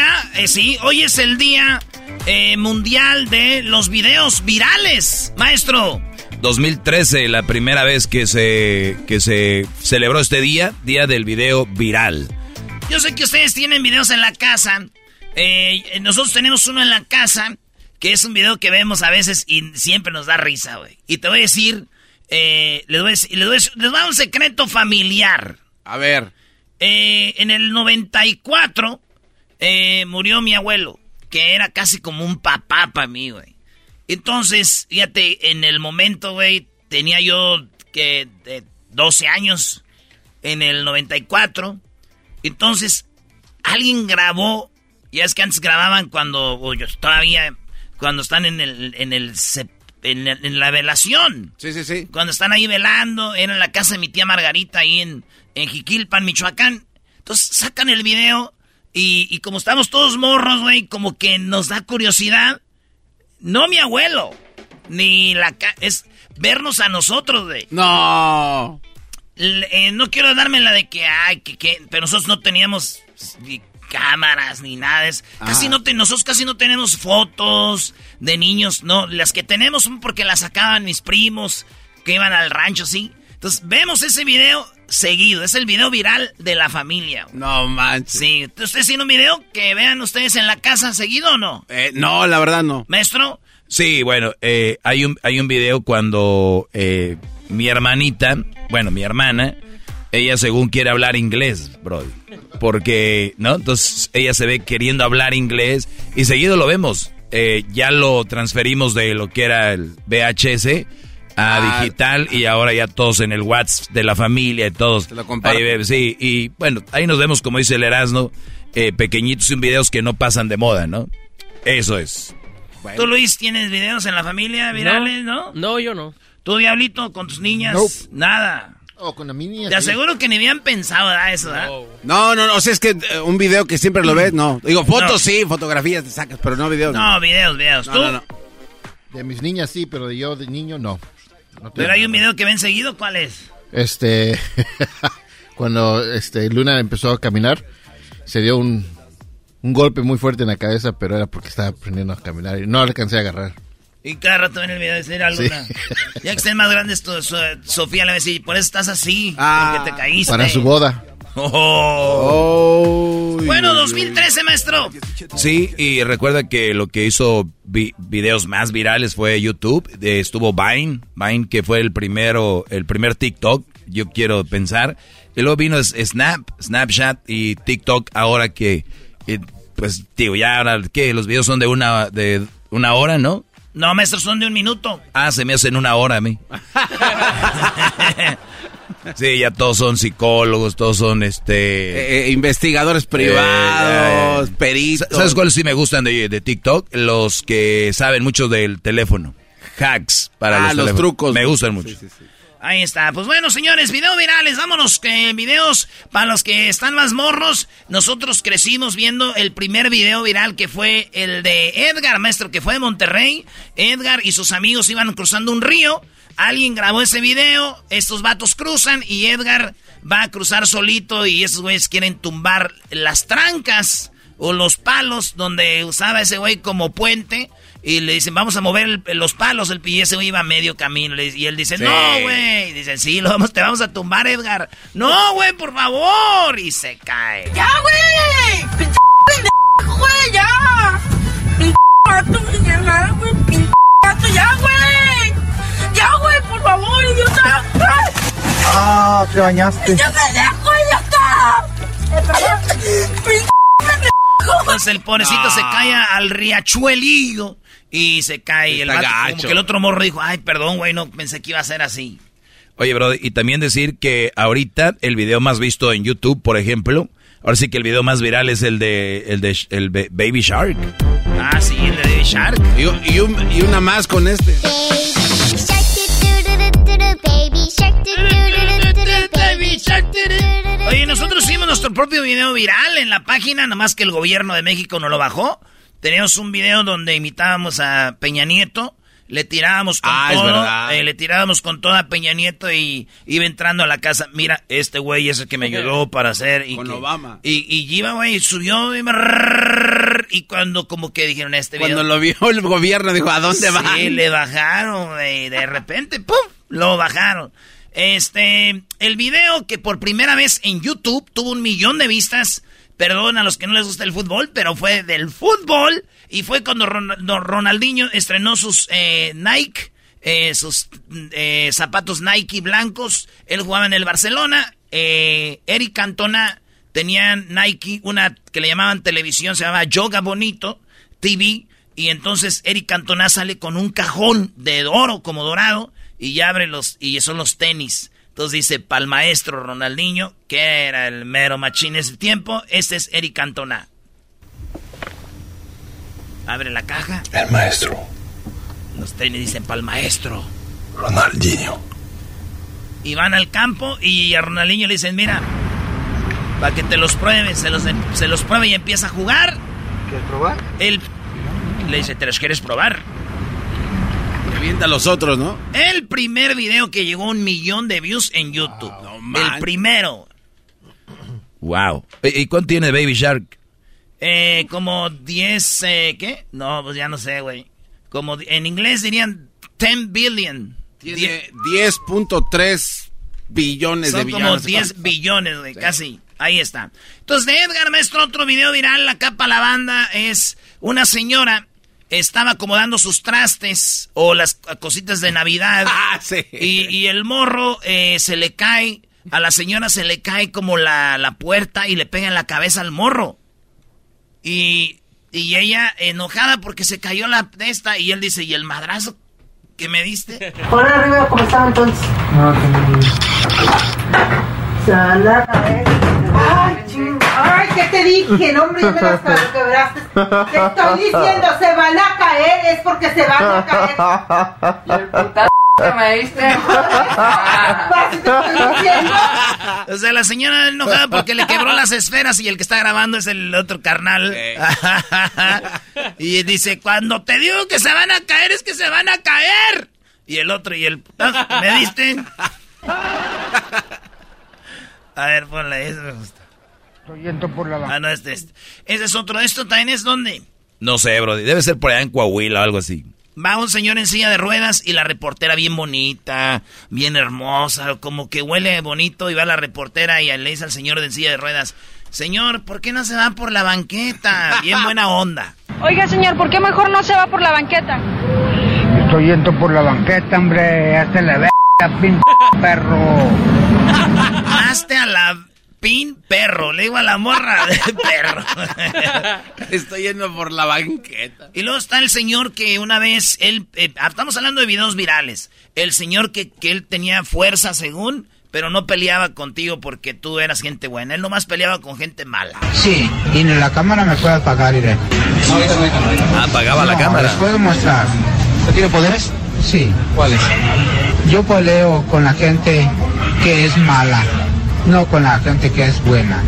Día? Eh, sí, hoy es el día eh, mundial de los videos virales. Maestro, 2013, la primera vez que se, que se celebró este día, Día del Video Viral. yo sé que ustedes tienen videos en la casa. Eh, nosotros tenemos uno en la casa, que es un video que vemos a veces y siempre nos da risa, güey. Y te voy a decir, eh, les, voy a decir- les voy a decir- les voy a dar un secreto familiar. A ver. Eh, en el 94 eh, murió mi abuelo, que era casi como un papá para mí, güey. Entonces, fíjate, en el momento, güey, tenía yo que de 12 años en el 94. Entonces, alguien grabó, ya es que antes grababan cuando, o yo todavía, cuando están en el, en el, sep- en, el- en la velación. Sí, sí, sí. Cuando están ahí velando, era en la casa de mi tía Margarita, ahí en, en Jiquilpan, Michoacán. Entonces sacan el video y, y como estamos todos morros, güey, como que nos da curiosidad. No mi abuelo, ni la... ca- es vernos a nosotros, güey. No. Eh, no quiero darme la de que, ay, que, que, pero nosotros no teníamos ni cámaras ni nada. Es, casi no te, nosotros casi no tenemos fotos de niños, no. Las que tenemos son porque las sacaban mis primos que iban al rancho, sí. Entonces vemos ese video seguido. Es el video viral de la familia. güey. No manches. Sí, ¿ustedes tienen un video que vean ustedes en la casa seguido o no? Eh, no, la verdad no. Maestro, Sí, bueno, eh, hay, un, hay un video cuando eh, mi hermanita, bueno, mi hermana, ella según quiere hablar inglés, bro. Porque, ¿no? Entonces ella se ve queriendo hablar inglés y seguido lo vemos. Eh, ya lo transferimos de lo que era el VHS a Ah. digital y ahora ya todos en el WhatsApp de la familia y todos. Te lo. Ahí ve- sí, y bueno, ahí nos vemos, como dice el Erasmo, eh, pequeñitos en videos que no pasan de moda, ¿no? Eso es. tú Luis, ¿tienes videos en la familia virales, no? No, yo no. ¿Tú, Diablito, con tus niñas? Nope. Nada. Oh, con la mini. Te aseguro que ni habían pensado ¿verdad, eso, ¿verdad? No, no, no. O sea, es que eh, un video que siempre lo ves, no. Digo, fotos No. sí, fotografías te sacas, pero no videos. No, videos, videos. No, ¿Tú? no, no. De mis niñas sí, pero de yo de niño no. No Pero hay un video que ven seguido, ¿cuál es? Este. cuando este, Luna empezó a caminar, se dio un, un golpe muy fuerte en la cabeza, pero era porque estaba aprendiendo a caminar y no alcancé a agarrar. Y cada rato ven el video de decir a Sí. Luna. Ya que estén más grandes, Sofía le va a decir, por eso estás así, Ah, porque te caíste. Para su boda. Oh. Oh, Bueno, 2013, maestro. Sí, y recuerda que lo que hizo vi- videos más virales fue YouTube. Eh, estuvo Vine, Vine que fue el primero, el primer TikTok, yo quiero pensar. Y luego vino Snap, Snapchat y TikTok ahora que, eh, pues, digo, ya ahora que los videos son de una, de una hora, ¿no? No, maestro, son de un minuto. Ah, se me hacen una hora a mí. sí, ya todos son psicólogos, todos son este... Eh, eh, investigadores privados, peritos. ¿Sabes cuáles sí me gustan de, de, TikTok? Los que saben mucho del teléfono. Hacks para ah, los, trucos. Me gustan mucho. Ahí está. Pues bueno, señores, video virales. Vámonos que videos para los que están más morros. Nosotros crecimos viendo el primer video viral que fue el de Edgar, maestro, que fue de Monterrey. Edgar y sus amigos iban cruzando un río. Alguien grabó ese video. Estos vatos cruzan y Edgar va a cruzar solito y esos güeyes quieren tumbar las trancas o los palos donde usaba ese güey como puente. Y le dicen, vamos a mover los palos. El y ese güey iba a medio camino. Y él dice, no, güey. Dicen, sí, lo vamos, te vamos a tumbar, Edgar. No, güey, por favor. Y se cae. ¡Ya, güey! ¡Pinche güey! ¡Ya! ¡Pinche gato, güey! Favor, idiota! ¡Ah, te bañaste! ¡Ya pendejo, idiota! ¡Pinche Entonces el pobrecito se cae al riachuelillo y se cae. El vato, como que el otro morro dijo, ay, perdón, güey, no pensé que iba a ser así. Oye, bro, y también decir que ahorita el video más visto en YouTube, por ejemplo, ahora sí que el video más viral es el de el de el Baby Shark. Ah, sí, el de Baby Shark. Y, y, un, y una más con este. Oye, nosotros hicimos nuestro propio video viral en la página, nomás que el gobierno de México no lo bajó. Teníamos un video donde imitábamos a Peña Nieto, le tirábamos con ah, todo, eh, le tirábamos con toda Peña Nieto y iba entrando a la casa. Mira, este güey es el que me ayudó para hacer. Y con Obama. Y, y iba, güey, subió y, y, cuando como que dijeron este video. Cuando lo vio el gobierno dijo, ¿a dónde va? Sí, le bajaron, güey, de repente, ¡pum! Lo bajaron. Este, el video que por primera vez en YouTube tuvo un millón de vistas. Perdón a los que no les gusta el fútbol, pero fue del fútbol. Y fue cuando Ronaldinho estrenó sus eh, Nike, eh, sus eh, zapatos Nike blancos. Él jugaba en el Barcelona. Eric Cantona tenía Nike, una que le llamaban televisión, se llamaba Yoga Bonito TV. Y entonces Eric Cantona sale con un cajón de oro, como dorado y ya abre los, y son los tenis. Entonces dice, pal maestro Ronaldinho, que era el mero machín ese tiempo, este es Eric Cantona. Abre la caja. El maestro. Los tenis dicen pal maestro. Ronaldinho. Y van al campo y a Ronaldinho le dicen, mira, para que te los pruebes, se los, se los pruebe y empieza a jugar. ¿Quieres probar? Él le dice, ¿te los quieres probar? A los otros, ¿no? El primer video que llegó a un millón de views en YouTube. el primero. Wow. ¿Y cuánto tiene Baby Shark? Eh, como 10, eh, ¿qué? No, pues ya no sé, güey. Como en inglés dirían 10 billion. Tiene 10.3 billones de billones. como 10 billones, güey, casi. Ahí está. Entonces, de Edgar Maestro, otro video viral, la capa la banda, es una señora estaba acomodando sus trastes o las cositas de Navidad. Ah, sí. y, el morro eh, se le cae, a la señora se le cae como la, la, puerta y le pega en la cabeza al morro. Y, y ella enojada porque se cayó la de esta y él dice, ¿y el madrazo que me diste? Por arriba, ¿cómo estaba entonces? No, Ay, Ay, ¿qué te dije? No, hombre, ya me las quebraste. Te estoy diciendo, se van a caer, es porque se van a caer. Y el que me diste. O sea, la señora enojada porque le quebró las esferas y el que está grabando es el otro carnal. y dice, cuando te digo que se van a caer, es que se van a caer. Y el otro y el... ¿Me diste? A ver, ponle, eso me gusta. Estoy yendo por la Ah, no, este, este. Ese es otro. ¿Esto también es dónde? No sé, bro. Debe ser por allá en Coahuila o algo así. Va un señor en silla de ruedas y la reportera bien bonita, bien hermosa, como que huele bonito y va la reportera y le dice al señor de silla de ruedas, señor, ¿por qué no se va por la banqueta? Bien buena onda. Oiga, señor, ¿por qué mejor no se va por la banqueta? Estoy yendo por la banqueta, hombre, hasta la pin perro. Hazte a la pin perro. Le digo a la morra de perro. Estoy yendo por la banqueta. Y luego está el señor que una vez, él, eh, estamos hablando de videos virales. El señor que, que él tenía fuerza según, pero no peleaba contigo porque tú eras gente buena. Él nomás peleaba con gente mala. Sí, y en la cámara me puede apagar, iré. Ah, apagaba la No, cámara. Les puedo mostrar. ¿Usted tiene poderes? Sí. ¿Cuáles? Yo peleo con la gente que es mala, no con la gente que es buena.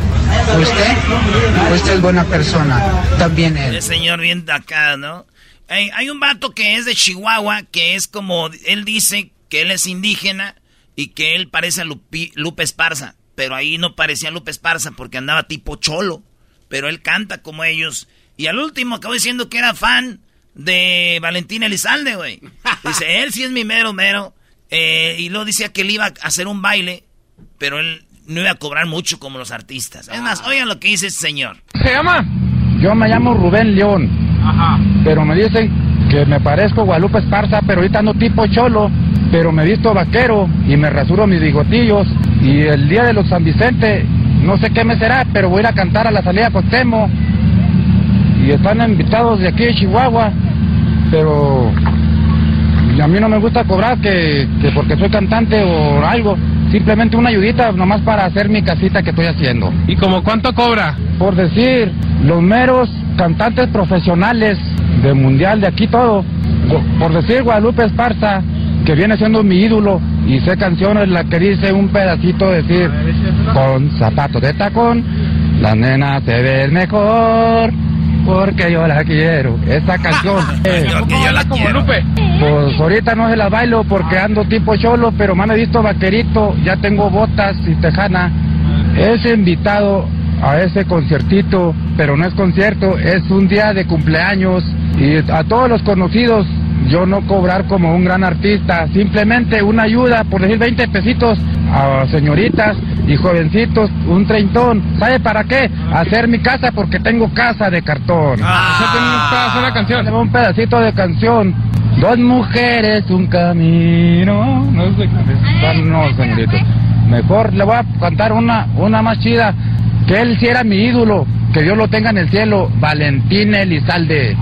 ¿Usted? Usted es buena persona. También él. El señor bien acá, ¿no? Hay, hay un vato que es de Chihuahua, que es como, él dice que él es indígena y que él parece a Lupi- Lupe Esparza, pero ahí no parecía Lupe Esparza porque andaba tipo cholo, pero él canta como ellos. Y al último acabó diciendo que era fan de Valentín Elizalde, güey. Dice, él sí es mi mero mero. Eh, y luego decía que él iba a hacer un baile, pero él no iba a cobrar mucho como los artistas. Es más, oigan lo que dice este señor. ¿Se llama? Yo me llamo Rubén León. Pero me dicen que me parezco Guadalupe Esparza, pero ahorita ando tipo cholo. Pero me visto vaquero y me rasuro mis bigotillos. Y el día de los San Vicente, no sé qué me será, pero voy a ir a cantar a la salida Costemo. Y están invitados de aquí de Chihuahua. Pero a mí no me gusta cobrar que, que porque soy cantante o algo. Simplemente una ayudita nomás para hacer mi casita que estoy haciendo. ¿Y como cuánto cobra? Por decir, los meros cantantes profesionales de mundial de aquí todo. Por decir Guadalupe Esparza, que viene siendo mi ídolo y sé canciones la que dice un pedacito decir con zapatos de tacón, la nena se ve mejor porque yo la quiero. Esa canción. Porque yo la quiero. pues ahorita no se las bailo porque ando tipo cholo, pero me han visto vaquerito, ya tengo botas y tejana. Es invitado a ese conciertito, pero no es concierto, es un día de cumpleaños y a todos los conocidos yo no cobrar como un gran artista, simplemente una ayuda, por decir 20 pesitos a señoritas y jovencitos, un treintón. ¿Sabe para qué? Hacer mi casa porque tengo casa de cartón. un pedazo de canción. Un pedacito de canción. Dos mujeres, un camino. No sé qué. No, señorito. Mejor le voy a cantar una, una más chida. Que él sí era mi ídolo. Que Dios lo tenga en el cielo. Valentín Elizalde.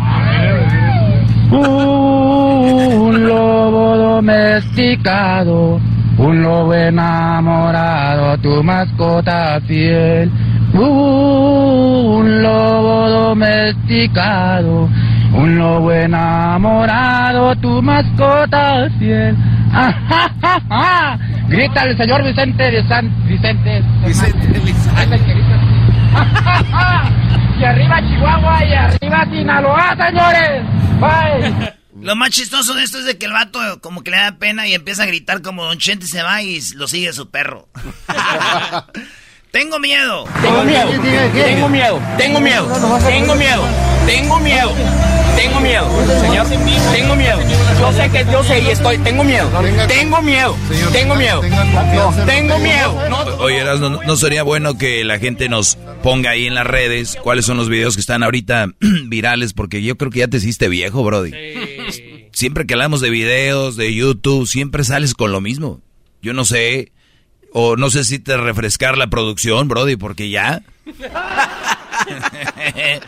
Un lobo domesticado, un lobo enamorado, tu mascota fiel. Un lobo domesticado, un lobo enamorado, tu mascota fiel. ¡Ah, ja, ja, ja! Grita el señor Vicente de San Vicente. Vicente Y arriba Chihuahua y arriba Sinaloa, señores. Bye. Lo más chistoso de esto es de que el vato como que le da pena y empieza a gritar como Don Chente se va y lo sigue su perro. Tengo miedo. Tengo miedo, tengo miedo, tengo miedo, tengo miedo, tengo miedo, tengo miedo, señor, tengo miedo. Yo sé que yo sé y estoy, tengo miedo, tengo miedo, tengo miedo, no, tengo miedo. No, Oye, ¿no, no sería bueno que la gente nos ponga ahí en las redes cuáles son los videos que están ahorita virales? Porque yo creo que ya te hiciste viejo, Brody. Siempre que hablamos de videos, de YouTube, siempre sales con lo mismo. Yo no sé, o no sé si te refrescar la producción, Brody, porque ya...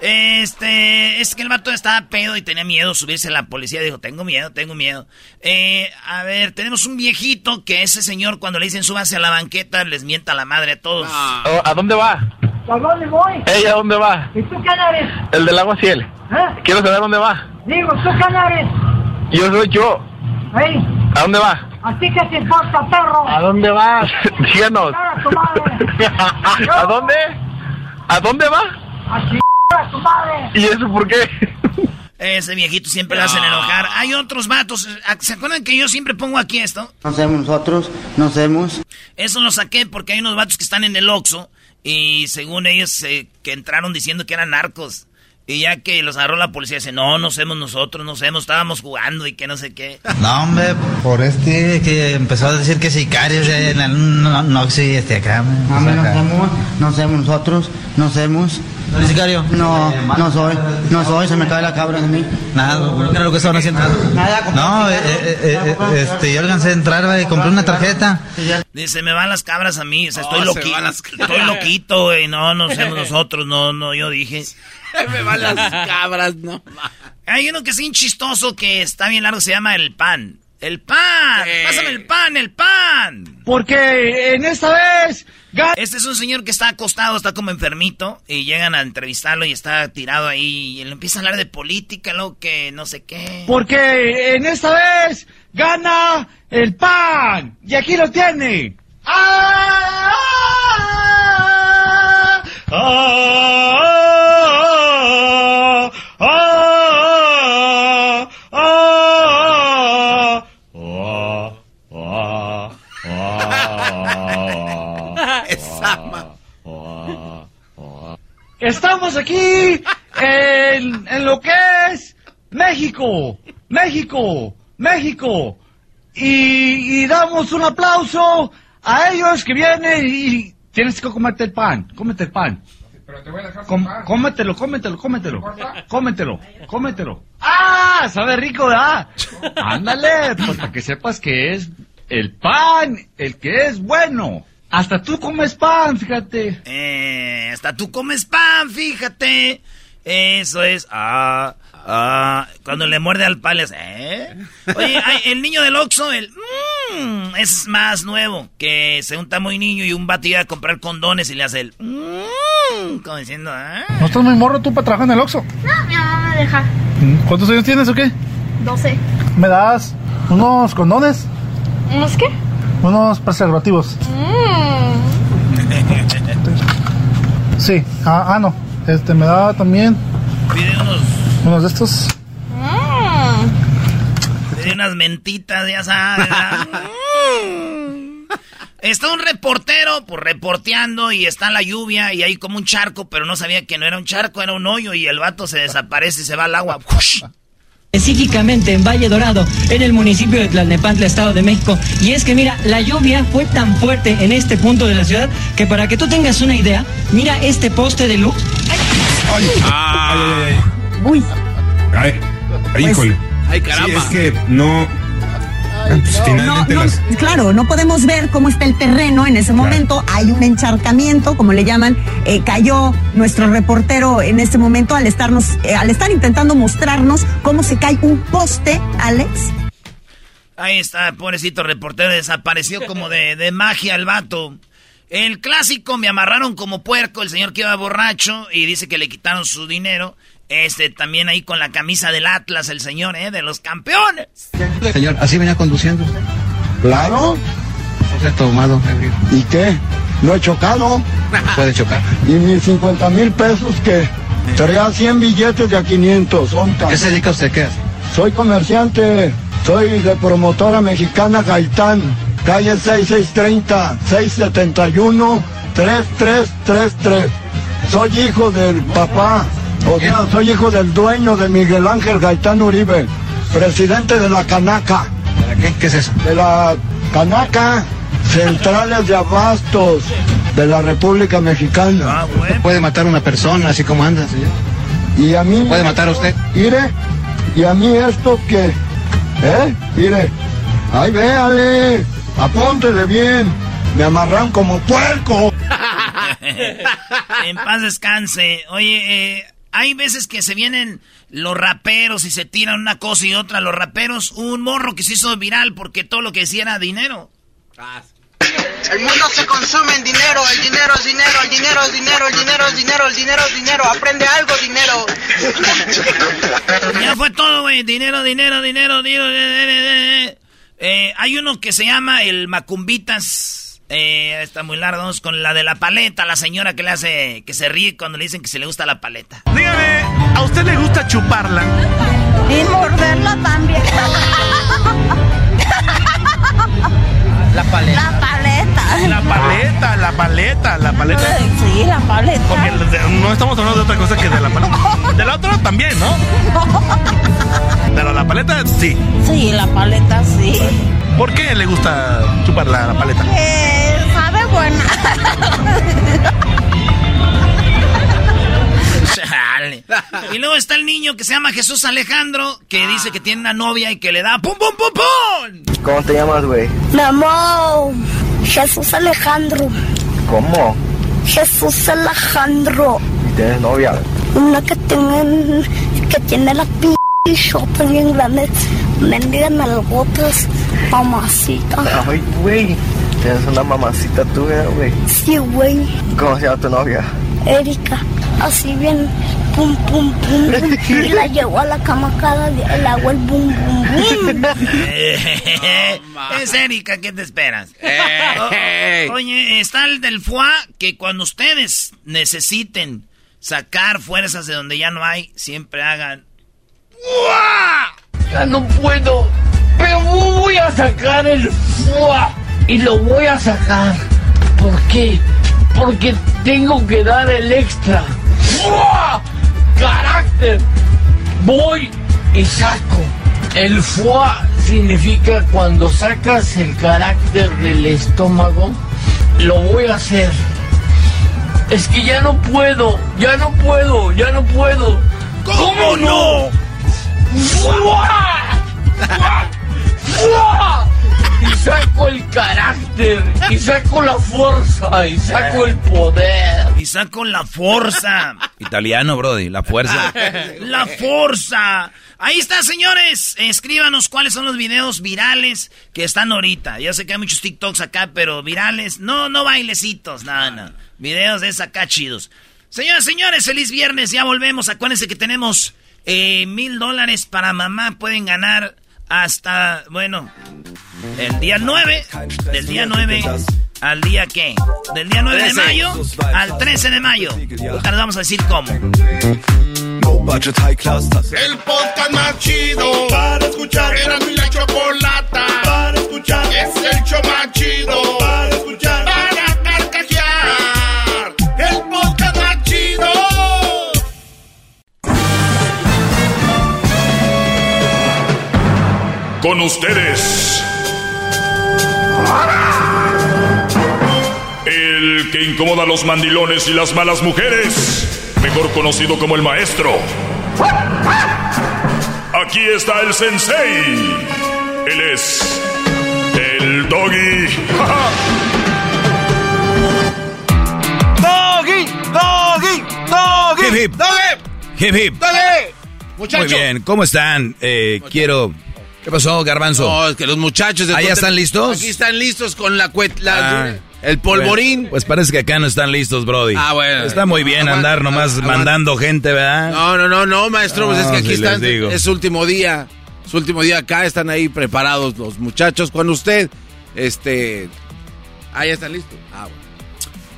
Este, es que el vato estaba pedo y tenía miedo de subirse a la policía. Dijo, tengo miedo, tengo miedo. Eh, a ver, tenemos un viejito que ese señor cuando le dicen súbase a la banqueta les mienta la madre a todos. Oh, ¿A dónde va? ¿A dónde voy? ¿Ella a dónde va? ¿Y tú quién eres? El del agua ciel. ¿Eh? Quiero saber dónde va. Digo, ¿tú quién eres? Yo soy yo. ¿Eh? ¿A dónde va? ¿A ti qué te importa, perro? ¿A dónde va? Díganos. ¡A tu madre! ¿A dónde? ¿A dónde va? ¡A chingar a tu madre! ¿Y eso por qué? Ese viejito siempre lo hacen enojar. Hay otros vatos. ¿Se acuerdan que yo siempre pongo aquí esto? No sabemos nosotros, no sabemos. Eso lo saqué porque hay unos vatos que están en el Oxxo y según ellos eh, que entraron diciendo que eran narcos. Y ya que los agarró la policía, dice, no, no somos nosotros, no somos, estábamos jugando y que no sé qué. No, hombre, por este que empezó a decir que sicarios, eh, no, no, no, sí, este acá. No, hombre, no somos, no somos nosotros, no somos. ¿No eres sicario? No, no soy, no soy, se me cae la cabra de mí. Nada, ¿qué era lo que estaban haciendo? Nada, No, eh, eh, eh, eh, este, yo alcancé a entrar y compré una tarjeta. Dice, me van las cabras a mí, o sea, estoy Oh, se loquito, van las estoy loquito, güey, no, no somos nosotros, no, no, yo dije. Me van las cabras, no. Hay uno que es bien chistoso, que está bien largo, se llama el pan. El pan, pásame el pan, el pan. Porque en esta vez Este es un señor que está acostado, está como enfermito, y llegan a entrevistarlo y está tirado ahí, y él empieza a hablar de política, lo que no sé qué. Porque en esta vez gana el pan. Y aquí lo tiene. ¡Ah! Estamos aquí en, en lo que es México, México, México. Y, y damos un aplauso a ellos que vienen y tienes que comerte el pan, cómete el pan. Com- cómetelo, cómetelo, cómetelo, cómetelo, cómetelo. ¡Ah! Sabe rico, ¿verdad? Ándale, pues para que sepas que es el pan el que es bueno. Hasta tú comes pan, fíjate. Eh, hasta tú comes pan, fíjate. Eso es. Ah, ah. Cuando le muerde al hace, ¿eh? Oye, ay, el niño del Oxxo, el. mm, es más nuevo. Que se unta muy niño y un vato iba a comprar condones y le hace el. mm, como diciendo, ¿ah? ¿No estás muy morro tú para trabajar en el Oxxo? No, mi mamá me deja. ¿Cuántos años tienes o qué? 12. ¿Me das unos condones? ¿Unos qué? Unos preservativos. Mm. Sí. Ah, ah, no. Este, me da también Pide unos. Unos de estos. Mm. Pide unas mentitas, ya sabes. Mm. Está un reportero, pues reporteando y está la lluvia y hay como un charco, pero no sabía que no era un charco, era un hoyo y el vato se desaparece y se va al agua. ¡Ush! específicamente en Valle Dorado, en el municipio de Tlalnepantla, Estado de México. Y es que mira, la lluvia fue tan fuerte en este punto de la ciudad que para que tú tengas una idea, mira este poste de luz. Uy. Ay, ay, híjole. Ay, Sí, caramba. es que no. Pues, no, las. claro, no podemos ver cómo está el terreno en ese momento. Hay un encharcamiento, como le llaman. Eh, cayó nuestro reportero en este momento al estarnos, eh, al estar intentando mostrarnos cómo se cae un poste, Alex. Ahí está, pobrecito reportero, desapareció como de, de magia el vato. El clásico, me amarraron como puerco, el señor que iba borracho y dice que le quitaron su dinero. Este, también ahí con la camisa del Atlas, el señor, ¿eh? De los campeones. Señor, ¿así venía conduciendo usted? Claro. O sea, tomado, ebrio. ¿Y qué? ¿No he chocado? Puede chocar. ¿Y mis 50 mil pesos qué? Traía 100 billetes de a 500. ¿son ¿Qué se dedica usted? ¿Qué hace? Soy comerciante. Soy de promotora mexicana Gaitán. Calle 6630, 671, 3333. Soy hijo del papá. O sea, soy hijo del dueño de Miguel Ángel Gaitán Uribe, presidente de la Canaca. ¿Para qué? ¿Qué es eso? De la Canaca, centrales de abastos de la República Mexicana. Ah, Puede matar a una persona así como anda, señor. Y a mí... ¿Puede matar a usted? Mire, y a mí esto que... ¿Eh? Mire, ay, véale, apúntele bien, me amarran como puerco. en paz descanse. Oye, eh, hay veces que se vienen los raperos y se tiran una cosa y otra. Los raperos, un morro que se hizo viral porque todo lo que decía era dinero. El mundo se consume en dinero, el dinero es dinero, el dinero es dinero, el dinero es dinero, el dinero es dinero, aprende algo, dinero. Ya fue todo, güey. Dinero, dinero, dinero, dinero. dinero, dinero. Eh, hay uno que se llama el Macumbitas. Eh, está muy largo. Vamos con la de la paleta. La señora que le hace. que se ríe cuando le dicen que se le gusta la paleta. Dígame, ¿a usted le gusta chuparla? Y morderla también. La paleta. La paleta. La paleta, la paleta, la paleta. Sí, la paleta. Porque no estamos hablando de otra cosa que de la paleta. De la otra también, ¿no? Pero la paleta sí. Sí, la paleta sí. ¿Por qué le gusta chupar la, la paleta? Eh, sabe buena. Chale. Y luego está el niño que se llama Jesús Alejandro, que dice que tiene una novia y que le da pum pum pum pum. ¿Cómo te llamas, güey? Mi amor, Jesús Alejandro. ¿Cómo? Jesús Alejandro. ¿Tienes novia? Una que tiene, que tiene la p shota bien grande. Mendigan algotas, mamacita. Ay, güey. Tienes una mamacita tuya, güey. Sí, güey. ¿Cómo se llama tu novia? Erika, así bien, pum, pum, pum, pum. Y la llevo a la cama cada día, le hago el bum, bum, bum. es Erika, ¿qué te esperas? O- oye, está el del foie, que cuando ustedes necesiten sacar fuerzas de donde ya no hay, siempre hagan... Ya no puedo, pero voy a sacar el fuá y lo voy a sacar. ¿Por qué? Porque tengo que dar el extra. ¡Fua! ¡Carácter! Voy y saco. El foie significa cuando sacas el carácter del estómago, lo voy a hacer. Es que ya no puedo, ya no puedo, ya no puedo. ¿Cómo, no? Y saco el carácter, y saco la fuerza, y saco el poder. Y saco la fuerza. Italiano, Brody, la fuerza. La fuerza. Ahí está, señores. Escríbanos cuáles son los videos virales que están ahorita. Ya sé que hay muchos TikToks acá, pero virales. No, no bailecitos, no, no. Videos de esa acá chidos. Señores, señores, feliz viernes. Ya volvemos. Acuérdense que tenemos eh, mil dólares para mamá. Pueden ganar hasta, bueno, el día 9. Del día 9 al día qué? Del día 9 de 13. mayo al 13 de mayo. Ahorita les vamos a decir cómo. El podcast más chido para escuchar. Era mi la chocolata para escuchar. Es el show más Con ustedes. El que incomoda a los mandilones y las malas mujeres. Mejor conocido como el maestro. Aquí está el sensei. Él es. El doggy. ¡Doggy! ¡Doggy! ¡Doggy! Hip, hip. ¡Doggy! Hip, hip. ¡Doggy! Muchacho. Muy bien, ¿cómo están? Eh, quiero... ¿Qué pasó, Garbanzo? No, es que los muchachos... del ¿Ah, ya Conte- están listos? Aquí están listos con la cuet... la- Ah, el polvorín. Pues, pues parece que acá no están listos, Brody. Ah, bueno. Está muy bien Aguanta, andar nomás aguanta. mandando gente, ¿verdad? No, no, no, no, maestro, pues es que aquí si están, digo. es su último día, su último día acá, están ahí preparados los muchachos. Cuando usted, este, ah, ya están listos. Ah, bueno.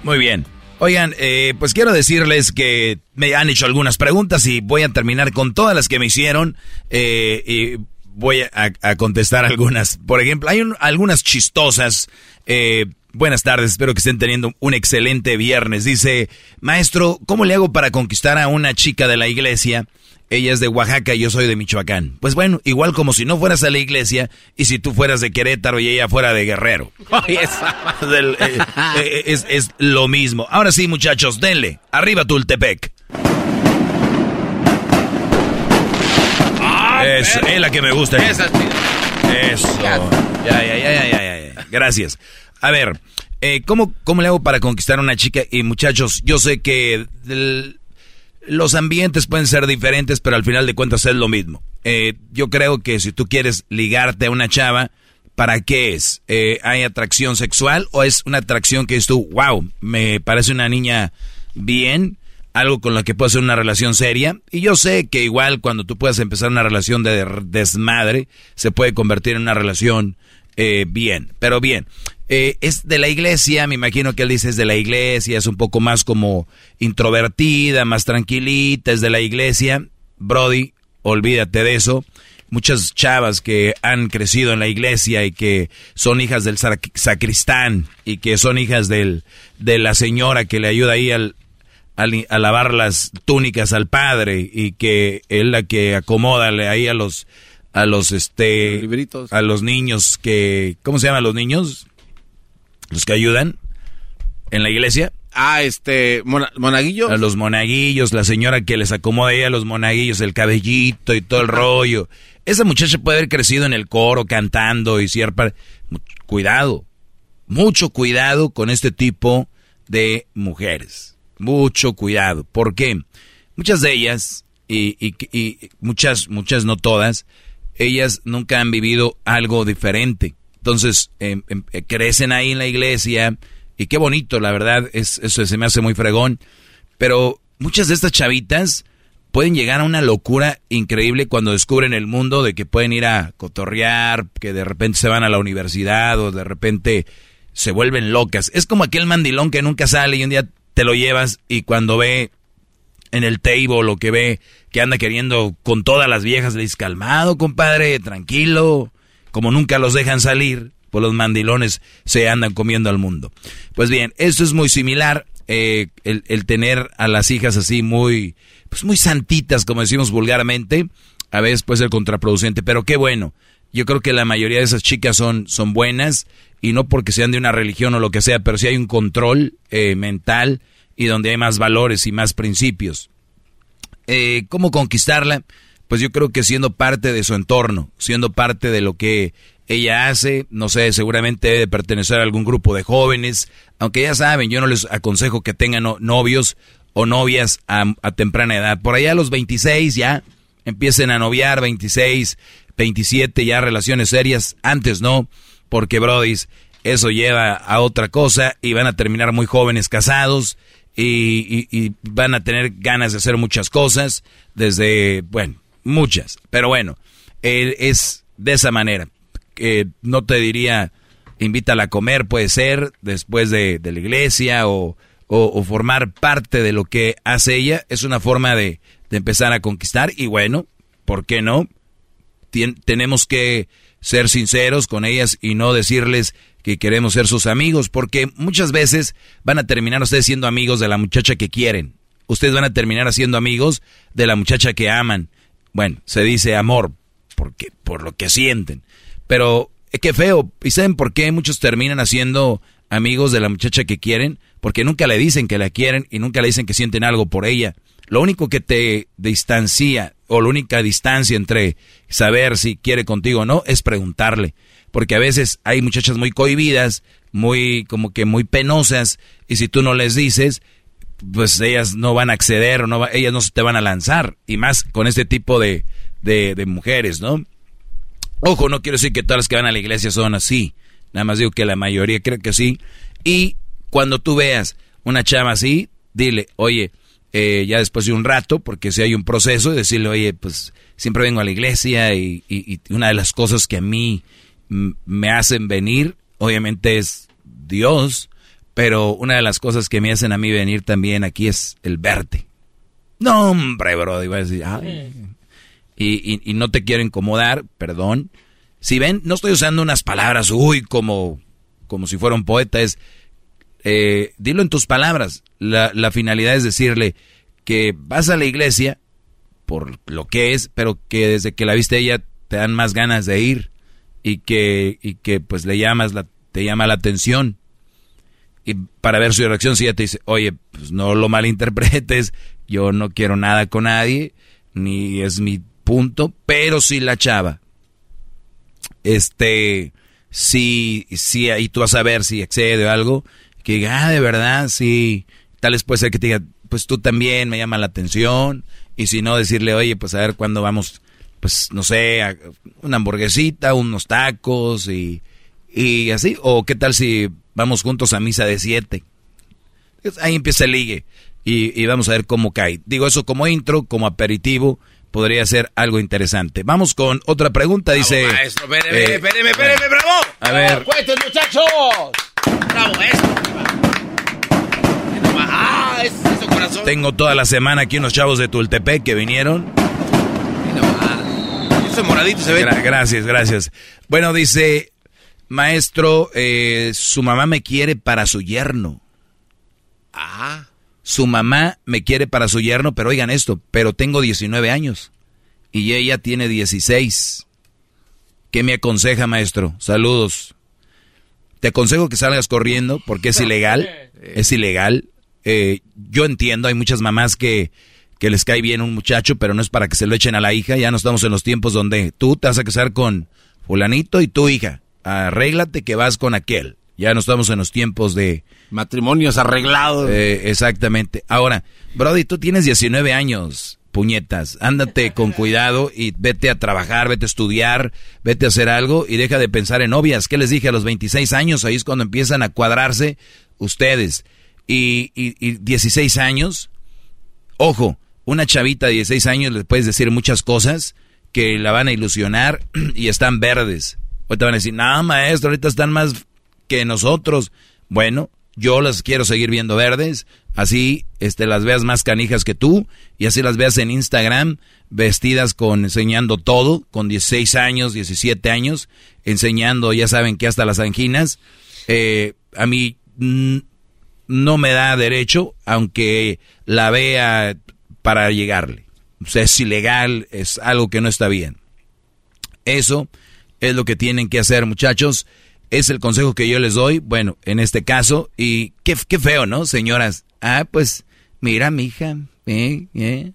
Muy bien. Oigan, eh, pues quiero decirles que me han hecho algunas preguntas y voy a terminar con todas las que me hicieron eh, y voy a, a contestar algunas. Por ejemplo, hay un- algunas chistosas. Eh, buenas tardes, espero que estén teniendo un excelente viernes. Dice, maestro, ¿cómo le hago para conquistar a una chica de la iglesia? Ella es de Oaxaca y yo soy de Michoacán. Pues bueno, igual como si no fueras a la iglesia y si tú fueras de Querétaro y ella fuera de Guerrero. Eh, eh, es, es lo mismo. Ahora sí, muchachos, denle. Arriba Tultepec. Eso, es la que me gusta. Esa es. Eso. Ya, ya, ya, ya, ya, ya, ya. Gracias. A ver, eh, ¿cómo, ¿cómo le hago para conquistar a una chica? Y muchachos, yo sé que los ambientes pueden ser diferentes, pero al final de cuentas es lo mismo. Eh, yo creo que si tú quieres ligarte a una chava, ¿para qué es? Eh, ¿Hay atracción sexual o es una atracción que es tú, wow, me parece una niña bien? Algo con lo que puede ser una relación seria. Y yo sé que igual cuando tú puedas empezar una relación de desmadre, se puede convertir en una relación eh, bien. Pero bien, eh, es de la iglesia, me imagino que él dice es de la iglesia, es un poco más como introvertida, más tranquilita, es de la iglesia. Brody, olvídate de eso. muchas chavas que han crecido en la iglesia y que son hijas del sac- sacristán y que son hijas del, de la señora que le ayuda ahí al- a lavar las túnicas al padre y que es la que acomoda ahí a los a los este a los niños que ¿cómo se llaman los niños? Los que ayudan en la iglesia. Ah, este, mona- monaguillo. A los monaguillos, la señora que les acomoda ahí a los monaguillos, el cabellito y todo el rollo. Esa muchacha puede haber crecido en el coro cantando y cierta... Cuidado, mucho cuidado con este tipo de mujeres. Mucho cuidado. ¿Por qué? Muchas de ellas, y, y- y muchas, muchas no todas, ellas nunca han vivido algo diferente. Entonces, em, em, eh, crecen ahí en la iglesia, y qué bonito, la verdad, es, eso se me hace muy fregón. Pero muchas de estas chavitas pueden llegar a una locura increíble cuando descubren el mundo de que pueden ir a cotorrear, que de repente se van a la universidad o de repente se vuelven locas. Es como aquel mandilón que nunca sale y un día te lo llevas y cuando ve en el table lo que ve que anda queriendo con todas las viejas, le dices, calmado, compadre, tranquilo, como nunca los dejan salir, pues los mandilones se andan comiendo al mundo. Pues bien, esto es muy similar, eh, el, el tener a las hijas así muy, pues muy santitas, como decimos vulgarmente, a veces puede ser contraproducente, pero qué bueno. Yo creo que la mayoría de esas chicas son, son buenas y no porque sean de una religión o lo que sea, pero sí hay un control eh, mental y donde hay más valores y más principios. Eh, ¿Cómo conquistarla? Pues yo creo que siendo parte de su entorno, siendo parte de lo que ella hace, no sé, seguramente debe pertenecer a algún grupo de jóvenes, aunque ya saben, yo no les aconsejo que tengan no- novios o novias a, a temprana edad. Por allá a los 26 ya empiecen a noviar, 26, 27 ya relaciones serias, antes no, porque brodis, eso lleva a otra cosa y van a terminar muy jóvenes casados y, van a tener ganas de hacer muchas cosas, desde, bueno, muchas, pero bueno, eh, es de esa manera. que no te diría, invítala a comer, puede ser, después de, la iglesia o, o- formar parte de lo que hace ella, es una forma de, empezar a conquistar y bueno, ¿por qué no? Tenemos que ser sinceros con ellas y no decirles que queremos ser sus amigos, porque muchas veces van a terminar ustedes siendo amigos de la muchacha que quieren. Ustedes van a terminar siendo amigos de la muchacha que aman. Bueno, se dice amor, porque por lo que sienten. Pero es que feo. ¿Y saben por qué muchos terminan haciendo amigos de la muchacha que quieren? Porque nunca le dicen que la quieren y nunca le dicen que sienten algo por ella. Lo único que te distancia o la única distancia entre saber si quiere contigo o no es preguntarle. Porque a veces hay muchachas muy cohibidas, muy como que muy penosas y si tú no les dices, pues ellas no van a acceder, o no va- ellas no se te van a lanzar. Y más con este tipo de, de, mujeres, ¿no? Ojo, no quiero decir que todas las que van a la iglesia son así. Nada más digo que la mayoría creo que sí. Y cuando tú veas una chava así, dile, oye, eh, ya después de un rato, porque si hay un proceso, decirle, oye, pues siempre vengo a la iglesia y, y- y una de las cosas que a mí me hacen venir, obviamente es Dios, pero una de las cosas que me hacen a mí venir también aquí es el verte. No, hombre, bro, iba a decir, ay, y, y- y no te quiero incomodar, perdón. Si ven, no estoy usando unas palabras, uy, como, como si fuera un poeta, es, eh, dilo en tus palabras. La, la finalidad es decirle que vas a la iglesia por lo que es, pero que desde que la viste ella te dan más ganas de ir y que, y que pues le llamas la, te llama la atención. Y para ver su reacción, si ella te dice, oye, pues no lo malinterpretes, yo no quiero nada con nadie, ni es mi punto, pero si la chava, este, si, si ahí tú vas a ver si excede o algo, que diga, ah, de verdad, sí, tal vez puede ser que te diga, pues tú también me llama la atención, y si no, decirle, oye, pues a ver cuándo vamos, pues no sé, a una hamburguesita, unos tacos y, y así, o qué tal si vamos juntos a misa de siete. Ahí empieza el ligue y, y vamos a ver cómo cae. Digo eso como intro, como aperitivo, podría ser algo interesante. Vamos con otra pregunta, dice... Maestro, espéreme, eh, espéreme, espéreme, bravo. A ver. ¡Fuertes, muchachos! ¡Ah, es eso, corazón! Tengo toda la semana aquí unos chavos de Tultepec que vinieron. moradito, se ve. Gra- gracias, gracias. Bueno, dice, maestro, eh, su mamá me quiere para su yerno. Ah. Su mamá me quiere para su yerno, pero oigan esto, pero tengo 19 años y ella tiene 16. ¿Qué me aconseja, maestro? Saludos. Te aconsejo que salgas corriendo porque es ilegal. Es ilegal. Eh, yo entiendo, hay muchas mamás que, que les cae bien un muchacho, pero no es para que se lo echen a la hija. Ya no estamos en los tiempos donde tú te vas a casar con fulanito y tu hija. Arréglate que vas con aquel. Ya no estamos en los tiempos de... Matrimonios arreglados. Eh, exactamente. Ahora, Brody, tú tienes 19 años, puñetas. Ándate con cuidado y vete a trabajar, vete a estudiar, vete a hacer algo y deja de pensar en novias. ¿Qué les dije a los 26 años? Ahí es cuando empiezan a cuadrarse ustedes. Y, y, y 16 años, ojo, una chavita de 16 años le puedes decir muchas cosas que la van a ilusionar y están verdes. Ahorita van a decir, no, maestro, ahorita están más que nosotros. Bueno, yo las quiero seguir viendo verdes, así este, las veas más canijas que tú, y así las veas en Instagram, vestidas con, enseñando todo, con 16 años, 17 años, enseñando, ya saben que hasta las anginas. Eh, a mí no me da derecho, aunque la vea para llegarle. O sea, es ilegal, es algo que no está bien. Eso es lo que tienen que hacer, muchachos. Es el consejo que yo les doy, bueno, en este caso, y qué, qué feo, ¿no, señoras? Ah, pues, mira, mija, eh, eh.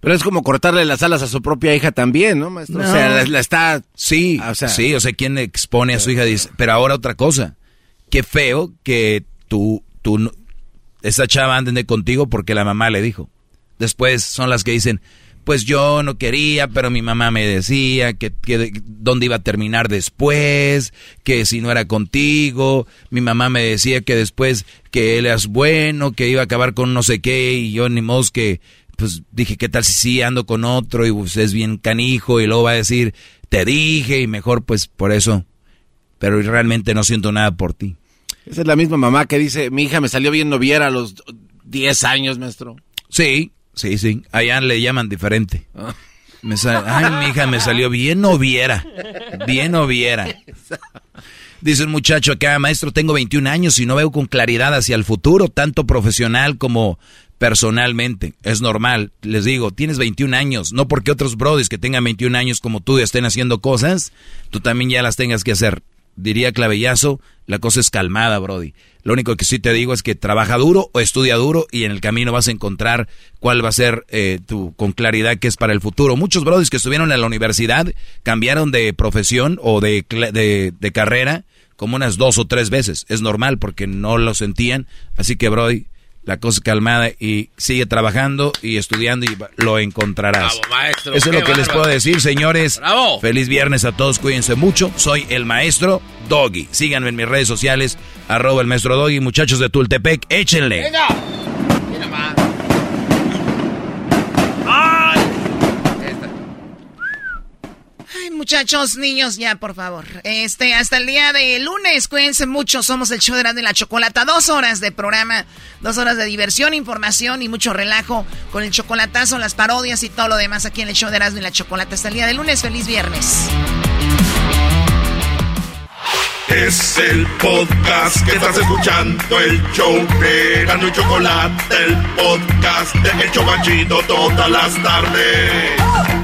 Pero es como cortarle las alas a su propia hija también, ¿no, maestro? No. O sea, la, la está... Sí, o sea- sí, o sea, quien expone a su hija dice, pero ahora otra cosa, qué feo que tú, tú, esa chava ande contigo porque la mamá le dijo. Después son las que dicen, pues yo no quería, pero mi mamá me decía que, que dónde iba a terminar después, que si no era contigo, mi mamá me decía que después que él es bueno, que iba a acabar con no sé qué, y yo ni modo que, pues dije, ¿qué tal si sí ando con otro? Y pues es bien canijo, y luego va a decir, te dije, y mejor pues por eso, pero realmente no siento nada por ti. Esa es la misma mamá que dice, mi hija me salió bien noviera a los 10 años, maestro. Sí, sí, sí. Allá le llaman diferente. Me Ay, mi hija me salió bien noviera. Bien noviera. Dice un muchacho acá, maestro, tengo 21 años y no veo con claridad hacia el futuro, tanto profesional como personalmente. Es normal, les digo, tienes 21 años, no porque otros brodis que tengan 21 años como tú estén haciendo cosas, tú también ya las tengas que hacer. Diría clavellazo, la cosa es calmada, Brody. Lo único que sí te digo es que trabaja duro o estudia duro y en el camino vas a encontrar cuál va a ser eh, tu con claridad que es para el futuro. Muchos brodis que estuvieron en la universidad cambiaron de profesión o de, de carrera como unas dos o tres veces. Es normal porque no lo sentían. Así que, Brody, la cosa calmada y sigue trabajando y estudiando y lo encontrarás. Bravo, maestro, Eso es lo que les puedo decir, señores. Bravo. Feliz viernes a todos, cuídense mucho. Soy el maestro Doggy. Síganme en mis redes sociales, arroba el maestro Doggy. Muchachos de Tultepec, échenle. Muchachos, niños, ya, por favor. Este, hasta el día de lunes, cuídense mucho. Somos el show de Erasmo y la Chocolata. Dos horas de programa, dos horas de diversión, información y mucho relajo con el chocolatazo, las parodias y todo lo demás aquí en el show de Erasmo y la Chocolata. Hasta el día de lunes, feliz viernes. Es el podcast que estás escuchando, el show de Erasmo y Chocolate, el podcast de El Chobachito todas las tardes.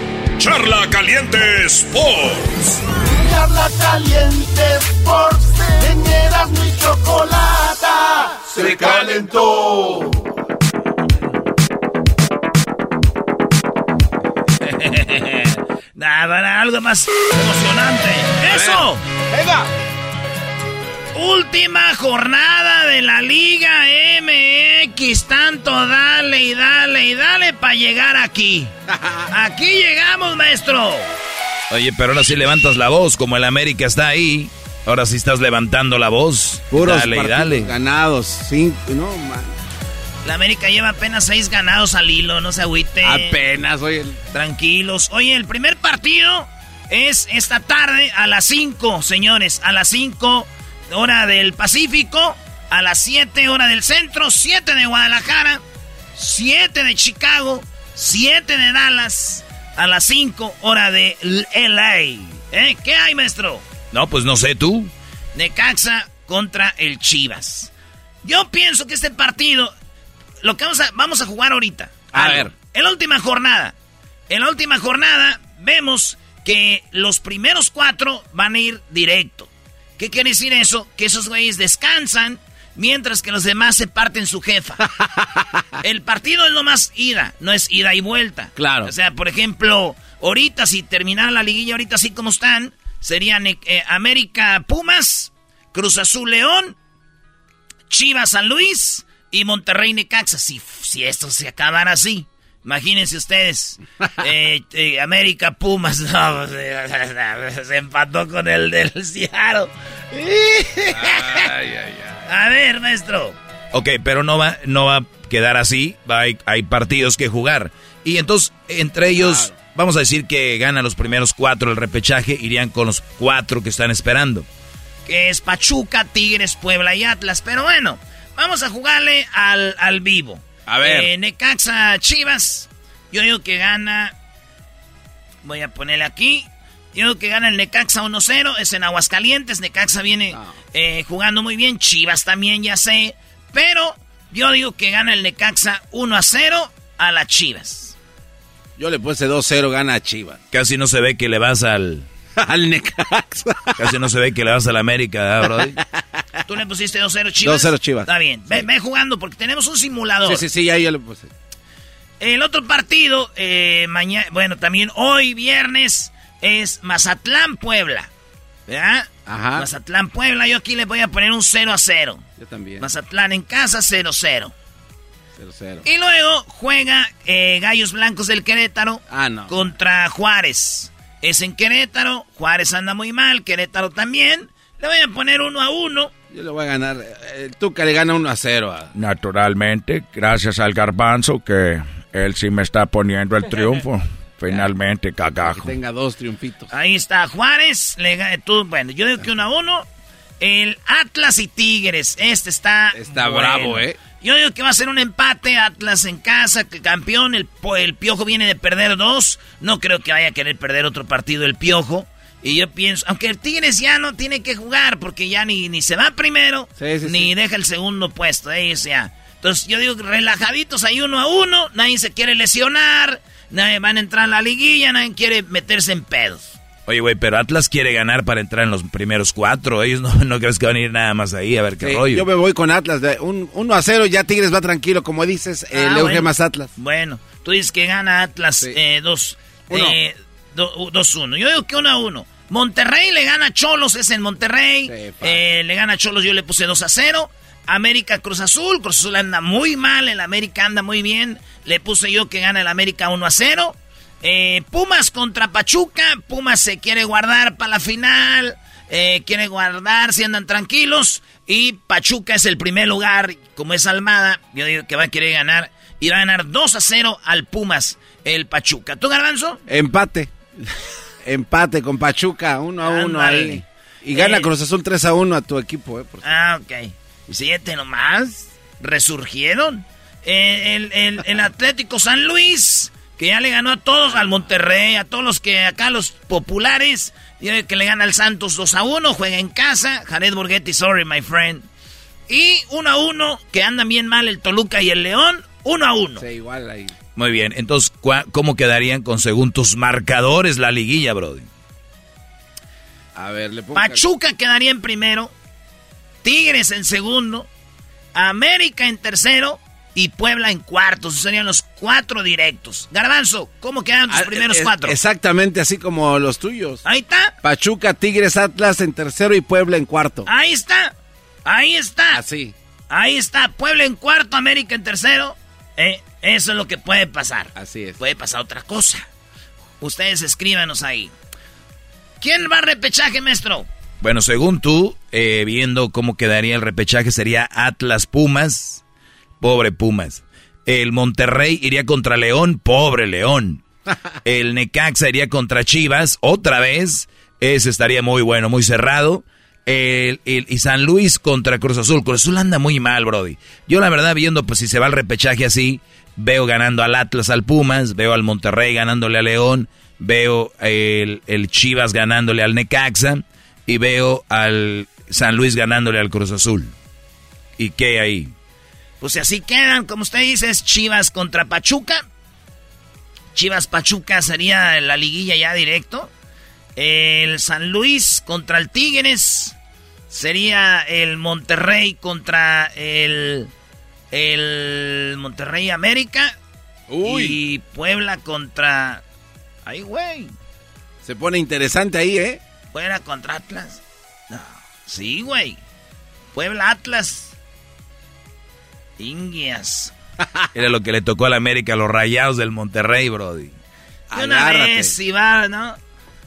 Charla Caliente Sports. Charla Caliente Sports. En Erasmo y Chocolata se calentó. Nada, algo más emocionante. ¡Eso! ¡Venga! Última jornada de la Liga MX. Tanto dale y dale y dale para llegar aquí. Aquí llegamos, maestro. Oye, pero ahora sí levantas la voz, como el América está ahí. Ahora sí estás levantando la voz. Puros dale y dale. ganados. Cinco, no, man. La América lleva apenas seis ganados al hilo, no se agüite. Apenas, oye. Tranquilos. Oye, el primer partido es esta tarde a las 5, señores. A las 5, hora del Pacífico. A las 7, hora del centro. 7 de Guadalajara. 7 de Chicago. 7 de Dallas. A las 5, hora de LA. ¿Eh? ¿Qué hay, maestro? No, pues no sé tú. Necaxa contra el Chivas. Yo pienso que este partido, lo que vamos a, vamos a jugar ahorita. A algo. ver. En la última jornada. En la última jornada vemos que los primeros cuatro van a ir directo. ¿Qué quiere decir eso? Que esos güeyes descansan mientras que los demás se parten su jefa. El partido es lo más ida, no es ida y vuelta. Claro. O sea, por ejemplo, ahorita si terminara la liguilla ahorita así como están, serían eh, América Pumas, Cruz Azul León, Chivas San Luis y Monterrey Necaxa. Si, si esto se acabara así. Imagínense ustedes, eh, eh, América Pumas, no, se, se empató con el del Seattle. A ver, maestro. Ok, pero no va, no va a quedar así. Va- Hay, hay partidos que jugar. Y entonces, entre ellos, vamos a decir que gana los primeros cuatro el repechaje, irían con los cuatro que están esperando. que es Pachuca, Tigres, Puebla y Atlas. Pero bueno, vamos a jugarle al, al vivo. A ver. Eh, Necaxa Chivas. Yo digo que gana. Voy a ponerle aquí. Yo digo que gana el Necaxa 1-0. Es en Aguascalientes. Necaxa viene eh, jugando muy bien. Chivas también, ya sé. Pero yo digo que gana el Necaxa 1-0 a las Chivas. Yo le puse 2-0, gana a Chivas. Casi no se ve que le vas al. al Necaxa. Casi no se ve que le vas al América, ¿eh, Brody? ¿Tú le pusiste 2-0 Chivas? 2-0 Chivas. Está bien. Ve, ve jugando porque tenemos un simulador. Sí, sí, sí, ya yo le puse. El otro partido, eh, mañana, bueno, también hoy viernes es Mazatlán Puebla. ¿Verdad? Ajá. Mazatlán Puebla, yo aquí le voy a poner un 0 a 0. Yo también. Mazatlán en casa 0-0. 0-0. Y luego juega eh, Gallos Blancos del Querétaro Ah, no. contra Juárez. Es en Querétaro, Juárez anda muy mal, Querétaro también. Le voy a poner uno a uno. Yo le voy a ganar. El Tuca le gana 1-0 a... Naturalmente, gracias al garbanzo que él sí me está poniendo el triunfo. Finalmente, Que cagajo. tenga dos triunfitos. Ahí está Juárez. Le, tú, bueno, yo digo que uno a uno. El Atlas y Tigres. Este está. Está bueno. bravo, ¿eh? Yo digo que va a ser un empate. Atlas en casa, que campeón. El, el Piojo viene de perder dos. No creo que vaya a querer perder otro partido el Piojo. Y yo pienso, aunque el Tigres ya no tiene que jugar porque ya ni, ni se va primero, Sí, sí, ni sí. deja el segundo puesto. Ellos ya. Entonces yo digo relajaditos ahí uno a uno. Nadie se quiere lesionar. Nadie van a entrar a la liguilla. Nadie quiere meterse en pedos. Oye, güey, pero Atlas quiere ganar para entrar en los primeros cuatro. Ellos no, no crees que van a ir nada más ahí a ver qué Sí, rollo. yo me voy con Atlas. De un 1-0, ya Tigres va tranquilo, como dices. eh, Ah, le bueno. más Atlas. Bueno, tú dices que gana Atlas Sí. eh, dos. Uno. Eh, 2-1. Yo digo que 1-1. Monterrey le gana a Cholos, es en Monterrey. Eh, le gana a Cholos, yo le puse 2-0. América Cruz Azul, Cruz Azul anda muy mal, el América anda muy bien. Le puse yo que gana el América 1-0. Eh, Pumas contra Pachuca, Pumas se quiere guardar para la final. Eh, quiere guardar si andan tranquilos. Y Pachuca es el primer lugar, como es Almada, yo digo que va a querer ganar. Y va a ganar 2 a 0 al Pumas, el Pachuca. ¿Tú, Garbanzo? Empate. Empate con Pachuca, 1 a 1 ahí. Y gana Eh. Cruz Azul 3 a 1 a tu equipo, eh. por- Ah, ok. Siete nomás. Resurgieron. Eh, el, el- el Atlético San Luis, que ya le ganó a todos, al Monterrey, a todos los que acá, los populares. Que le gana al Santos 2 a 1, juega en casa. Jared Borghetti, sorry, my friend. Y 1 a 1, que andan bien mal el Toluca y el León. 1 a 1. Sí, igual ahí. Muy bien, entonces, ¿cuá- ¿cómo quedarían con según tus marcadores la liguilla, Brody? A ver, le pongo. Pachuca quedaría en primero. Tigres en segundo. América en tercero. Y Puebla en cuarto. Esos serían los cuatro directos. Garbanzo, ¿cómo quedan tus Ah, primeros cuatro? Exactamente así como los tuyos. Ahí está. Pachuca, Tigres, Atlas en tercero y Puebla en cuarto. Ahí está. Ahí está. Así. Ahí está. Puebla en cuarto, América en tercero. Eh, eso es lo que puede pasar. Así es. Puede pasar otra cosa. Ustedes escríbanos ahí. ¿Quién va a repechaje, maestro? Bueno, según tú, eh, viendo cómo quedaría el repechaje, sería Atlas Pumas. Pobre Pumas. El Monterrey iría contra León. Pobre León. El Necaxa iría contra Chivas. Otra vez. Ese estaría muy bueno, muy cerrado. El, el- y San Luis contra Cruz Azul. Cruz Azul anda muy mal, Brody. Yo la verdad, viendo pues si se va el repechaje así, veo ganando al Atlas al Pumas, veo al Monterrey ganándole a León, veo el, el Chivas ganándole al Necaxa y veo al San Luis ganándole al Cruz Azul. ¿Y qué ahí? Pues si así quedan, como usted dice, es Chivas contra Pachuca. Chivas Pachuca sería la liguilla ya directo. El San Luis contra el Tigres. Sería el Monterrey contra el. El Monterrey América. Y Puebla contra. Ay, güey. Se pone interesante ahí, ¿eh? Puebla contra Atlas. No. Sí, güey. Puebla Atlas. Indias. Era lo que le tocó a la América, los rayados del Monterrey, Brody. De una Agárrate. vez, si va, ¿no?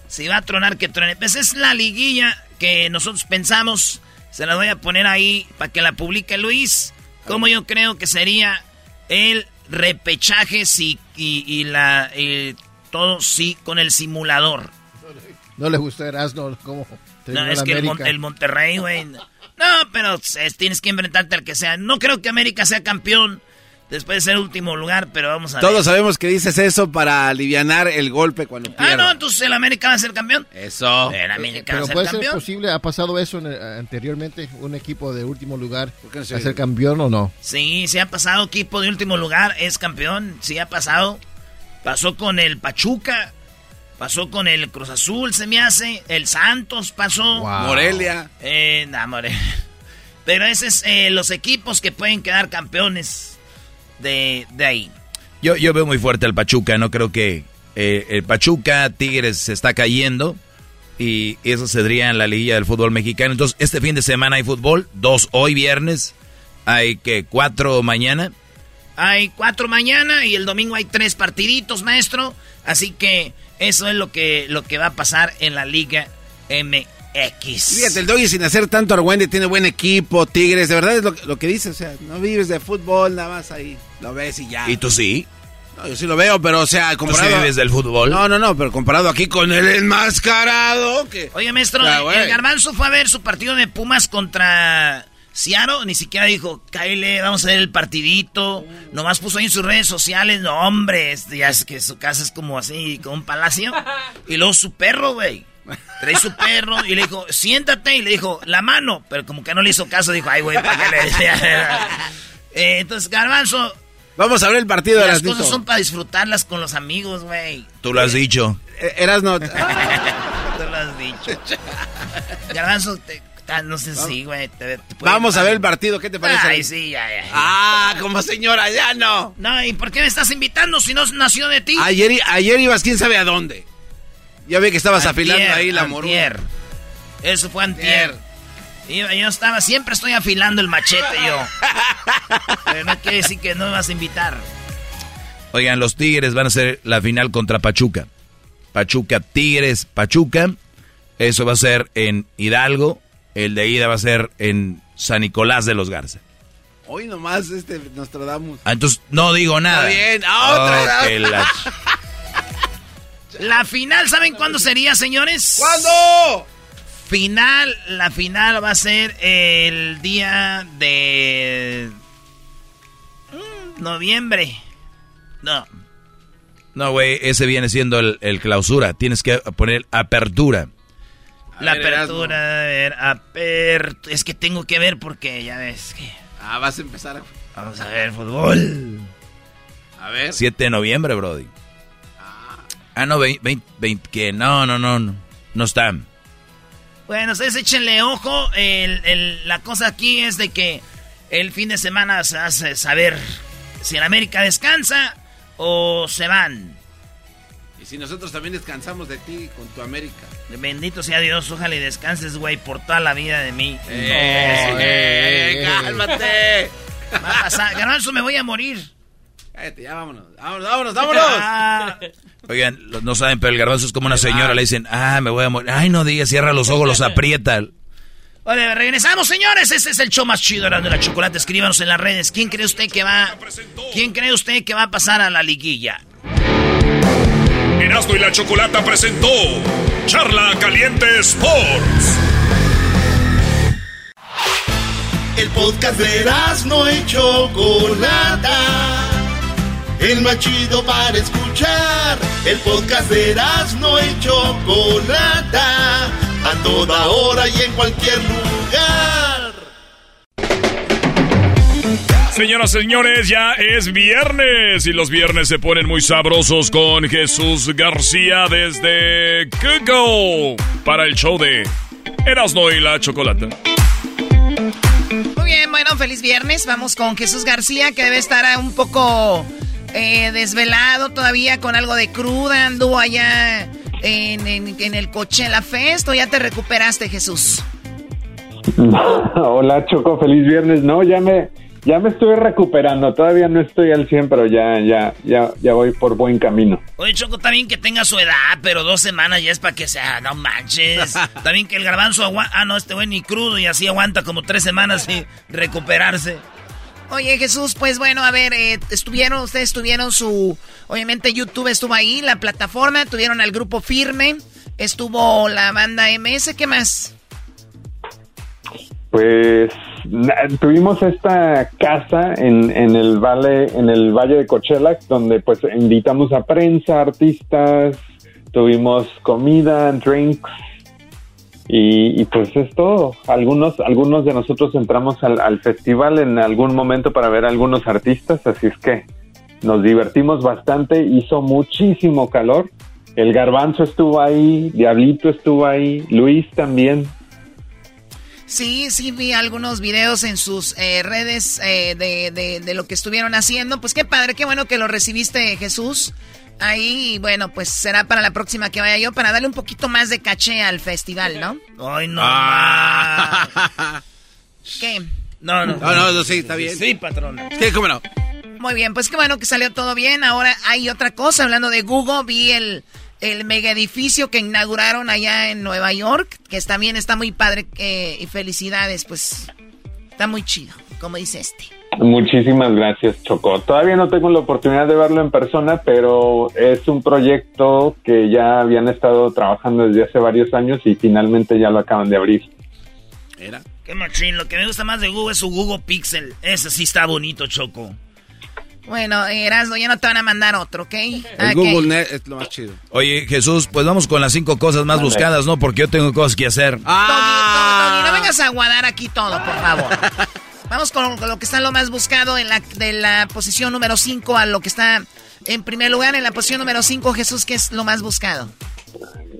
Si va a tronar, que truene. Pues es la liguilla que nosotros pensamos. Se la voy a poner ahí para que la publique Luis. Como yo creo que sería el repechaje sí, y, y la y todo sí con el simulador. No le gustó Erasmo como No, es que el, Mon- el Monterrey, güey. No, pero es- tienes que enfrentarte al que sea. No creo que América sea campeón después de ser último lugar, pero vamos a ver. Todos sabemos que dices eso para alivianar el golpe cuando Ah, pierda. no, entonces el América va a ser campeón. Eso. El América va Pero a ser puede ser campeón. posible, ha pasado eso en- eh, anteriormente, un equipo de último lugar a ser campeón o no. Sí, sí ha pasado equipo de último lugar, es campeón, sí ha pasado. Pasó con el Pachuca, pasó con el Cruz Azul, se me hace, el Santos pasó. Wow. Morelia. Eh, nah, Morelia. Pero ese es eh, los equipos que pueden quedar campeones de, de ahí. Yo, yo veo muy fuerte al Pachuca, no creo que eh, el Pachuca, Tigres se está cayendo y eso sería en la liguilla del fútbol mexicano. Entonces, este fin de semana hay fútbol, dos hoy viernes, hay que cuatro mañana. Hay cuatro mañana y el domingo hay tres partiditos, maestro. Así que eso es lo que, lo que va a pasar en la Liga MX. Fíjate, el Doggy sin hacer tanto argüende tiene buen equipo, Tigres, de verdad es lo, lo que dice, o sea, no vives de fútbol, nada más ahí, lo ves y ya. ¿Y tú sí? No, yo sí lo veo, pero o sea, ¿Tú comparado... sí vives del fútbol? No, no, no, pero comparado aquí con el enmascarado, que... Oye, maestro, Ah, el Garbanzo fue a ver su partido de Pumas contra Ciaro. Ni siquiera dijo, Kyle, vamos a ver el partidito. Nomás puso ahí en sus redes sociales. No, hombre, este, ya es que su casa es como así, como un palacio. Y luego su perro, güey. Trae su perro y le dijo, siéntate. Y le dijo, la mano. Pero como que no le hizo caso, dijo, ay, güey, ¿para qué le decía? Eh, entonces, Garbanzo, Vamos a ver el partido de las las cosas son para disfrutarlas con los amigos, güey. Tú lo has dicho. Eras no... Tú lo has dicho. Garbanzo, te- no sé si, güey. te- te puede- Vamos a ver el partido, ¿qué te parece? Ay, sí, ya, ya. Ah, como señora, ya no. No, ¿y por qué me estás invitando si no nació de ti? Ayer, ayer ibas quién sabe a dónde. Ya ve que estabas afilando ahí la antier. Eso fue antier. Yo, yo, estaba, siempre estoy afilando el machete yo. Pero no quiere decir que no me vas a invitar. Oigan, los Tigres van a ser la final contra Pachuca. Pachuca, Tigres, Pachuca. Eso va a ser en Hidalgo. El de ida va a ser en San Nicolás de los Garza. Hoy nomás este Nostradamus. Ah, entonces no digo nada. Está bien, otra. la... la... final, ¿saben cuándo sería, señores? ¿Cuándo? Final, la final va a ser el día de mm, noviembre. No. No, güey, ese viene siendo el, clausura. Tienes que poner apertura. La apertura, a ver, apertura. Es que tengo que ver porque ya ves que. Ah, vas a empezar. Vamos a ver fútbol. A ver. 7 de noviembre, Brody. Ah, ah no, 20, 20, que no, no, no, no. No están. Bueno, ustedes échenle ojo. la cosa aquí es de que el fin de semana se hace saber si en América descansa o se van. Y si nosotros también descansamos de ti con tu América. Bendito sea Dios, ojalá y descanses, güey, por toda la vida de mí. ¡Eh, eh, cálmate! Va a pasar. Garbanzo, me voy a morir. Cállate, ya vámonos. Vámonos, vámonos, vámonos. Ah. Oigan, no saben, pero el garbanzo es como una señora. Le dicen, ah, me voy a morir. Ay, no digas, cierra los ojos, los aprieta. Vale, regresamos, señores. Este es el show más chido de la chocolate. Escríbanos en las redes. ¿Quién cree usted que va? ¿Quién cree usted que va a pasar a la liguilla? Erasmo y la Chocolata presentó Charla Caliente Sports. El podcast de Erasmo y Chocolata. El más chido para escuchar. El podcast de Erasmo y Chocolata a toda hora y en cualquier lugar. Señoras, señores, ya es viernes y los viernes se ponen muy sabrosos con Jesús García desde Google para el show de Erasno y la Chocolata. Muy bien, bueno, feliz viernes. Vamos con Jesús García que debe estar un poco eh, desvelado todavía con algo de cruda. Anduvo allá en, en, el Coachella Fest o ya te recuperaste, Jesús? Hola, Choco, feliz viernes. No, ya me, ya me estoy recuperando. Todavía no estoy al 100, pero ya, ya, ya, ya voy por buen camino. Oye, Choco, también que tenga su edad, pero dos semanas ya es para que sea, no manches. también que el garbanzo aguanta. Ah, no, este güey ni crudo y así aguanta como tres semanas y recuperarse. Oye, Jesús, pues bueno, a ver, eh, estuvieron, ustedes tuvieron su, obviamente YouTube estuvo ahí, la plataforma, tuvieron al grupo Firme, estuvo la banda MS, ¿qué más? Pues tuvimos esta casa en, en el valle, en el valle de Coachella, donde pues invitamos a prensa, artistas, tuvimos comida, drinks, y, pues es todo. Algunos, algunos de nosotros entramos al, festival en algún momento para ver a algunos artistas, así es que nos divertimos bastante. Hizo muchísimo calor. El garbanzo estuvo ahí, Diablito estuvo ahí, Luis también. Sí, sí vi algunos videos en sus eh, redes eh, de, de, de, lo que estuvieron haciendo. Pues qué padre, qué bueno que lo recibiste, Jesús. Ahí, bueno, pues será para la próxima que vaya yo para darle un poquito más de caché al festival, ¿no? Ay, no. Ah. ¿Qué? No, no. No, no, sí, está bien. Sí, patrón. Sí, cómo no. Muy bien, pues qué bueno que salió todo bien. Ahora hay otra cosa, hablando de Google, vi el, el mega edificio que inauguraron allá en Nueva York, que también está muy padre eh, y felicidades, pues está muy chido, como dice este. Muchísimas gracias, Choco. Todavía no tengo la oportunidad de verlo en persona, pero es un proyecto que ya habían estado trabajando desde hace varios años y finalmente ya lo acaban de abrir. ¿Era? Qué machín. Lo que me gusta más de Google es su Google Pixel. Ese sí está bonito, Choco. Bueno, Erasmo, ya no te van a mandar otro, ¿ok? El Google Net es lo más chido. Oye, Jesús, pues vamos con las cinco cosas más buscadas, ¿no? Porque yo tengo cosas que hacer. Ah. no vengas a aguadar aquí todo, por favor. Vamos con, lo que está lo más buscado en la, de la posición número 5 a lo que está en primer lugar. En la posición número 5, Jesús, ¿qué es lo más buscado?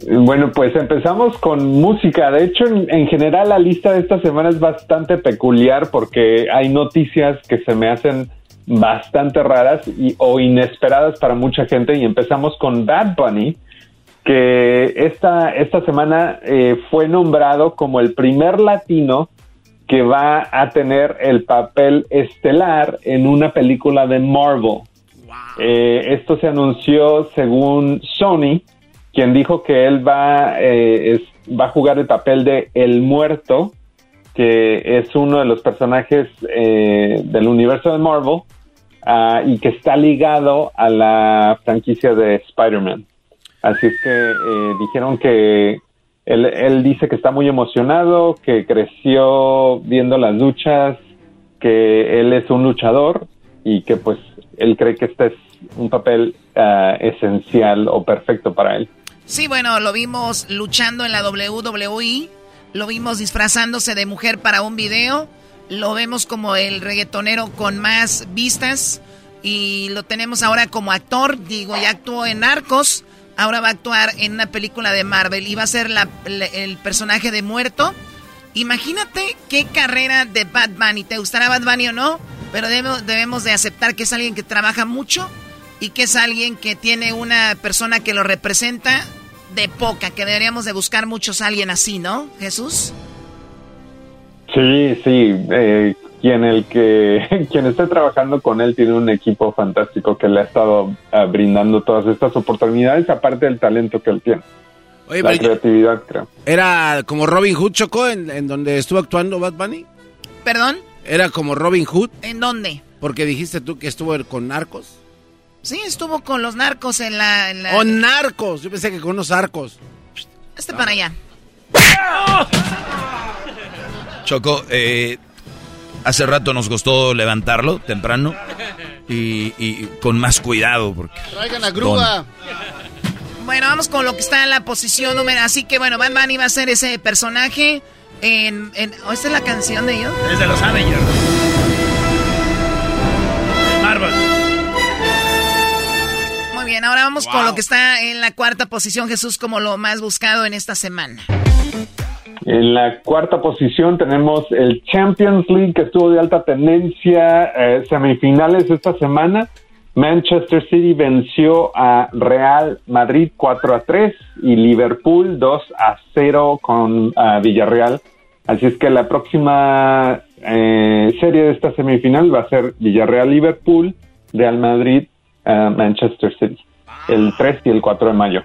Bueno, pues empezamos con música. De hecho, en, general la lista de esta semana es bastante peculiar porque hay noticias que se me hacen bastante raras y, o inesperadas para mucha gente. Y empezamos con Bad Bunny que esta, esta semana eh, fue nombrado como el primer latino que va a tener el papel estelar en una película de Marvel. Eh, esto se anunció según Sony, quien dijo que él va, eh, va a jugar el papel de El Muerto, que es uno de los personajes del universo de Marvel ah, y que está ligado a la franquicia de Spider-Man. Así es que eh, dijeron que él, dice que está muy emocionado, que creció viendo las luchas, que él es un luchador y que pues él cree que este es un papel ah, esencial o perfecto para él. Sí, bueno, lo vimos luchando en la WWE, lo vimos disfrazándose de mujer para un video, lo vemos como el reggaetonero con más vistas y lo tenemos ahora como actor, digo, ya actuó en Narcos ahora va a actuar en una película de Marvel y va a ser el personaje de muerto. Imagínate qué carrera de Bad Bunny. ¿Te gustará Bunny o no? Pero debemos, debemos de aceptar que es alguien que trabaja mucho y que es alguien que tiene una persona que lo representa de poca, que deberíamos de buscar muchos a alguien así, ¿no, Jesús? Sí, sí. Eh, quien el que quien esté trabajando con él tiene un equipo fantástico que le ha estado ah, brindando todas estas oportunidades aparte del talento que él tiene. La creatividad creo. era como Robin Hood chocó en, donde estuvo actuando Bad Bunny perdón era como Robin Hood en dónde porque dijiste tú que estuvo con narcos. Sí estuvo con los narcos en la, en oh narcos yo pensé que con unos arcos. Este para allá Choco, eh, Hace rato nos costó levantarlo temprano y, con más cuidado. Porque Traigan la grúa. Bueno, vamos con lo que está en la posición número. Así que bueno, Batman iba a ser ese personaje en. en ¿oh, ¿Esta es la canción de ellos? Es de los Avengers. Marvel. Muy bien, ahora vamos con lo que está en la cuarta posición, Jesús, como lo más buscado en esta semana. En la cuarta posición tenemos el Champions League que estuvo de alta tendencia, eh, semifinales esta semana. Manchester City venció a Real Madrid 4 a 3 y Liverpool 2 a 0 con Villarreal. Así es que la próxima eh, serie de esta semifinal va a ser Villarreal-Liverpool, Real Madrid-Manchester City, el 3 y el 4 de mayo.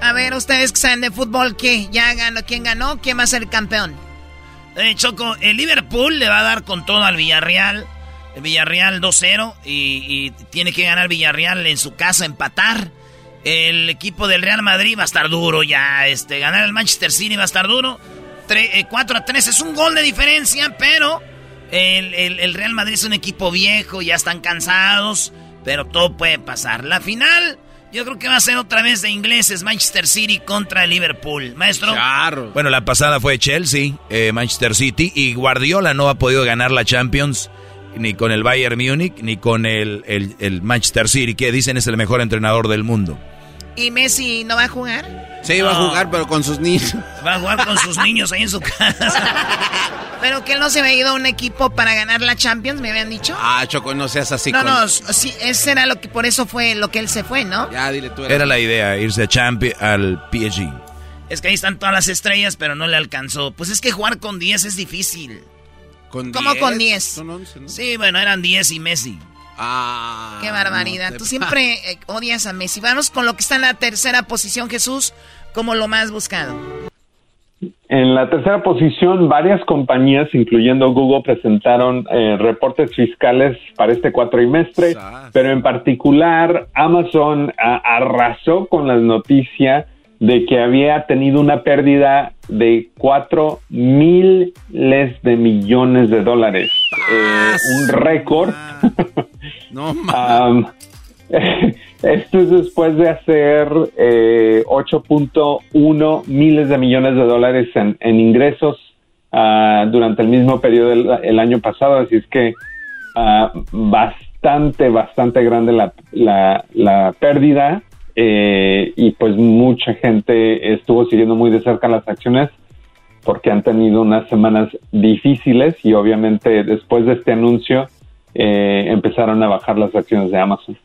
A ver, ustedes que saben de fútbol, ¿qué? ¿Ya ganó? ¿Quién ganó? ¿Quién va a ser campeón? Eh, Choco, el Liverpool le va a dar con todo al Villarreal. El Villarreal 2-0 y, tiene que ganar Villarreal en su casa, empatar. El equipo del Real Madrid va a estar duro ya. Este, ganar el Manchester City va a estar duro. 4 eh, 3 es un gol de diferencia, pero el, el Real Madrid es un equipo viejo, ya están cansados, pero todo puede pasar. La final yo creo que va a ser otra vez de ingleses, Manchester City contra Liverpool. Maestro. Claro. Bueno, la pasada fue Chelsea, eh, Manchester City, y Guardiola no ha podido ganar la Champions ni con el Bayern Múnich, ni con el, el Manchester City, que dicen es el mejor entrenador del mundo. ¿Y Messi no va a jugar? Sí, va a jugar, pero con sus niños. Va a jugar con sus niños ahí en su casa. pero que él no se había ido a un equipo para ganar la Champions, me habían dicho. Ah, Choco, no seas así. No, no, sí, ese era lo que, por eso fue lo que él se fue, ¿no? Ya, dile tú. Era la idea, irse a Champions, al PSG. Es que ahí están todas las estrellas, pero no le alcanzó. Pues es que jugar con 10 es difícil. ¿Con ¿Cómo con 10? Sí, bueno, eran 10 y Messi. Ah, Qué barbaridad. Tú siempre eh, odias a Messi. Vamos con lo que está en la tercera posición, Jesús, como lo más buscado. En la tercera posición, varias compañías, incluyendo Google, presentaron eh, reportes fiscales para este cuatrimestre, pero en particular Amazon arrasó con la noticia de que había tenido una pérdida de cuatro miles de millones de dólares. Eh, un récord. no, esto es después de hacer 8.1 eh, miles de millones de dólares en, ingresos ah, durante el mismo periodo del año pasado. Así es que ah, bastante, bastante grande la, la, la pérdida. Eh, y pues mucha gente estuvo siguiendo muy de cerca las acciones porque han tenido unas semanas difíciles y obviamente después de este anuncio eh, empezaron a bajar las acciones de Amazon.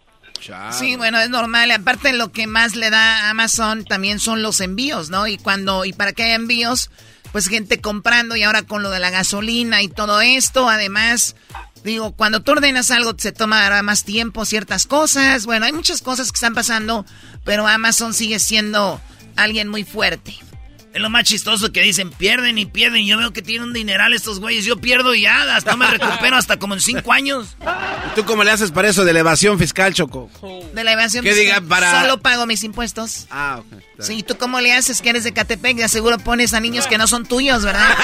Sí, bueno, es normal. Aparte, lo que más le da a Amazon también son los envíos, ¿no? Y cuando, y para que haya envíos, pues gente comprando y ahora con lo de la gasolina y todo esto, además, digo, cuando tú ordenas algo se tomará más tiempo ciertas cosas. Bueno, hay muchas cosas que están pasando, pero Amazon sigue siendo alguien muy fuerte. Es lo más chistoso que dicen, pierden y pierden. Yo veo que tienen un dineral estos güeyes. Yo pierdo y ya, hasta me recupero hasta como en cinco años. ¿Y tú cómo le haces para eso de elevación fiscal, Choco? De la evasión fiscal. Diga para... Solo pago mis impuestos. Ah, ok. Sí, ¿tú cómo le haces que eres de Catepec? De seguro pones a niños que no son tuyos, ¿verdad?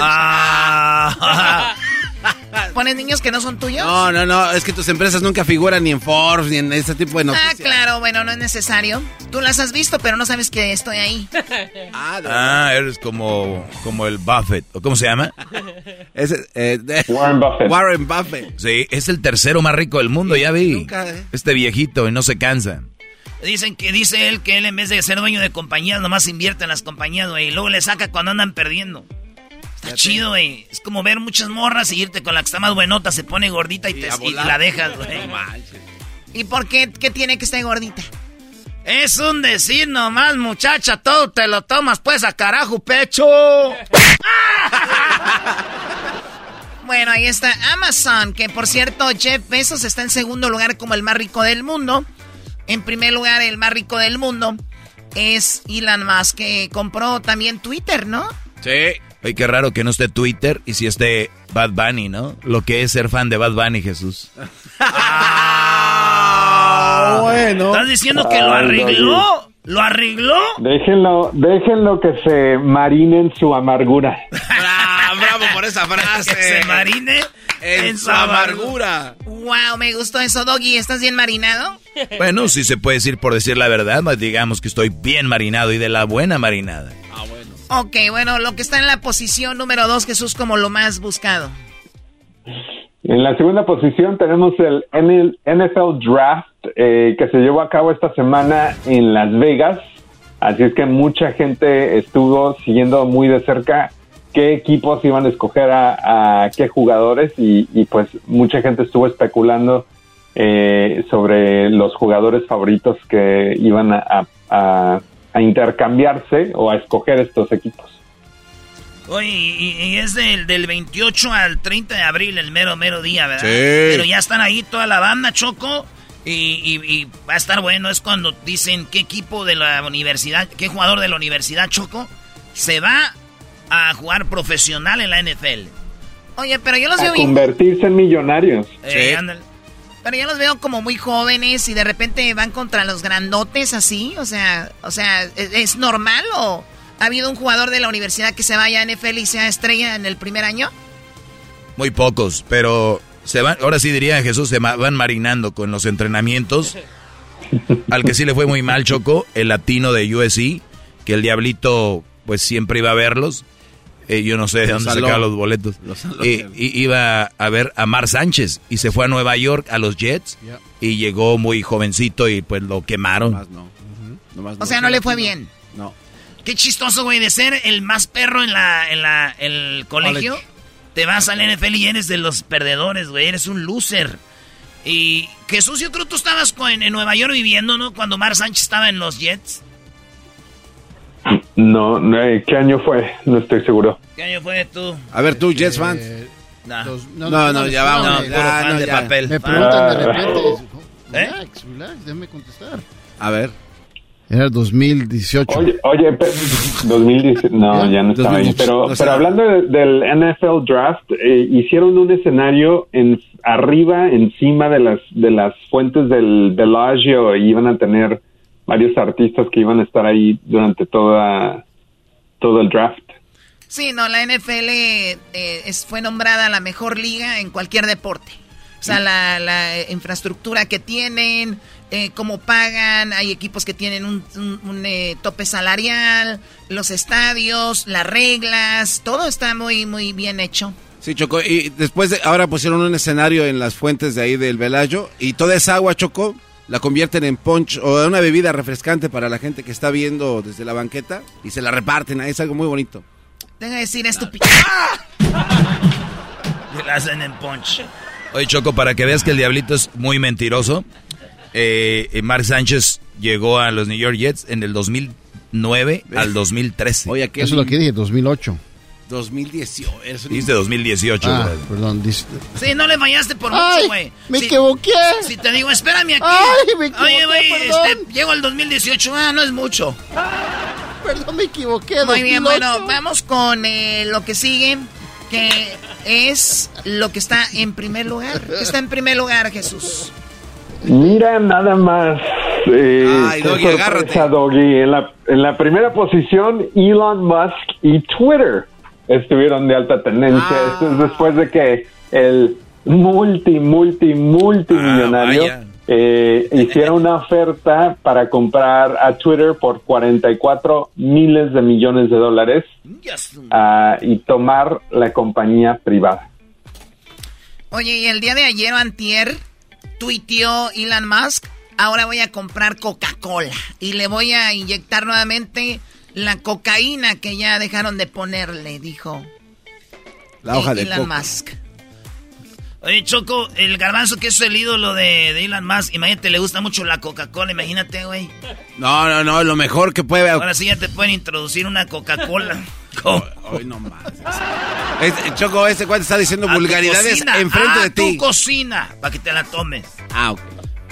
ah. ¿Pones niños que no son tuyos? No, no, no. Es que tus empresas nunca figuran ni en Forbes ni en ese tipo de ah, noticias. Ah, claro. Bueno, no es necesario. Tú las has visto, pero no sabes que estoy ahí. ah, ah, eres como, como el Buffett. ¿O cómo se llama? Eh, Warren Buffett. Warren Buffett. Sí, es el tercero más rico del mundo, ya vi. Eh. Este viejito y no se cansa. Dicen que dice él que él en vez de ser dueño de compañías nomás invierte en las compañías, güey, y luego le saca cuando andan perdiendo. Está chido, güey. Es como ver muchas morras y irte con la que está más buenota, se pone gordita y, te, la dejas, güey. ¿Y por qué, qué tiene que estar gordita? Es un decir nomás, muchacha, todo te lo tomas pues a carajo, pecho. bueno, ahí está Amazon, que por cierto, Jeff Bezos está en segundo lugar como el más rico del mundo. En primer lugar, el más rico del mundo es Elon Musk, que compró también Twitter, ¿no? Sí. Ay, qué raro que no esté Twitter y si esté Bad Bunny, ¿no? Lo que es ser fan de Bad Bunny, Jesús. ah, bueno. ¿Estás diciendo que lo arregló? ¿Lo arregló? Déjenlo, déjenlo que se marine en su amargura. bravo por esa frase. que se marine en, su amargura. Wow, me gustó eso, Doggy. ¿Estás bien marinado? Bueno, sí se puede decir por decir la verdad, digamos que estoy bien marinado y de la buena marinada. Ok, bueno, lo que está en la posición número dos, Jesús, como lo más buscado. En la segunda posición tenemos el NFL Draft eh, que se llevó a cabo esta semana en Las Vegas. Así es que mucha gente estuvo siguiendo muy de cerca qué equipos iban a escoger a, qué jugadores y, pues mucha gente estuvo especulando eh, sobre los jugadores favoritos que iban a, intercambiarse o a escoger estos equipos. Oye, y, es del, del, 28 al 30 de abril, el mero, mero día, ¿verdad? Pero ya están ahí toda la banda, Choco. Y, y, va a estar bueno, es cuando dicen qué equipo de la universidad, qué jugador de la universidad, Choco, se va a jugar profesional en la NFL. Oye, pero yo los a veo convertirse en millonarios. Eh, pero yo los veo como muy jóvenes y de repente van contra los grandotes así, o sea, o sea, ¿es, normal o ha habido un jugador de la universidad que se vaya a NFL y sea estrella en el primer año? Muy pocos, pero se van, ahora sí diría Jesús, se van marinando con los entrenamientos. Al que sí le fue muy mal, Choco, el latino de USC, que el diablito pues siempre iba a verlos. Eh, yo no sé de dónde sacaba los boletos. Eh, iba a ver a Mar Sánchez y se fue a Nueva York a los Jets y llegó muy jovencito y pues lo quemaron. o sea, no le fue bien. No. Qué chistoso, güey, de ser el más perro en la en la el colegio. Te vas al NFL y eres de los perdedores, güey. Eres un loser. Y Jesús, yo creo que tú estabas en, en Nueva York viviendo, ¿no? Cuando Mar Sánchez estaba en los Jets. No, eh, ¿qué año fue? No estoy seguro. ¿Qué año fue tú? A ver, tú, Jets fan. no, no, ya vamos. No, de papel. Me preguntan de repente. ¿Eh? Relax, relax, déjame contestar. A ver. Era 2018. Oye, oye 2018, no, ya no estaba ahí. Pero, pero hablando del NFL Draft, eh, hicieron un escenario en arriba, encima de las de las fuentes del Bellagio y iban a tener varios artistas que iban a estar ahí durante toda todo el draft. Sí, no, la NFL eh, es, fue nombrada la mejor liga en cualquier deporte. O sea, la, la infraestructura que tienen, eh, cómo pagan, hay equipos que tienen un, un, eh, tope salarial, los estadios, las reglas, todo está muy, muy bien hecho. Sí, Choco, y después de, ahora pusieron un escenario en las fuentes de ahí del Velayo, y toda esa agua, Choco, la convierten en punch o en una bebida refrescante para la gente que está viendo desde la banqueta y se la reparten. Es algo muy bonito. Deja de decir estúpido. la hacen en punch. Oye, Choco, para que veas que el diablito es muy mentiroso, eh, Mark Sánchez llegó a los New York Jets en el 2009 al 2013. Oye, Eso es lo que dije, 2008. 2018. Dice 2018. Ah, perdón. Sí, no le fallaste por mucho, güey. Me equivoqué. Si te digo, espérame aquí. Ay, me equivoqué, Oye, güey, este, llego al 2018. Ah, no es mucho. Perdón, me equivoqué. Muy bien, 2008. bueno, vamos con eh, lo que sigue, que es lo que está en primer lugar. ¿Qué está en primer lugar, Jesús? Mira nada más. Eh, Ay, Doggy, sorpresa, agárrate. Doggy. En la, en la primera posición, Elon Musk y Twitter estuvieron de alta tendencia. Ah. Esto es después de que el multi, multi, multimillonario Ah, eh, hiciera una oferta para comprar a Twitter por 44 miles de millones de dólares ah, y tomar la compañía privada. Oye, y el día de ayer antier tuiteó Elon Musk, ahora voy a comprar Coca-Cola y le voy a inyectar nuevamente la cocaína que ya dejaron de ponerle, dijo La hoja de Elon. Musk. Oye, Choco, el garbanzo que es el ídolo de, de Elon Musk, imagínate, le gusta mucho la Coca-Cola, imagínate, güey. No, no, no, lo mejor que puede. Ahora sí ya te pueden introducir una Coca-Cola. Hoy no más. Es- Choco, ese cuate está diciendo A tu vulgaridades enfrente a de ti. tu cocina, para que te la tomes. Ah, ok.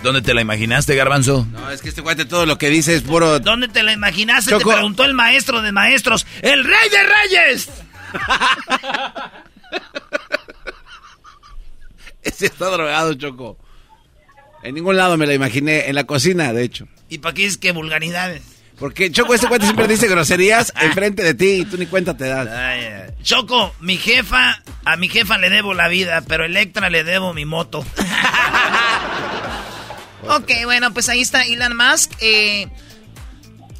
¿Dónde te la imaginaste, Garbanzo? No, es que este cuate todo lo que dice es puro. ¿Dónde te la imaginaste? Choco. Te preguntó el maestro de maestros, el rey de reyes. Ese está drogado, Choco. En ningún lado me la imaginé. En la cocina, de hecho. ¿Y para qué es que vulgaridades? Porque Choco, este cuate siempre dice groserías enfrente de ti y tú ni cuenta te das. Ay. Choco, mi jefa, a mi jefa le debo la vida, pero a Electra le debo mi moto. Ok, bueno, pues ahí está Elon Musk. eh,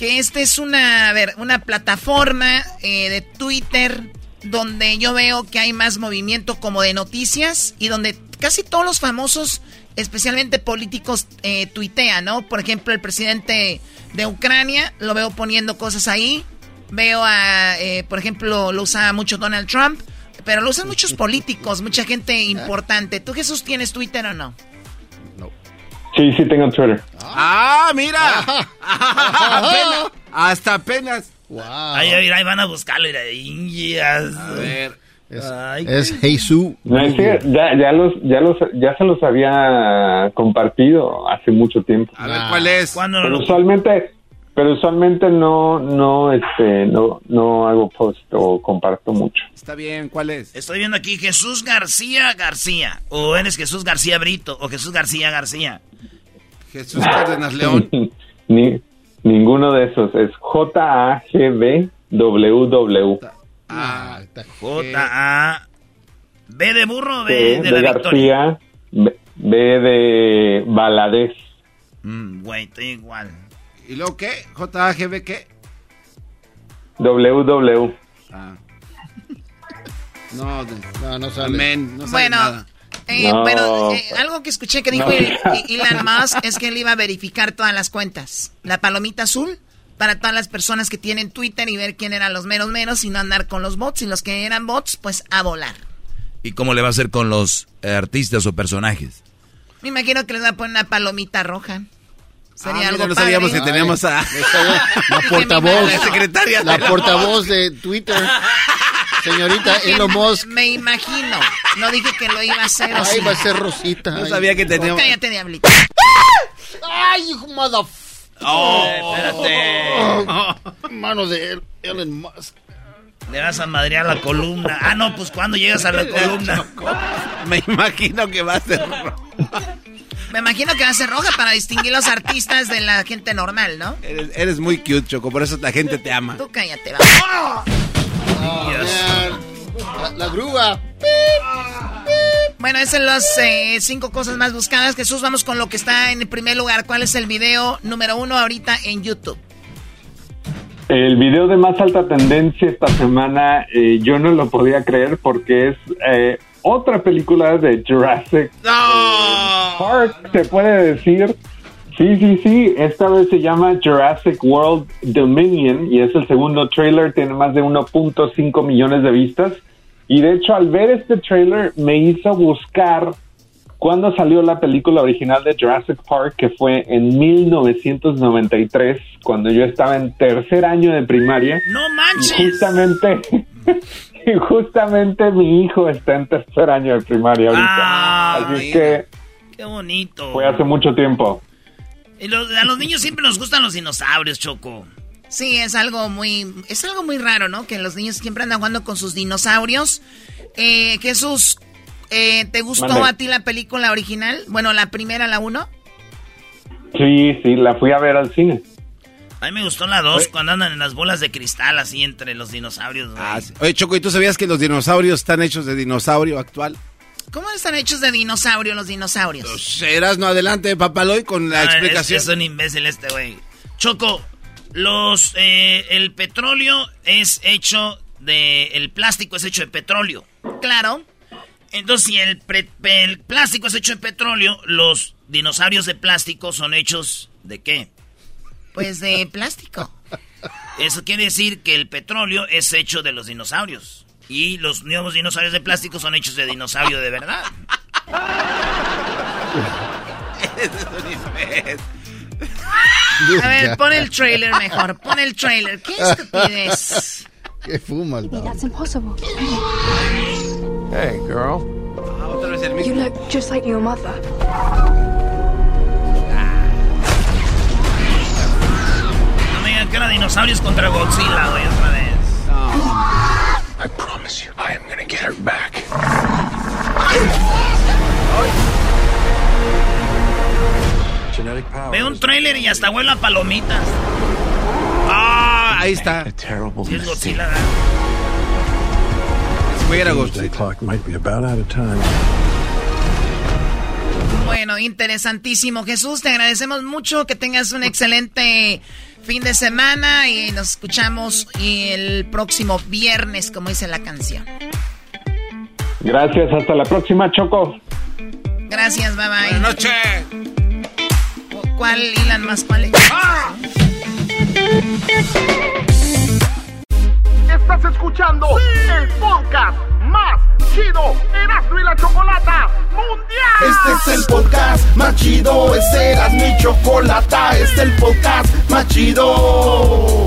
que esta es una, a ver, una plataforma eh, de Twitter donde yo veo que hay más movimiento como de noticias y donde casi todos los famosos, especialmente políticos, eh, tuitean, ¿no? Por ejemplo, el presidente de Ucrania, lo veo poniendo cosas ahí. Veo a, eh, por ejemplo, lo usa mucho Donald Trump, pero lo usan muchos políticos, mucha gente importante. ¿Tú, Jesús, tienes Twitter o no? Sí, sí, tengo Twitter. ¡Ah, mira! Apenas- hasta apenas. Ay, ay, ay, van a buscarlo. Indias. A ver. Ay, Es Jesús. No, es que ya, ya, los, ya, los, ya se los había compartido hace mucho tiempo. A ver, ¿cuál es? ¿Cuándo Pero usualmente, pero usualmente no, no, este, no, no hago post o comparto mucho. Está bien, ¿cuál es? Estoy viendo aquí Jesús García García. O eres Jesús García Brito. O Jesús García García. Jesús Cárdenas León. Ni, ninguno de esos. Es J-A-G-B-W-W. Ah, J-A. ¿B de burro o B B de, de la victoria? García, B, B de Baladés. Mm, güey, estoy igual. ¿Y luego qué? ¿JAGB qué? WW. Ah. No, No, no sale. amén. No sabe Bueno, nada. Eh, No. Bueno, eh, algo que escuché que dijo No. el- Elon Musk es que él iba a verificar todas las cuentas. La palomita azul para todas las personas que tienen Twitter y ver quién eran los menos menos y no andar con los bots. Y los que eran bots, pues a volar. ¿Y cómo le va a hacer con los eh, artistas o personajes? Me imagino que les va a poner una palomita roja. Sería Ah, algo no padre. sabíamos que teníamos a... La portavoz. La secretaria La de la portavoz de Twitter. Señorita Elon Musk. Me imagino. No dije que lo iba a hacer. ¿o Ahí sí? va a ser Rosita. No Ay. sabía que teníamos... Cállate, diablito. Ay, hijo mother... Oh, espérate. Mano de Elon Musk. Le vas a madrear la columna. Ah, no, pues cuando llegas a la columna. Me imagino que va a ser... Me imagino que va a ser roja para distinguir los artistas de la gente normal, ¿no? Eres, eres muy cute, Choco, por eso la gente te ama. Tú cállate, va. La, la grúa. Bueno, esas son las eh, cinco cosas más buscadas. Jesús, vamos con lo que está en el primer lugar. ¿Cuál es el video número uno ahorita en YouTube? El video de más alta tendencia esta semana, eh, yo no lo podía creer porque es eh, otra película de Jurassic Park, se puede decir. Sí, sí, sí, esta vez se llama Jurassic World Dominion y es el segundo trailer, tiene más de 1.5 millones de vistas. Y de hecho, al ver este trailer, me hizo buscar cuando salió la película original de Jurassic Park, que fue en 1993, cuando yo estaba en tercer año de primaria. ¡No manches! Y justamente, y justamente mi hijo está en tercer año de primaria ahorita. Ah, Así que Qué bonito. fue hace mucho tiempo. Y a los niños siempre nos gustan los dinosaurios, Choco. Sí, es algo muy, es algo muy raro, ¿no? Que los niños siempre andan jugando con sus dinosaurios. Eh, Jesús, eh, ¿te gustó Mande. a ti la película original? Bueno, la primera, la uno. Sí, sí, la fui a ver al cine. A mí me gustó la 2 cuando andan en las bolas de cristal así entre los dinosaurios. güey. Ah, sí. Oye, Choco, ¿y tú sabías que los dinosaurios están hechos de dinosaurio actual? ¿Cómo están hechos de dinosaurio los dinosaurios? Serás no adelante, Papaloy, con la Ah, explicación. Es, es un imbécil este güey. Choco, los eh, el petróleo es hecho de el plástico es hecho de petróleo. Claro. Entonces, si el, pre- el plástico es hecho de petróleo, los dinosaurios de plástico son hechos de qué? Pues de plástico. Eso quiere decir que el petróleo es hecho de los dinosaurios. Y los nuevos dinosaurios de plástico son hechos de dinosaurio de verdad. A ver, pon el trailer mejor, pon el trailer. ¿Qué estupidez? ¿Qué fumas? That's impossible. Hey, girl. You look just like your mother. Que era dinosaurios contra Godzilla, güey, otra vez. I promise you, I am gonna get her back. Veo un trailer y hasta huele a palomitas. Ah, ahí está. Sí, es. Godzilla, ¿verdad? Fuera Doomsday Bueno, interesantísimo. Jesús, te agradecemos mucho. Que tengas un excelente fin de semana y nos escuchamos el próximo viernes, como dice la canción. Gracias, hasta la próxima, Choco. Gracias, bye bye. Buenas noches. ¿Cuál Ilan más cuál? es? Estás escuchando el podcast más chido Erasmo y la Chocolata Mundial. Este es el podcast más chido, este era mi chocolata, este es el podcast más chido.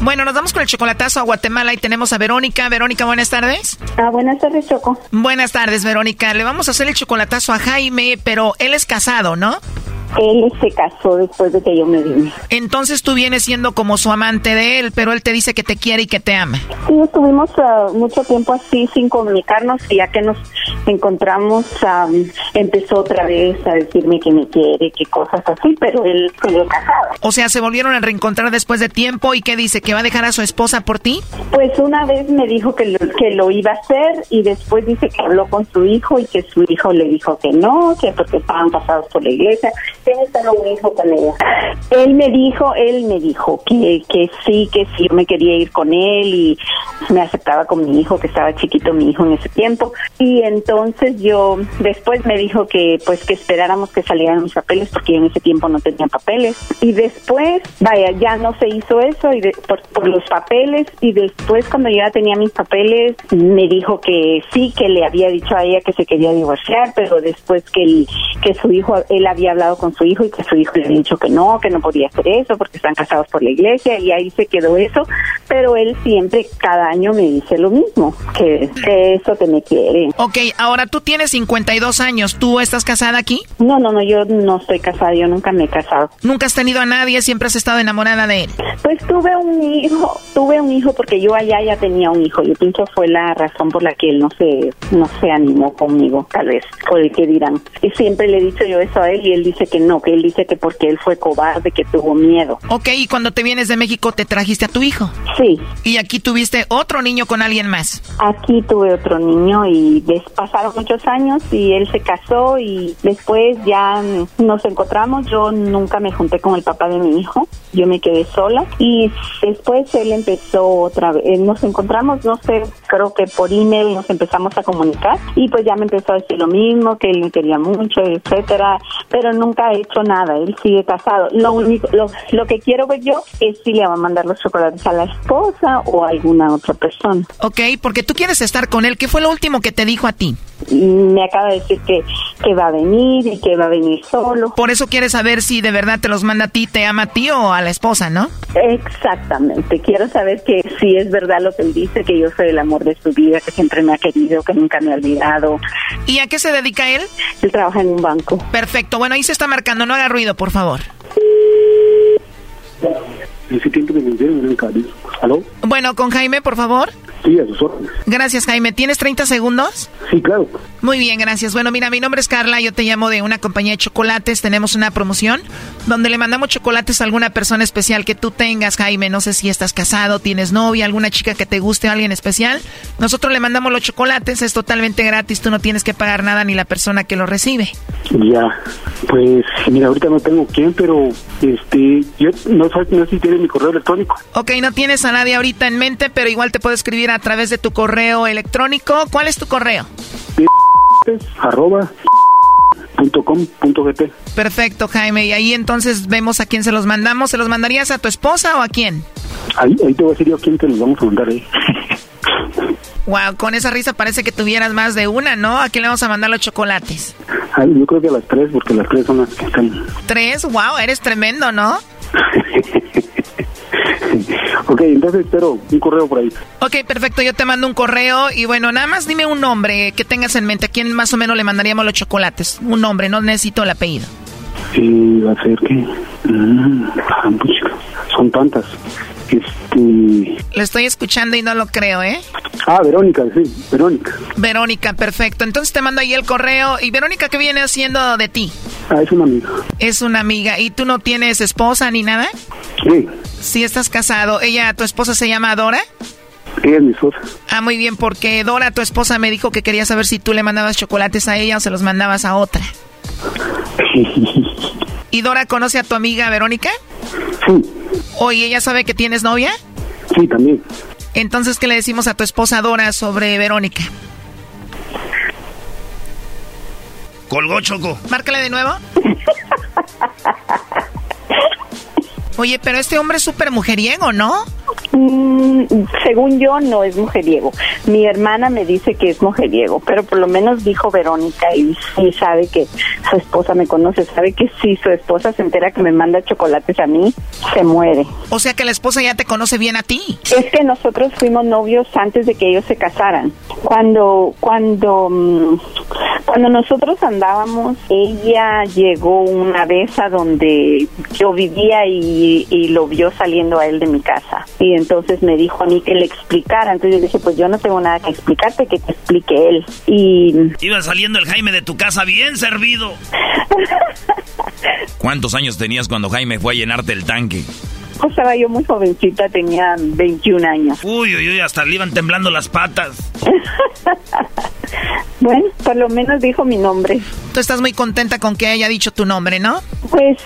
Bueno, nos vamos con el chocolatazo a Guatemala y tenemos a Verónica. Verónica, buenas tardes. Ah, buenas tardes, Choco. Buenas tardes, Verónica. Le vamos a hacer el chocolatazo a Jaime, pero él es casado, ¿no? Él se casó después de que yo me vine. Entonces tú vienes siendo como su amante de él, pero él te dice que te quiere y que te ama. Sí, estuvimos uh, mucho tiempo así sin comunicarnos y ya que nos encontramos um, empezó otra vez a decirme que me quiere, que cosas así, pero él sigue casado. O sea, se volvieron a reencontrar después de tiempo y ¿qué dice? ¿Que va a dejar a su esposa por ti? Pues una vez me dijo que lo, que lo iba a hacer y después dice que habló con su hijo y que su hijo le dijo que no, que porque estaban casados por la iglesia estar un hijo con ella. Él me dijo, él me dijo que, que sí, que sí, yo me quería ir con él y me aceptaba con mi hijo, que estaba chiquito mi hijo en ese tiempo. Y entonces yo, después me dijo que pues que esperáramos que salieran mis papeles porque yo en ese tiempo no tenía papeles. Y después, vaya, ya no se hizo eso y por, por los papeles y después cuando yo ya tenía mis papeles me dijo que sí, que le había dicho a ella que se quería divorciar, pero después que, el, que su hijo, él había hablado con su hijo y que su hijo le había dicho que no, que no podía hacer eso porque están casados por la iglesia y ahí se quedó eso, pero él siempre cada año me dice lo mismo, que, eso que me quiere. Ok, ahora tú tienes 52 años, ¿tú estás casada aquí? No, no, no, yo no estoy casada, yo nunca me he casado. ¿Nunca has tenido a nadie, siempre has estado enamorada de él? Pues tuve un hijo, tuve un hijo porque yo allá ya tenía un hijo, yo pienso fue la razón por la que él no se, no se animó conmigo, tal vez, por el que dirán. Y siempre le he dicho yo eso a él y él dice que no, que él dice que porque él fue cobarde, que tuvo miedo. Ok, y cuando te vienes de México, ¿te trajiste a tu hijo? Sí. ¿Y aquí tuviste otro niño con alguien más? Aquí tuve otro niño y pasaron muchos años y él se casó y después ya nos encontramos. Yo nunca me junté con el papá de mi hijo, yo me quedé sola y después él empezó otra vez, eh, nos encontramos, no sé, creo que por email nos empezamos a comunicar y pues ya me empezó a decir lo mismo, que él me quería mucho, etcétera, pero nunca he hecho nada, él sigue casado. Lo único, lo, lo que quiero ver yo es si le va a mandar los chocolates a la esposa o a alguna otra persona. Ok, porque tú quieres estar con él. ¿Qué fue lo último que te dijo a ti? Me acaba de decir que, que va a venir y que va a venir solo. Por eso quieres saber si de verdad te los manda a ti, te ama a ti o a la esposa, ¿no? Exactamente. Quiero saber que si es verdad lo que él dice, que yo soy el amor de su vida, que siempre me ha querido, que nunca me ha olvidado. ¿Y a qué se dedica él? Él trabaja en un banco. Perfecto. Bueno, ahí se está marcando. No haga ruido, por favor. ¿Aló? Bueno, con Jaime, por favor. Sí, a sus órdenes. Gracias, Jaime. ¿Tienes 30 segundos? Sí, claro. Muy bien, gracias. Bueno, mira, mi nombre es Carla, yo te llamo de una compañía de chocolates. Tenemos una promoción donde le mandamos chocolates a alguna persona especial que tú tengas, Jaime. No sé si estás casado, tienes novia, alguna chica que te guste, alguien especial. Nosotros le mandamos los chocolates, es totalmente gratis, tú no tienes que pagar nada ni la persona que lo recibe. Ya, pues mira, ahorita no tengo quién, pero este, yo no sé, no sé si mi correo electrónico. Ok, no tienes a nadie ahorita en mente, pero igual te puedo escribir a través de tu correo electrónico. ¿Cuál es tu correo? arroba punto com punto gt. Perfecto, Jaime. Y ahí entonces vemos a quién se los mandamos. ¿Se los mandarías a tu esposa o a quién? Ahí, ahí te voy a decir yo a quién te los vamos a mandar ahí. Wow, con esa risa parece que tuvieras más de una, ¿no? ¿A quién le vamos a mandar los chocolates? yo creo que a las tres, porque las tres son las que están. ¿Tres? Wow, eres tremendo, ¿no? ok, entonces espero un correo por ahí. Ok, perfecto, yo te mando un correo y bueno, nada más dime un nombre que tengas en mente. ¿A quién más o menos le mandaríamos los chocolates? Un nombre, no necesito el apellido. Sí, va a ser que... Mm, son tantas. Le estoy escuchando y no lo creo, ¿eh? Ah, Verónica, sí, Verónica. Verónica, perfecto. Entonces te mando ahí el correo. ¿Y Verónica qué viene haciendo de ti? Ah, es una amiga. Es una amiga. ¿Y tú no tienes esposa ni nada? Sí. Sí, estás casado. ¿Ella, tu esposa se llama Dora? Ella es mi esposa. Ah, muy bien, porque Dora, tu esposa, me dijo que quería saber si tú le mandabas chocolates a ella o se los mandabas a otra. ¿Y Dora conoce a tu amiga Verónica? Sí. Oye, ¿ella sabe que tienes novia? Sí, también. Entonces, ¿qué le decimos a tu esposa Dora sobre Verónica? Colgó Choco. Márcale de nuevo. Oye, pero este hombre es súper mujeriego, ¿no? Mm, según yo, no es mujeriego. Mi hermana me dice que es mujeriego, pero por lo menos dijo Verónica y sí sabe que su esposa me conoce, sabe que si su esposa se entera que me manda chocolates a mí, se muere. O sea que la esposa ya te conoce bien a ti. Es que nosotros fuimos novios antes de que ellos se casaran. Cuando, cuando, mm, cuando nosotros andábamos, ella llegó una vez a donde yo vivía y, y lo vio saliendo a él de mi casa. Y entonces me dijo a mí que le explicara. Entonces yo dije, pues yo no tengo nada que explicarte, que te explique él. Y... Iba saliendo el Jaime de tu casa bien servido. ¿Cuántos años tenías cuando Jaime fue a llenarte el tanque? Pues estaba yo muy jovencita, tenía 21 años. Uy, uy, uy, hasta le iban temblando las patas. bueno, por lo menos dijo mi nombre. Tú estás muy contenta con que haya dicho tu nombre, ¿no? Pues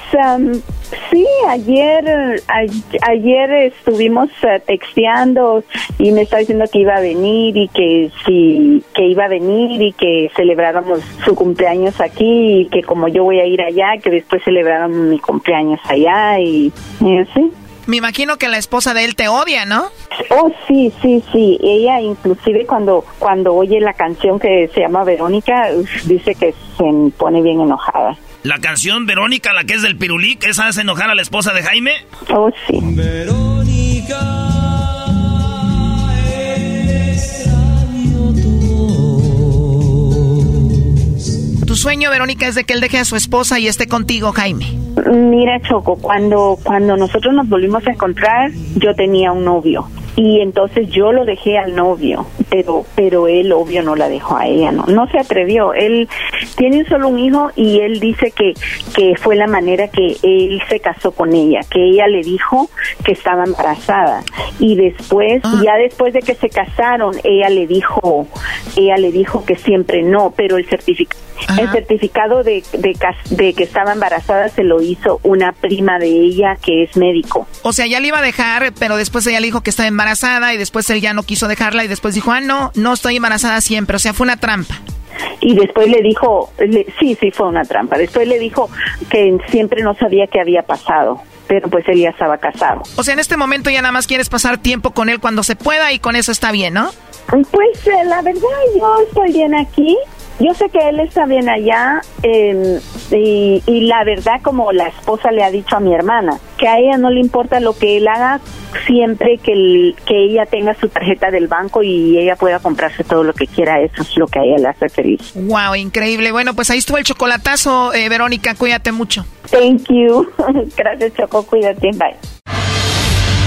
sí, ayer ayer estuvimos uh, texteando y me estaba diciendo que iba a venir y que sí, que iba a venir y que celebráramos su cumpleaños aquí y que como yo voy a ir allá, que después celebráramos mi cumpleaños allá y, y así. Me imagino que la esposa de él te odia, ¿no? Oh, sí, sí, sí. Ella inclusive cuando cuando oye la canción que se llama Verónica, dice que se pone bien enojada. La canción Verónica, la que es del Pirulí, que esa hace enojar a la esposa de Jaime. Oh, sí. Verónica. Tu sueño, Verónica, es de que él deje a su esposa y esté contigo, Jaime. Mira, Choco, cuando, cuando nosotros nos volvimos a encontrar, yo tenía un novio y entonces yo lo dejé al novio, pero pero él obvio no la dejó a ella, no no se atrevió. Él tiene solo un hijo y él dice que que fue la manera que él se casó con ella, que ella le dijo que estaba embarazada y después ah. ya después de que se casaron, ella le dijo ella le dijo que siempre no, pero el certificado el certificado de, de, de, que estaba embarazada se lo hizo una prima de ella que es médico. O sea, ya le iba a dejar, pero después ella le dijo que estaba embarazada y después él ya no quiso dejarla y después dijo, ah, no, no estoy embarazada siempre. O sea, fue una trampa. Y después le dijo, sí, sí, fue una trampa. Después le dijo que siempre no sabía qué había pasado pero pues él ya estaba casado. O sea, en este momento ya nada más quieres pasar tiempo con él cuando se pueda y con eso está bien, ¿no? Pues eh, la verdad yo estoy bien aquí. Yo sé que él está bien allá em, y, y, la verdad como la esposa le ha dicho a mi hermana, que a ella no le importa lo que él haga siempre que, que ella tenga su tarjeta del banco y ella pueda comprarse todo lo que quiera, eso es lo que a ella le hace feliz. Wow, increíble. Bueno, pues ahí estuvo el chocolatazo, eh, Verónica, cuídate mucho. Thank you. Gracias, Choco, cuídate, bye.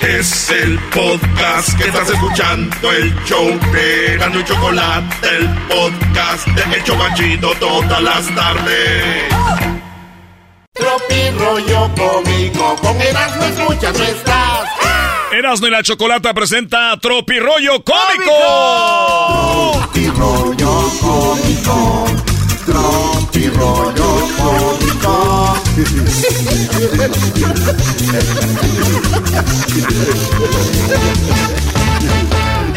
Es el podcast que estás escuchando, el show de Gano y Chocolate, el podcast de Hecho Banchito todas las tardes. Tropi rollo cómico, con Erasmo escuchas no estás. Erasmo y la Chocolata presenta Tropi rollo cómico. Tropi rollo cómico, Tropi rollo cómico.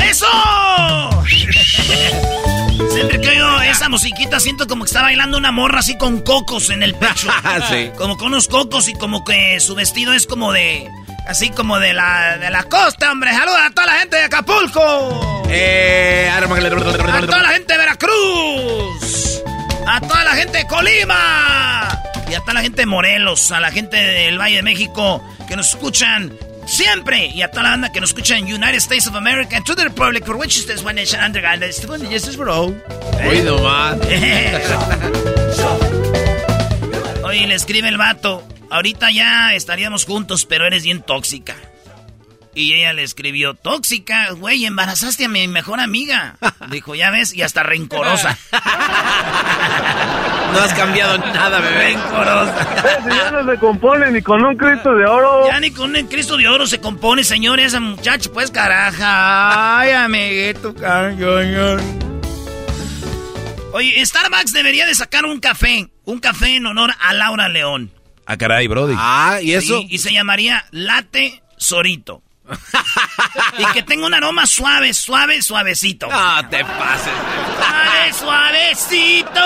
¡Eso! Siempre que oigo esa musiquita siento como que está bailando una morra así con cocos en el pecho. sí. Como con unos cocos y como que su vestido es como de... Así como de la, de la costa, hombre. Saluda a toda la gente de Acapulco. Eh, a toda la gente de Veracruz. A toda la gente de Colima. Y a toda la gente de Morelos, a la gente del Valle de México que nos escuchan siempre. Y a toda la banda que nos escucha en United States of America and to the Republic for which is one nation under God. This is bro. Hoy nomás. Oye, le escribe el vato. Ahorita ya estaríamos juntos, pero eres bien tóxica. Y ella le escribió, tóxica, güey, embarazaste a mi mejor amiga. Dijo, ya ves, y hasta rencorosa. No has cambiado nada, bebé. Rencorosa. ya no se compone ni con un Cristo de oro. Ya ni con un Cristo de oro se compone, señor, esa muchacha, pues caraja. Ay, amiguito, carajo. Oye, Starbucks debería de sacar un café. Un café en honor a Laura León. Ah, caray, Brody. Ah, ¿y eso? y se llamaría Latte Sorito. y que tenga un aroma suave, suave, suavecito. No te pases. Suave, suavecito.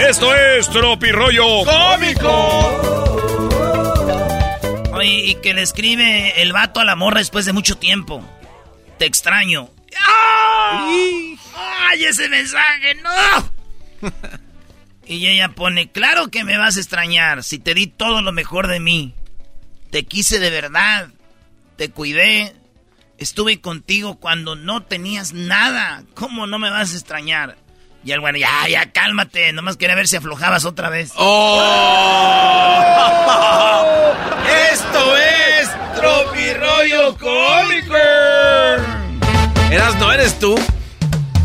Esto es Tropirollo Cómico. Oye, y que le escribe el vato a la morra después de mucho tiempo. Te extraño. ¡Ay! ¡Ay, ese mensaje! ¡No! y ella pone, claro que me vas a extrañar si te di todo lo mejor de mí. Te quise de verdad. Te cuidé. Estuve contigo cuando no tenías nada. ¿Cómo no me vas a extrañar? Y el bueno, ya, ya, cálmate. Nomás quería ver si aflojabas otra vez. ¡Oh! ¡Esto es Tropirollo Cómico! ¿Eras no eres tú?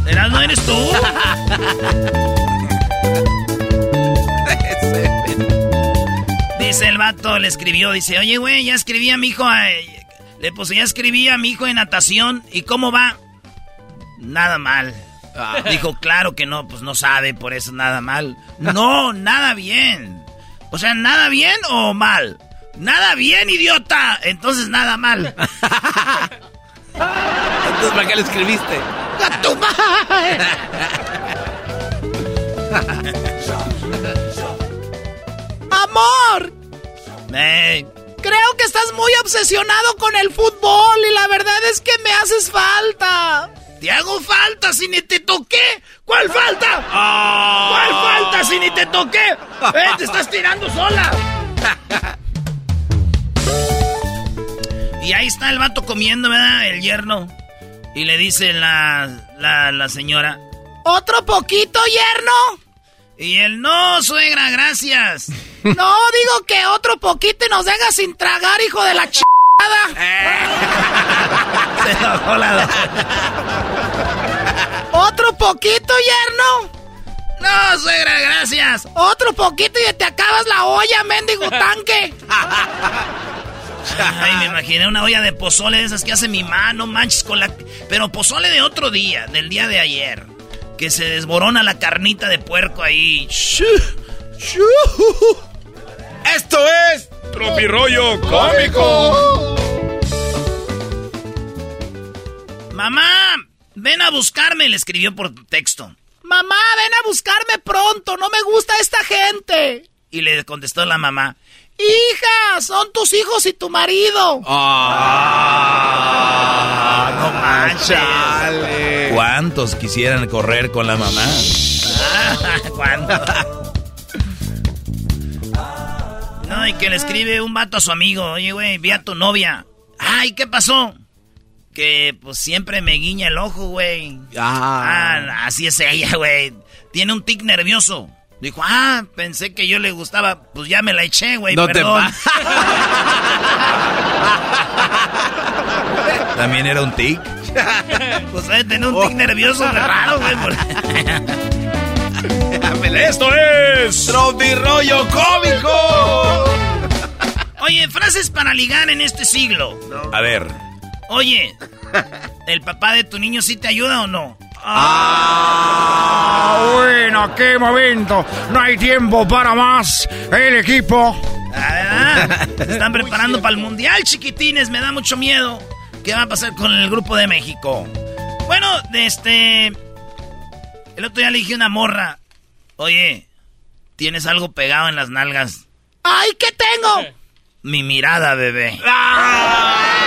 ¿Eras no eres tú? dice el vato, le escribió, dice, oye, güey, ya escribí a mi hijo, le puse, ya escribí a mi hijo en natación, ¿y cómo va? Nada mal. Ah. Dijo, claro que no, pues no sabe, por eso nada mal. No, nada bien. O sea, nada bien o mal. Nada bien, idiota. Entonces nada mal. Entonces, ¿para qué le escribiste? ¡A tu madre! ¡Amor! Creo que estás muy obsesionado con el fútbol y la verdad es que me haces falta. Te hago falta si ni te toqué. ¿Cuál falta? Ah. ¿Cuál falta si ni te toqué? ¡Eh, te estás tirando sola! y ahí está el vato comiendo, ¿verdad? El yerno. Y le dice la, la, la señora, ¿otro poquito, yerno? Y él, no, suegra, gracias. no, digo que otro poquito y nos deja sin tragar, hijo de la ch... Se ¿Otro poquito, yerno? No, suegra, gracias. Otro poquito y te acabas la olla, mendigo tanque. Ay, me imaginé una olla de pozole de esas que hace mi mano, manches con la... Pero pozole de otro día, del día de ayer que se desborona la carnita de puerco ahí. Esto es Tropirollo Cómico. Mamá, ven a buscarme, le escribió por texto. Mamá, ven a buscarme pronto, no me gusta esta gente. Y le contestó la mamá, Hija, son tus hijos y tu marido. Ah, no manches. ¿Cuántos quisieran correr con la mamá? ¿Cuántos? No, y que le escribe un vato a su amigo. Oye, güey, vi a tu novia. Ay, ¿qué pasó? Que pues siempre me guiña el ojo, güey. Ah. ah así es ella, güey. Tiene un tic nervioso. Dijo, ah, pensé que yo le gustaba. Pues ya me la eché, güey, no perdón. ¿También era un tic? pues debe tener un tic nervioso raro, güey. Esto es... Rollo Cómico! Oye, frases para ligar en este siglo. A ver. Oye, ¿el papá de tu niño sí te ayuda o no? Ah, bueno, qué momento. No hay tiempo para más. El equipo. Ah, se están preparando para el mundial, chiquitines. Me da mucho miedo. ¿Qué va a pasar con el grupo de México? Bueno, de este. El otro día le dije una morra. Oye, ¿tienes algo pegado en las nalgas? ¡Ay, qué tengo! Mi mirada, bebé. ¡Ay, ay,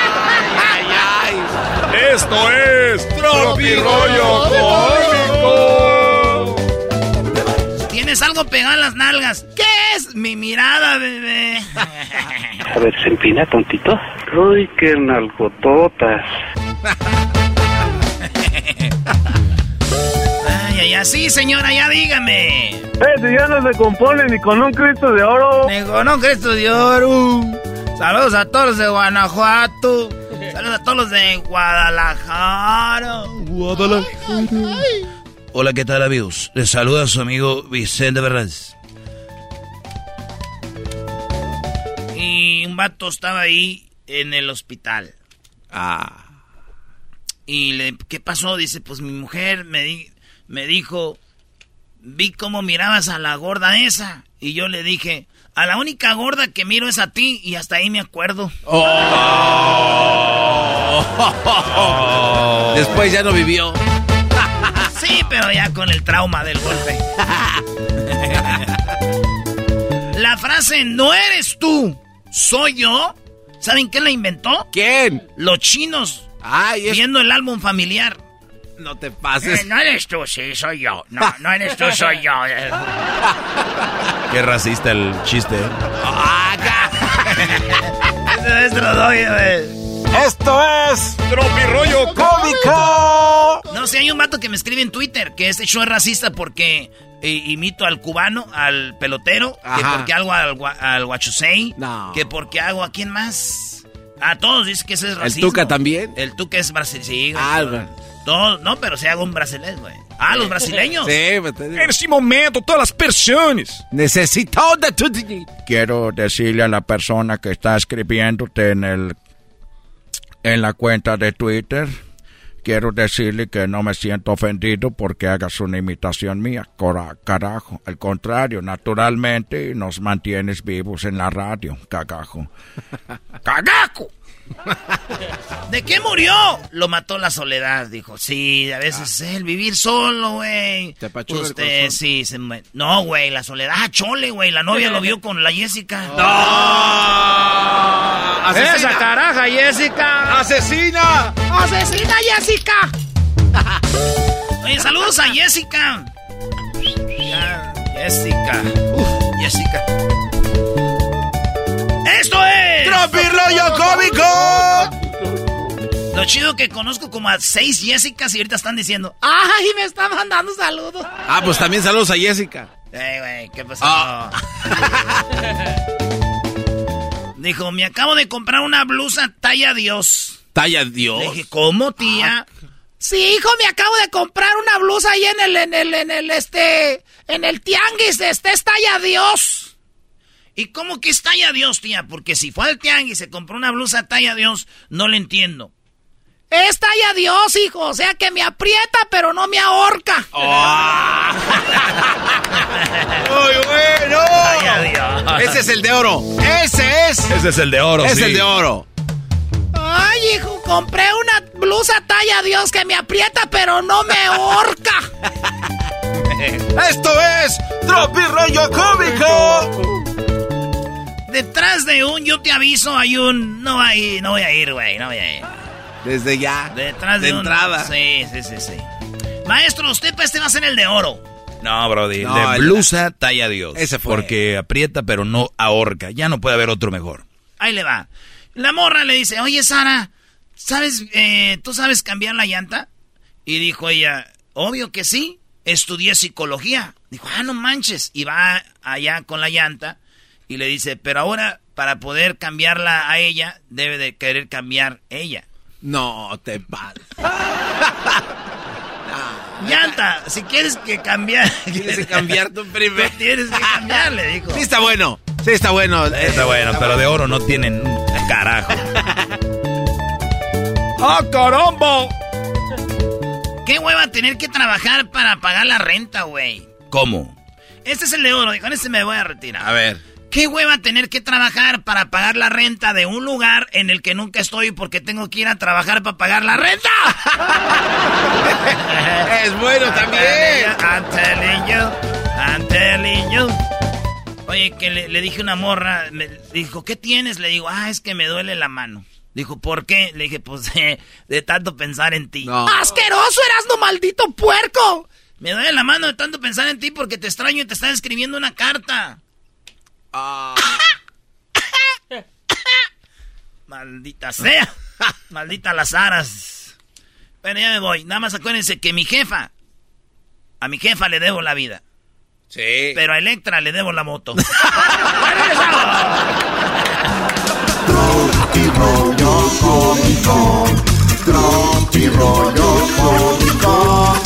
Esto es Tropirollo Cómico. ¿Tienes algo pegado en las nalgas? ¿Qué es? Mi mirada, bebé. A ver, se empina tontito. Uy, qué nalgototas. ay, ay, así, señora, ya dígame. Eh, si ya no se compone ni con un Cristo de oro. Ni con un Cristo de oro. Saludos a todos de Guanajuato. A todos los de Guadalajara. Guadalajara. Hola, ¿qué tal, amigos? Les saluda su amigo Vicente Fernández. Y un vato estaba ahí en el hospital. Ah. Y le, ¿qué pasó? Dice, pues mi mujer me, me dijo, vi cómo mirabas a la gorda esa. Y yo le dije, a la única gorda que miro es a ti y hasta ahí me acuerdo. Oh. Después ya no vivió. sí, pero ya con el trauma del golpe. la frase no eres tú, soy yo. ¿Saben quién la inventó? ¿Quién? Los chinos. Ay, Viendo el álbum familiar. No te pases. Eh, no eres tú, sí, soy yo. No, no eres tú, soy yo. Qué racista el chiste. Esto es Rollo Cómico. No sé, hay un vato que me escribe en Twitter que este show es racista porque eh, imito al cubano, al pelotero, que porque hago al, al guachusei, que porque hago a quién más. A todos dice que ese es racismo. ¿El Tuca también? El Tuca es brasileño. Ah, no, no, pero se hago un brasileño, güey. Ah, los brasileños. Sí, En este momento, todas las personas. Necesito de tu Quiero decirle a la persona que está escribiéndote en el en la cuenta de Twitter. Quiero decirle que no me siento ofendido porque hagas una imitación mía. Carajo. Al contrario, naturalmente nos mantienes vivos en la radio. Cagajo. ¡Cagajo! ¿De qué murió? Lo mató la soledad, dijo. Sí, a veces el vivir solo, güey. Te Usted, sí, se No, güey, la soledad. Ah, chole, güey. La novia lo vio con la Jessica. ¡No! ¡Asesina! ¡Esa caraja, Jessica! ¡Asesina! ¡Asesina, Jessica! Oye, saludos a Jessica. Jessica. Uf, Jessica. ¡Esto es! Rollo Cómico! Lo chido que conozco como a seis Jessicas y ahorita están diciendo, ¡ay, me están mandando saludos! Ah, pues también saludos a Jessica. Ey, güey, ¿qué pasó? Ah. Dijo, me acabo de comprar una blusa talla Dios. ¿Talla Dios? Le dije, ¿cómo, tía? Ah. Sí, hijo, me acabo de comprar una blusa ahí en el, en el, en el, este, en el tianguis, este es talla Dios. ¿Y cómo que es talla Dios, tía? Porque si fue al tianguis y se compró una blusa talla Dios, no le entiendo. Es talla Dios, hijo. O sea que me aprieta, pero no me ahorca. Oh. ¡Muy bueno! Talla Dios. Ese es el de oro. Ese es. Ese es el de oro, Es el de oro. Ay, hijo, compré una blusa talla Dios que me aprieta, pero no me ahorca. Esto es Tropi Rollo Cómico. Detrás de un yo te aviso hay un no va a ir, no voy a ir, güey, no voy a ir. Desde ya. Detrás de, de entrada. Sí, sí, sí, sí. Maestro, usted pues este va a ser el de oro. No, Brody. de blusa talla Dios. Ese fue. Porque aprieta, pero no ahorca. Ya no puede haber otro mejor. Ahí le va. La morra le dice, oye, Sara, ¿sabes, eh, tú sabes cambiar la llanta? Y dijo ella, obvio que sí. Estudié psicología. Dijo, ah, no manches. Y va allá con la llanta y le dice, pero ahora para poder cambiarla a ella, debe de querer cambiar ella. No te pases. Llanta, si quieres que cambiar. Tienes que cambiar tu primero. Tienes que cambiarle, dijo. Sí, está bueno. Sí, está bueno. Está bueno, pero de oro no tienen un carajo. ¡Ah, caramba! ¿Qué hueva tener que trabajar para pagar la renta, güey? ¿Cómo? Este es el de oro, y con este me voy a retirar. A ver. ¿Qué hueva tener que trabajar para pagar la renta de un lugar en el que nunca estoy porque tengo que ir a trabajar para pagar la renta? es bueno también. I'm telling you, I'm telling you. Oye, que le, dije una morra, me dijo, ¿qué tienes? Le digo, ah, es que me duele la mano. Dijo, ¿por qué? Le dije, pues de, tanto pensar en ti. ¡Asqueroso eras, no maldito puerco! Me duele la mano de tanto pensar en ti porque te extraño y te estaba escribiendo una carta. Ah. Maldita sea. Maldita las aras. Bueno, ya me voy. Nada más acuérdense que mi jefa, a mi jefa le debo la vida. Sí. Pero a Electra le debo la moto. Tropi rollo cómico.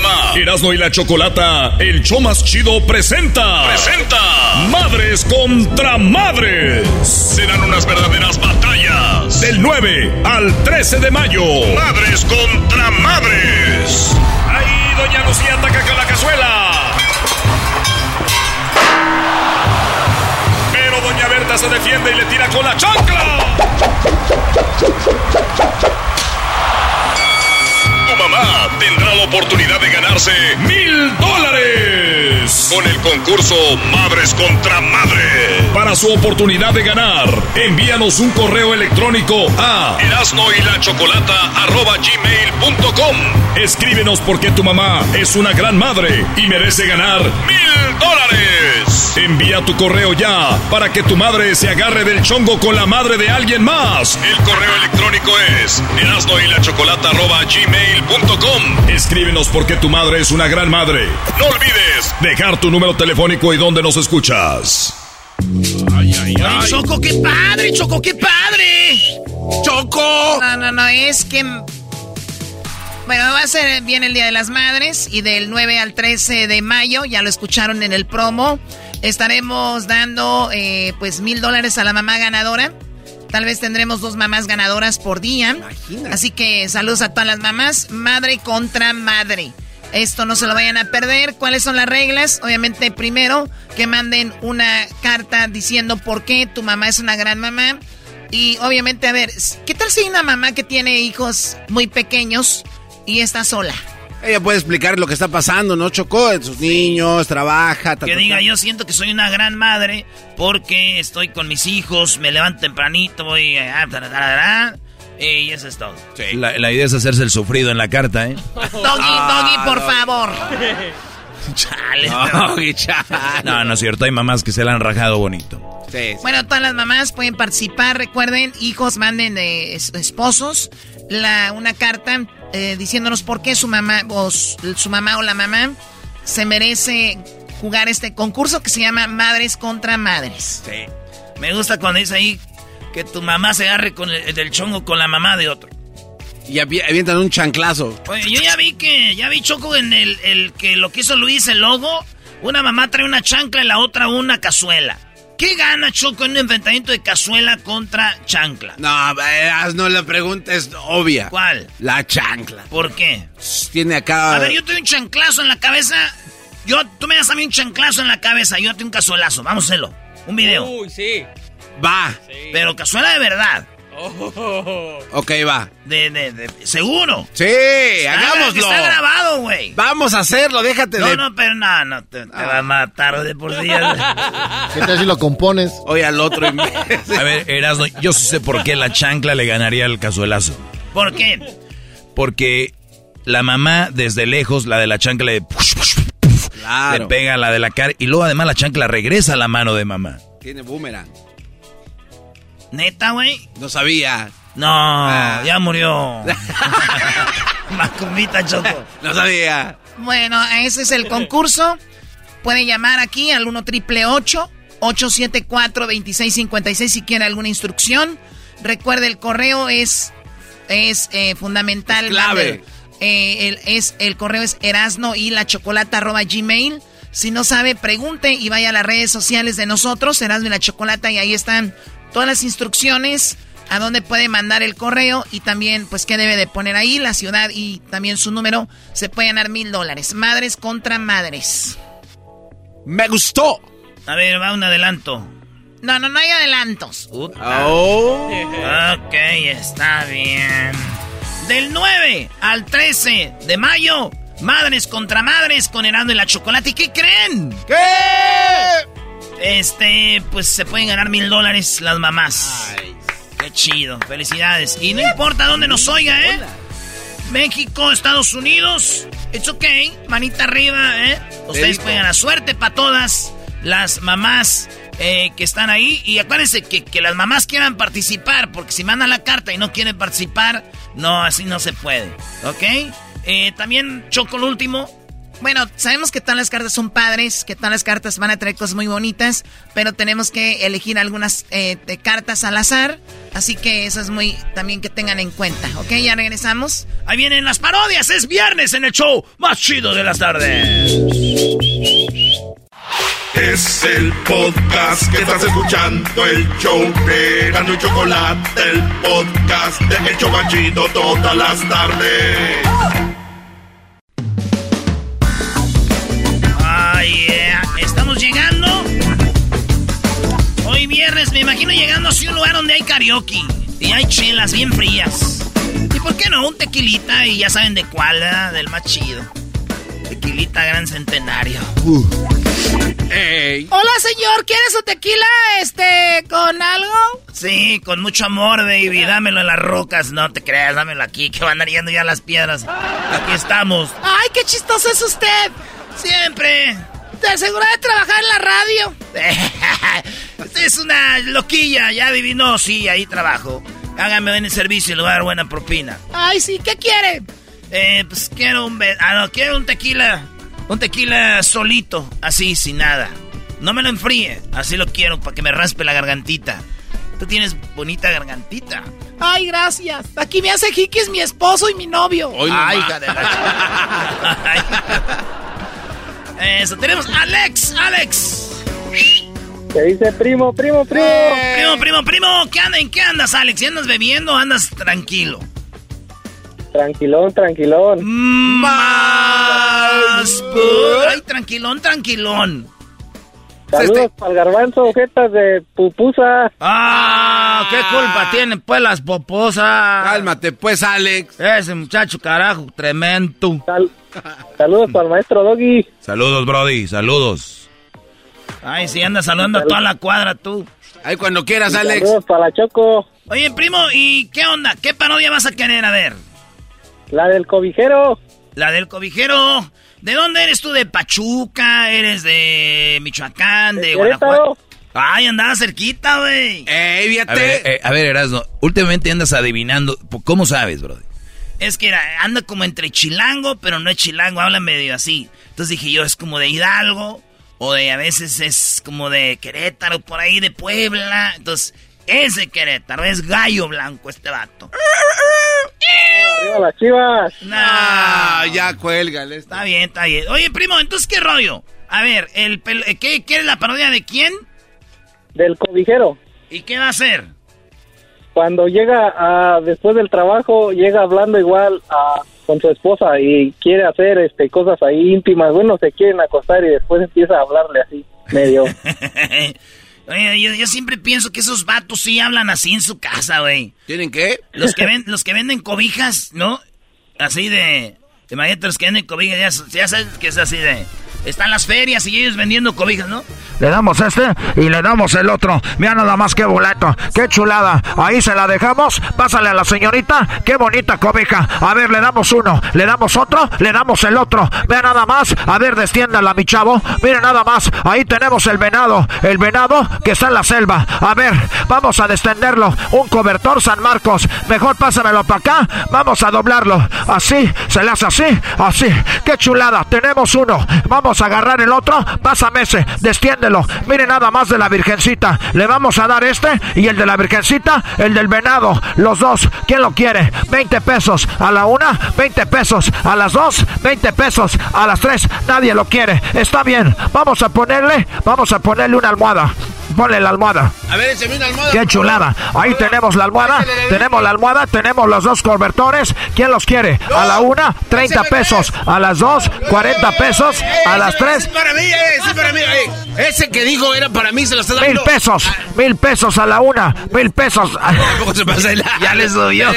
Mamá, Erasmo y la Chocolata, el show más chido presenta. Presenta. Madres contra madres. Serán unas verdaderas batallas. Del 9 al 13 de mayo. Madres contra madres. Ahí Doña Lucía ataca con la cazuela. Pero Doña Berta se defiende y le tira con la chancla. Mamá tendrá la oportunidad de ganarse mil dólares con el concurso Madres contra Madres. Para su oportunidad de ganar, envíanos un correo electrónico a erasno. Escríbenos porque tu mamá es una gran madre y merece ganar mil dólares. Envía tu correo ya para que tu madre se agarre del chongo con la madre de alguien más. El correo electrónico es erasno Escríbenos porque tu madre es una gran madre. No olvides dejar tu número telefónico y dónde nos escuchas. Ay, ay, ay. Choco, qué padre, Choco, qué padre. Choco. No, no, no, es que... Bueno, va a ser bien el Día de las Madres y del 9 al 13 de mayo, ya lo escucharon en el promo, estaremos dando eh, pues mil dólares a la mamá ganadora. Tal vez tendremos dos mamás ganadoras por día. Así que saludos a todas las mamás. Madre contra madre. Esto no se lo vayan a perder. ¿Cuáles son las reglas? Obviamente, primero, que manden una carta diciendo por qué tu mamá es una gran mamá. Y obviamente, a ver, ¿qué tal si hay una mamá que tiene hijos muy pequeños y está sola? Ella puede explicar lo que está pasando, ¿no? Chocó en sus niños, trabaja. que diga, yo siento que soy una gran madre porque estoy con mis hijos, me levanto tempranito, voy a... Y eso es todo. La, la, idea es hacerse el sufrido en la carta, ¿eh? Doggy, doggy, por favor. Chale. Doggy, chale. No, no es cierto. Hay mamás que se la han rajado bonito. Sí, sí. Bueno, todas las mamás pueden participar. Recuerden, hijos, manden de esposos la, una carta eh, diciéndonos por qué su mamá o su mamá o la mamá se merece jugar este concurso que se llama Madres contra Madres. Sí. Me gusta cuando dice ahí que tu mamá se agarre con el, del chongo con la mamá de otro. Y avientan un chanclazo. Oye, yo ya vi que, ya vi Choco en el, el que lo que hizo Luis, el logo. Una mamá trae una chancla y la otra una cazuela. ¿Qué gana Choco en un enfrentamiento de cazuela contra chancla? No, no, la pregunta es obvia. ¿Cuál? La chancla. ¿Por qué? Tiene acá. A ver, yo te doy un chanclazo en la cabeza. Yo, tú me das a mí un chanclazo en la cabeza. Yo te doy un cazuelazo. Vamos a hacerlo. Un video. Uy, sí. Va. Pero cazuela de verdad. Oh. Ok, va. De, de, de, seguro. Sí, hagámoslo. Está grabado, güey. Vamos a hacerlo, déjate no, de. No, pero no, no, te, te va a matar de por día. ¿Qué tal si lo compones? Oye, al otro. En vez de- A ver, Erasmo, yo sé por qué la chancla le ganaría el cazuelazo. ¿Por qué? Porque la mamá, desde lejos, la de la chancla le, Claro. le pega la de la cara. Y luego, además, la chancla regresa a la mano de mamá. Tiene boomerang. ¿Neta, güey? No sabía. No, Ah. ya murió. Macumbita, Choco. No sabía. Bueno, ese es el concurso. Pueden llamar aquí al 1 triple 874 2656 si quieren alguna instrucción. Recuerde, el correo es, es eh, fundamental. Es clave. Eh, el, es, el correo es erasno y la chocolata arroba gmail. Si no sabe, pregunte y vaya a las redes sociales de nosotros, Erasmo y la Chocolata, y ahí están todas las instrucciones a dónde puede mandar el correo y también, pues, qué debe de poner ahí, la ciudad y también su número. Se puede ganar mil dólares. Madres contra madres. Me gustó. A ver, va un adelanto. No, no, no hay adelantos. Oh. Ok, está bien. Del 9 al 13 de mayo, Madres contra Madres con Herando y la Chocolate. ¿Y qué creen? ¿Qué? Este, pues se pueden ganar mil dólares las mamás. Qué chido, felicidades. Y no importa dónde nos oiga, ¿eh? México, Estados Unidos, it's okay, manita arriba, ¿eh? Ustedes pueden ganar suerte para todas las mamás eh, que están ahí. Y acuérdense que, que las mamás quieran participar, porque si mandan la carta y no quieren participar, no, así no se puede, ¿ok? Eh, también Choco el último. Bueno, sabemos que todas las cartas son padres, que todas las cartas van a traer cosas muy bonitas, pero tenemos que elegir algunas eh, cartas al azar. Así que eso es muy también que tengan en cuenta, ¿ok? Ya regresamos. Ahí vienen las parodias, es viernes en el show más chido de las tardes. Es el podcast que estás escuchando, el show de Gano y Chocolate, el podcast de El Chocachito todas las tardes. Me imagino llegando a un lugar donde hay karaoke y hay chelas bien frías. ¿Y por qué no? Un tequilita y ya saben de cuál, ¿verdad? Del más chido. Tequilita Gran Centenario. Uh. Hola, señor, ¿quiere su tequila, este, con algo? Sí, con mucho amor, baby. Dámelo en las rocas. No te creas, dámelo aquí, que van yendo ya las piedras. Aquí estamos. Ay, qué chistoso es usted. Siempre. ¿Te asegura de trabajar en la radio? Usted es una loquilla, ya adivinó. Sí, ahí trabajo. Hágame en el servicio y le voy a dar buena propina. Ay, sí, ¿qué quiere? Eh, pues quiero un... Ah, no, quiero un tequila. Un tequila solito, así, sin nada. No me lo enfríe, así lo quiero, para que me raspe la gargantita. Tú tienes bonita gargantita. Ay, gracias. Aquí me hace jiquis mi esposo y mi novio. Ay, hija de la Eso, tenemos Alex, Alex. ¿Qué dice primo, primo, primo? Primo, primo, primo. ¿Qué andas? ¿En qué andas, Alex? ¿Andas bebiendo o andas tranquilo? Tranquilón, tranquilón. Más. Ay, tranquilón, tranquilón. Saludos este... para el garbanzo, ojetas de pupusa. Ah, ¿qué culpa tienen pues las poposas? Cálmate pues, Alex. Ese muchacho, carajo, tremendo. Saludos para el maestro Doggy. Saludos, Brody, saludos. Ay, si andas saludando a toda la cuadra tú. Ay, cuando quieras, Alex. Saludos para la Choco. Oye, primo, ¿y qué onda? ¿Qué parodia vas a querer a ver? La del cobijero. La del cobijero. ¿De dónde eres tú? ¿De Pachuca? ¿Eres de Michoacán? ¿De, Guanajuato? Ay, andaba cerquita, güey. ¡Ey, fíjate! A ver, eh, a ver, Erasno, últimamente andas adivinando. ¿Cómo sabes, brother? Es que era, anda como entre chilango, pero no es chilango, habla medio así. Entonces dije yo, es como de Hidalgo, o de a veces es como de Querétaro, por ahí de Puebla. Entonces, es de Querétaro, es gallo blanco este vato. ¡Arriba las chivas! Ah, ya cuélgale. Está bien, está bien. Oye, primo, entonces, ¿qué rollo? A ver, el ¿qué, ¿qué es la parodia de quién? Del cobijero. ¿Y qué va a hacer? Cuando llega a, después del trabajo, llega hablando igual a, con su esposa y quiere hacer este cosas ahí íntimas. Bueno, se quieren acostar y después empieza a hablarle así, medio. Oye, yo, yo, siempre pienso que esos vatos sí hablan así en su casa, güey. ¿Tienen qué? Los que, ven, los que venden cobijas, ¿no? Así de... Imagínate los que venden cobijas, ya, ya sabes que es así de... Están las ferias y ellos vendiendo cobijas, ¿no? Le damos este y le damos el otro. Mira nada más qué boleto, qué chulada. Ahí se la dejamos. Pásale a la señorita, qué bonita cobija. A ver, le damos uno, le damos otro, le damos el otro. Vea nada más. A ver, destiéndala, mi chavo. Mira nada más. Ahí tenemos el venado. El venado que está en la selva. A ver, vamos a descenderlo. Un cobertor San Marcos. Mejor pásamelo para acá. Vamos a doblarlo. Así, se le hace así, así. Qué chulada. Tenemos uno. Vamos a agarrar el otro. Pásame ese. Destiéndelo. Mire nada más de la Virgencita. Le vamos a dar este y el de la Virgencita, el del venado. Los dos. ¿Quién lo quiere? 20 pesos a la una, 20 pesos a las dos, 20 pesos a las tres. Nadie lo quiere. Está bien. Vamos a ponerle, vamos a ponerle una almohada. Ponle la almohada. A ver, una almohada. Qué chulada. Ahí tenemos la almohada. Tenemos la almohada. Tenemos los dos cobertores. ¿Quién los quiere? A la una, 30 pesos. A las dos, 40 pesos. A las tres. para mí, ese para mí. Ese que dijo era para mí, se lo está dando. Mil pesos. Mil pesos a la una. Mil pesos. se pasa Ya le subió.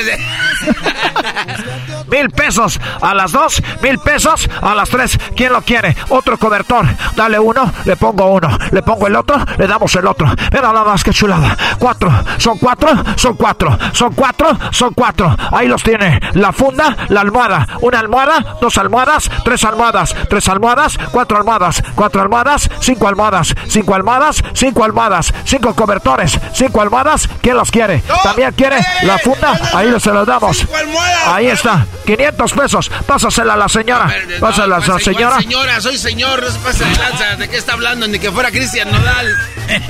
mil pesos a las dos, mil pesos a las tres. ¿Quién lo quiere? Otro cobertor. Dale uno, le pongo uno. Le pongo el otro, le damos el otro. Mira nada más que chulada. Cuatro, son cuatro, son cuatro, son cuatro, son cuatro. Ahí los tiene. La funda, la almohada. Una almohada, dos almohadas, tres almohadas, tres almohadas, cuatro almohadas, cuatro almohadas, cinco almohadas, cinco almohadas, cinco almohadas, cinco cobertores, cinco almohadas. ¿Quién los quiere? También quiere la funda. Ahí se los damos. Ahí está. 500 pesos. Pásasela a la señora. Pásasela a la señora. Señora, soy señor. No se pasa de lanza. ¿De qué está hablando? Ni que fuera Cristian Nodal.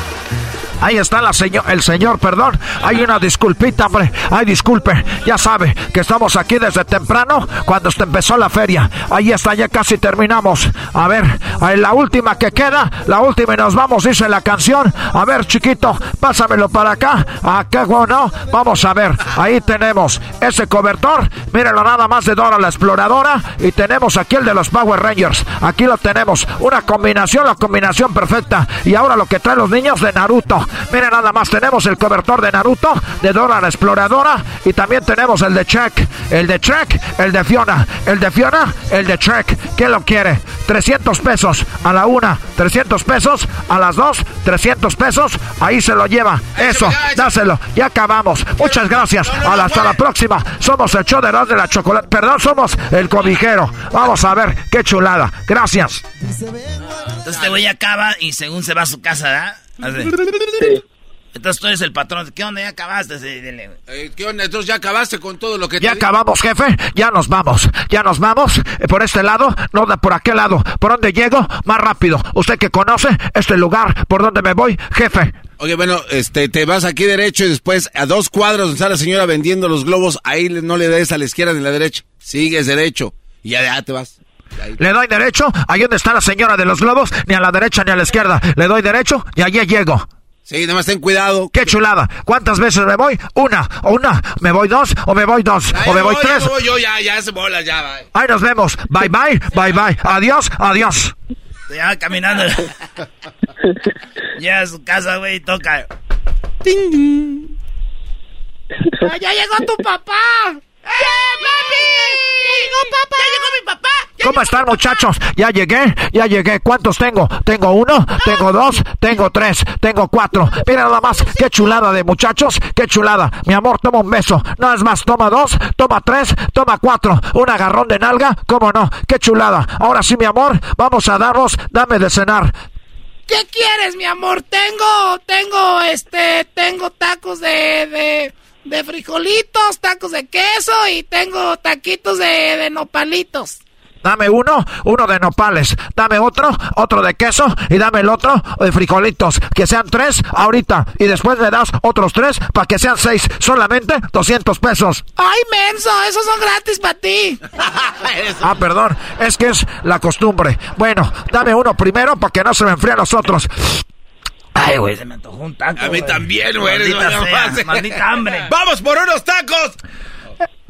Ahí está la señor, el señor, perdón. Hay una disculpita, hombre. Ay, disculpe. Ya sabe que estamos aquí desde temprano cuando empezó la feria. Ahí está, ya casi terminamos. A ver, la última que queda, la última y nos vamos, dice la canción. A ver, chiquito, pásamelo para acá. Acá, bueno, vamos a ver. Ahí tenemos ese cobertor. Mírenlo nada más de Dora la exploradora. Y tenemos aquí el de los Power Rangers. Aquí lo tenemos. Una combinación, la combinación perfecta. Y ahora lo que traen los niños de Naruto. Mira nada más, tenemos el cobertor de Naruto, de Dora la Exploradora y también tenemos el de Trek, el de Trek, el de Fiona, el de Fiona, el de Trek. ¿Quién lo quiere? 300 pesos a la una, 300 pesos a las dos, 300 pesos. Ahí se lo lleva. Eso, dáselo. Ya acabamos. Muchas gracias. Hasta la próxima. Somos el show de de la chocolate. Perdón, somos el cobijero. Vamos a ver qué chulada. Gracias. Entonces este güey acaba y según se va a su casa, ¿verdad? Entonces tú eres el patrón. ¿Qué onda? ¿Ya acabaste? Eh, ¿Qué onda? Entonces ya acabaste con todo lo que te Ya acabamos, jefe. Ya nos vamos. Ya nos vamos. Eh, por este lado, no por aquel lado. ¿Por dónde llego? Más rápido. Usted que conoce este lugar, ¿por dónde me voy, jefe? Oye, bueno, este, te vas aquí derecho y después a dos cuadros donde está la señora vendiendo los globos. Ahí no le des a la izquierda ni a la derecha. Sigues derecho y ya te vas. Le doy derecho, ahí donde está la señora de los globos, ni a la derecha ni a la izquierda. Le doy derecho y allí llego. Sí, más ten cuidado. ¡Qué chulada! ¿Cuántas veces me voy? Una, o una. ¿Me voy dos? ¿O me voy dos? ¿O me voy, tres? Ya yo, ya, ya se bola, ya, bye. Ahí nos vemos. Bye, bye, bye, bye. Adiós, adiós. Ya caminando. ya a su casa, güey, toca. ¡Ting! ¡Ya llegó tu papá! ¡Eh, papi! ¡Ya llegó mi papá! ¿Cómo están muchachos? Ya llegué, ya llegué. ¿Cuántos tengo? Tengo uno, tengo dos, tengo tres, tengo cuatro. Mira nada más, qué chulada de muchachos, qué chulada. Mi amor, toma un beso. No es más, toma dos, toma tres, toma cuatro. Un agarrón de nalga, ¿cómo no? Qué chulada. Ahora sí, mi amor, vamos a darnos, dame de cenar. ¿Qué quieres, mi amor? Tengo, tengo, este, tengo tacos de, de, de frijolitos, tacos de queso y tengo taquitos de, de nopalitos. Dame uno, uno de nopales. Dame otro, otro de queso. Y dame el otro de frijolitos. Que sean tres ahorita. Y después me das otros tres para que sean seis. Solamente 200 pesos. ¡Ay, menso! Esos son gratis para ti. ah, perdón. Es que es la costumbre. Bueno, dame uno primero para que no se me enfríen los otros. Ay, güey, se me antojó un taco. A mí también, güey. Maldita, maldita hambre. ¡Vamos por unos tacos!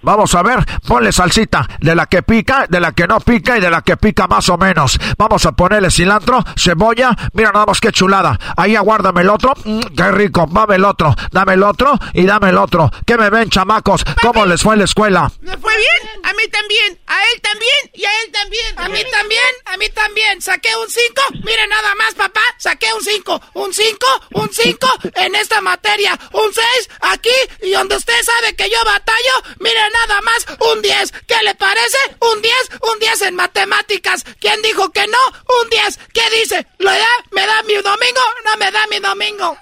Vamos a ver, ponle salsita de la que pica, de la que no pica y de la que pica más o menos. Vamos a ponerle cilantro, cebolla. Mira nada más qué chulada. Ahí aguárdame el otro. Mm, qué rico. Dame el otro. Dame el otro y dame el otro. ¿Qué me ven, chamacos? ¿Cómo les fue en la escuela? ¿Me fue bien? A mí también. A él también y a él también. A mí también. A mí también. Saqué un 5. Mire nada más, papá. Saqué un 5. Un 5. Un 5 en esta materia. Un 6 aquí y donde usted sabe que yo batallo. Mire nada más un 10. ¿Qué le parece? Un 10, un 10 en matemáticas. ¿Quién dijo que no? Un 10. ¿Qué dice? ¿Lo da? ¿Me da mi domingo? No me da mi domingo.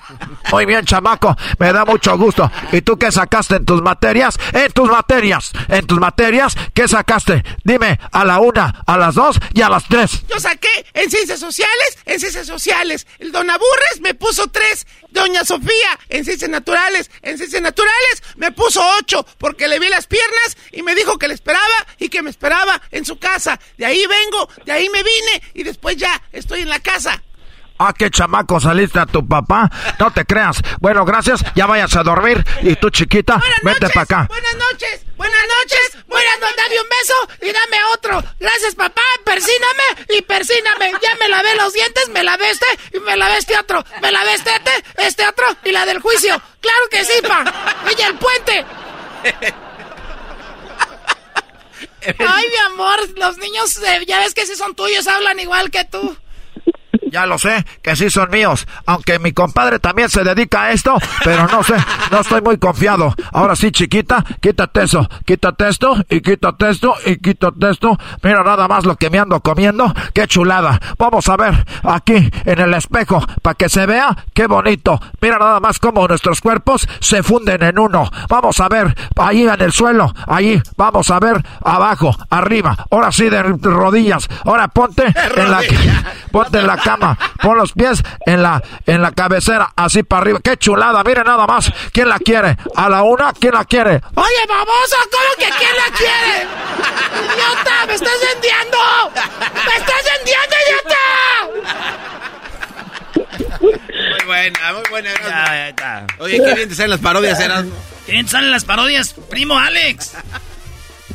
Muy bien, chamaco. Me da mucho gusto. ¿Y tú qué sacaste en tus materias? En tus materias. En tus materias, ¿qué sacaste? Dime, a la una, a las dos y a las tres. Yo saqué en ciencias sociales, en ciencias sociales. El don Aburres me puso tres. Doña Sofía, en ciencias naturales, en ciencias naturales me puso ocho porque le vi las piernas y me dijo que le esperaba y que me esperaba en su casa. De ahí vengo, de ahí me vine y después ya estoy en la casa. Ah, qué chamaco saliste a tu papá. No te creas. Bueno, gracias. Ya vayas a dormir. Y tú, chiquita, vete para acá. Buenas noches. Buenas noches, buenas noches, dame un beso y dame otro. Gracias, papá, persíname y persíname. Ya me lavé los dientes, me lavé este y me lavé este otro. Me lavé este, este, este otro y la del juicio. Claro que sí, pa. Oye, el puente. Ay, mi amor, los niños, eh, ya ves que si son tuyos, hablan igual que tú. Ya lo sé, que sí son míos. Aunque mi compadre también se dedica a esto, pero no sé, no estoy muy confiado. Ahora sí, chiquita, quítate eso, quítate esto, y quítate esto, y quítate esto. Mira nada más lo que me ando comiendo. Qué chulada. Vamos a ver aquí en el espejo, para que se vea qué bonito. Mira nada más cómo nuestros cuerpos se funden en uno. Vamos a ver ahí en el suelo, ahí. Vamos a ver abajo, arriba. Ahora sí de rodillas. Ahora ponte en la, ponte en la cama Pon los pies en la, en la cabecera, así para arriba. ¡Qué chulada! Mire nada más. ¿Quién la quiere? ¿A la una? ¿Quién la quiere? Oye, baboso, ¿cómo que quién la quiere? ¡Idiota! ¡Me estás vendiendo! ¡Me estás vendiendo, idiota! Muy buena, muy buena. Ya, ya Oye, qué bien te salen las parodias, Erasmo. ¿Qué bien te salen las parodias, primo Alex?